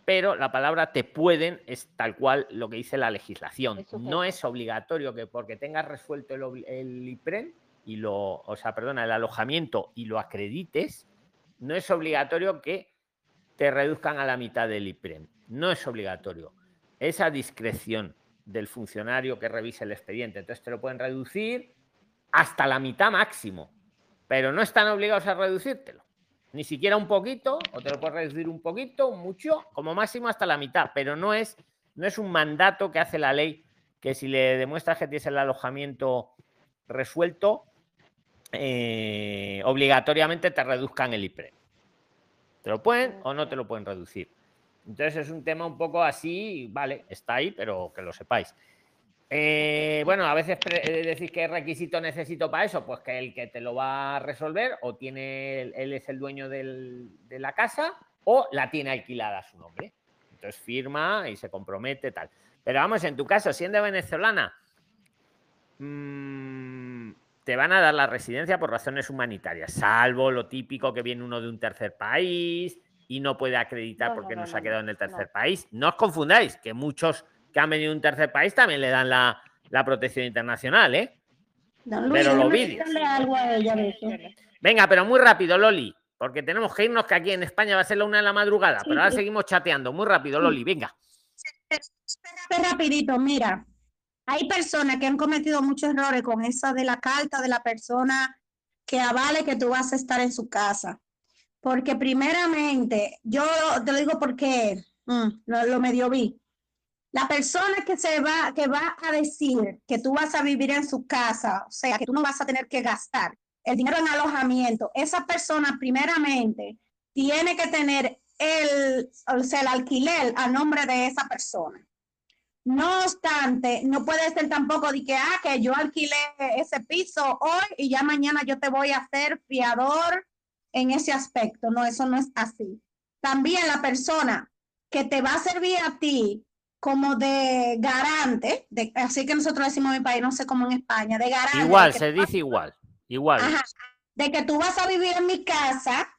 Pero la palabra te pueden es tal cual lo que dice la legislación. No es obligatorio que porque tengas resuelto el, el IPREN y lo, o sea, perdona, el alojamiento y lo acredites, no es obligatorio que te reduzcan a la mitad del IPREM. No es obligatorio. Es a discreción del funcionario que revise el expediente. Entonces te lo pueden reducir hasta la mitad máximo, pero no están obligados a reducírtelo. Ni siquiera un poquito, o te lo puedes reducir un poquito, mucho, como máximo hasta la mitad, pero no es no es un mandato que hace la ley que si le demuestras que tienes el alojamiento resuelto, eh, obligatoriamente te reduzcan el IPRE. ¿Te lo pueden o no te lo pueden reducir? Entonces es un tema un poco así, vale, está ahí, pero que lo sepáis. Eh, bueno, a veces eh, decís qué requisito necesito para eso, pues que el que te lo va a resolver o tiene él es el dueño de la casa o la tiene alquilada a su nombre. Entonces firma y se compromete tal. Pero vamos, en tu caso, siendo venezolana, mmm, te van a dar la residencia por razones humanitarias, salvo lo típico que viene uno de un tercer país y no puede acreditar porque no, se ha quedado en el tercer país. No os confundáis, que muchos que han venido de un tercer país también le dan la, protección internacional, ¿eh? pero lo vídeos. Venga, pero muy rápido, Loli, porque tenemos que irnos que aquí en España va a ser la una de la madrugada, pero ahora seguimos chateando. Muy rápido, Loli, venga. Espera, rapidito, mira. Hay personas que han cometido muchos errores con esa de la carta de la persona que avale que tú vas a estar en su casa. Porque primeramente, yo te lo digo porque mm, lo, medio vi. La persona que se va, que va a decir que tú vas a vivir en su casa, o sea, que tú no vas a tener que gastar el dinero en alojamiento, esa persona primeramente tiene que tener el, o sea, el alquiler a nombre de esa persona. No obstante, no puede ser tampoco de que, ah, que yo alquilé ese piso hoy y ya mañana yo te voy a hacer fiador en ese aspecto. No, eso no es así. También la persona que te va a servir a ti como de garante, de, así que nosotros decimos en mi país, no sé cómo en España, de garante. Igual, se dice igual, igual. de que tú vas a vivir en mi casa,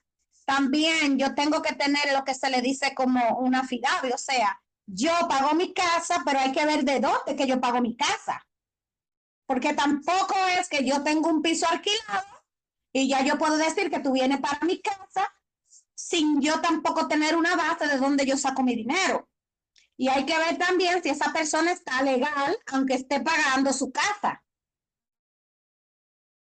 también yo tengo que tener lo que se le dice como una fidavi, o sea, yo pago mi casa, pero hay que ver de dónde que yo pago mi casa. Porque tampoco es que yo tengo un piso alquilado y ya yo puedo decir que tú vienes para mi casa sin yo tampoco tener una base de dónde yo saco mi dinero. Y hay que ver también si esa persona está legal, aunque esté pagando su casa.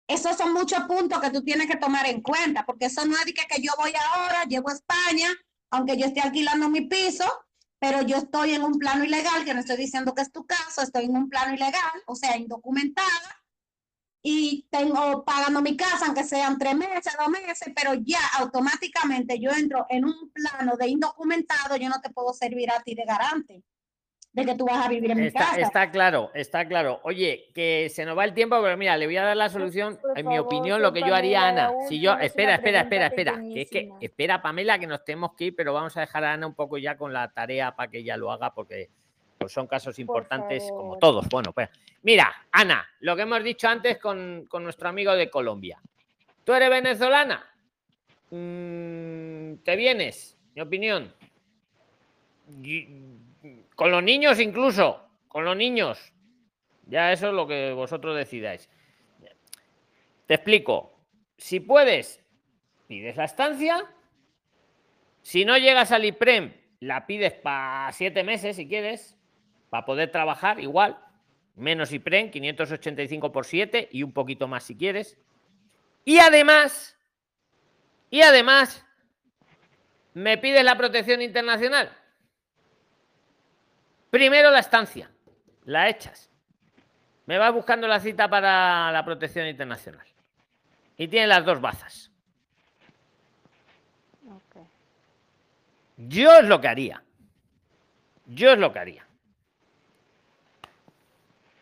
Esos son muchos puntos que tú tienes que tomar en cuenta, porque eso no es de que, yo voy ahora, llego a España, aunque yo esté alquilando mi piso, pero yo estoy en un plano ilegal, que no estoy diciendo que es tu caso, estoy en un plano ilegal, o sea, indocumentada, y tengo pagando mi casa, aunque sean tres meses, dos meses, pero ya automáticamente yo entro en un plano de indocumentado, yo no te puedo servir a ti de garante de que tú vas a vivir en está, mi casa. Está claro, está claro. Oye, que se nos va el tiempo, pero mira, le voy a dar la solución, en mi opinión, lo que yo haría, Ana. Si yo, espera, espera, espera, espera, que es que, espera, Pamela, que nos tenemos que ir, pero vamos a dejar a Ana un poco ya con la tarea para que ella lo haga, porque pues son casos importantes como todos. Bueno, pues mira, Ana, lo que hemos dicho antes con, con nuestro amigo de Colombia. ¿Tú eres venezolana? Mm, ¿Te vienes? Mi opinión con los niños incluso, con los niños. Ya eso es lo que vosotros decidáis. Te explico. Si puedes, pides la estancia. Si no llegas al IPREM, la pides para siete meses si quieres, para poder trabajar igual. Menos IPREM, 585 por 7 y un poquito más si quieres. Y además, y además, me pides la protección internacional. Primero la estancia, la echas. Me vas buscando la cita para la protección internacional. Y tiene las dos bazas. Yo es lo que haría. Yo es lo que haría.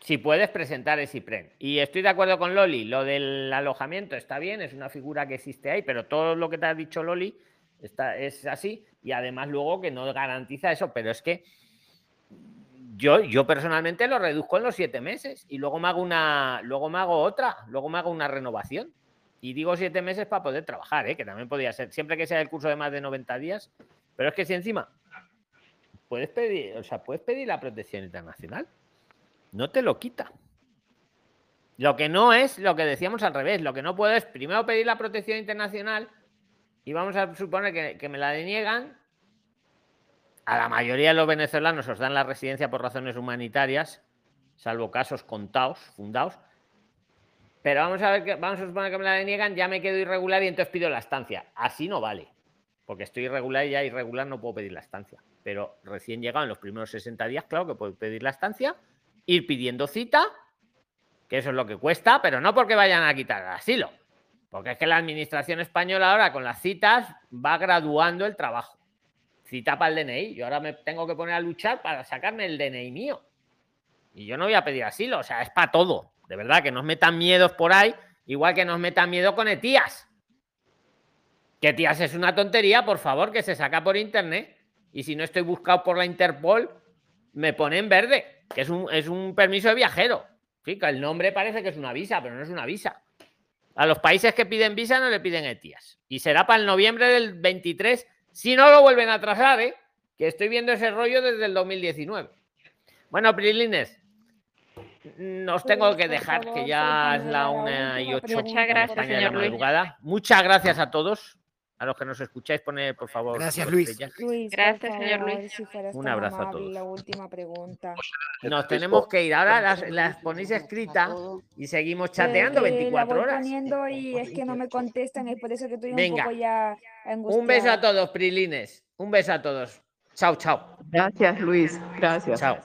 Si puedes presentar ese IPREN. Y estoy de acuerdo con Loli, lo del alojamiento está bien, es una figura que existe ahí, pero todo lo que te ha dicho Loli está, es así. Y además luego que no garantiza eso, pero es que yo, yo personalmente lo reduzco en los siete meses y luego me hago una, luego me hago otra, luego me hago una renovación. Y digo siete meses para poder trabajar, ¿eh? que también podría ser, siempre que sea el curso de más de 90 días. Pero es que si encima puedes pedir, o sea, puedes pedir la protección internacional, no te lo quita. Lo que no es lo que decíamos al revés, lo que no puedo es primero pedir la protección internacional y vamos a suponer que, me la deniegan a la mayoría de los venezolanos os dan la residencia por razones humanitarias, salvo casos contados, fundados. Pero vamos a ver que vamos a suponer que me la deniegan, ya me quedo irregular y entonces pido la estancia. Así no vale. Porque estoy irregular y ya irregular no puedo pedir la estancia. pero recién llegado en los primeros 60 días, claro que puede pedir la estancia, ir pidiendo cita, que eso es lo que cuesta, pero no porque vayan a quitar el asilo, porque es que la administración española ahora con las citas va graduando el trabajo. Cita para el DNI, yo ahora me tengo que poner a luchar para sacarme el DNI mío. Y yo no voy a pedir asilo, o sea, es para todo. De verdad, que nos metan miedos por ahí, igual que nos metan miedo con ETIAS. Que ETIAS es una tontería, por favor, que se saca por internet. Y si no estoy buscado por la Interpol, me pone en verde, que es un, es un permiso de viajero. Sí, que el nombre parece que es una visa, pero no es una visa. A los países que piden visa no le piden ETIAS. Y será para el noviembre del 23, si no lo vuelven a atrasar, ¿eh? que estoy viendo ese rollo desde el 2019. Bueno, Prilines, nos tengo que dejar, que ya es la una y ocho Muchas gracias, señor Luis. Muchas gracias a todos. A los que nos escucháis, poner, por favor. Gracias, Luis. Luis, Gracias, señor Luis. si Un abrazo a amable, todos. La última pregunta. Nos tenemos que ir. Ahora las, las ponéis escritas y seguimos chateando Eh, eh, 24 la voy horas. poniendo y es que no me contestan, es por eso que estoy un Venga. poco ya angustiada. Un beso a todos, Prilines. Un beso a todos. Chao, chao. Gracias, Luis. Gracias. Chao.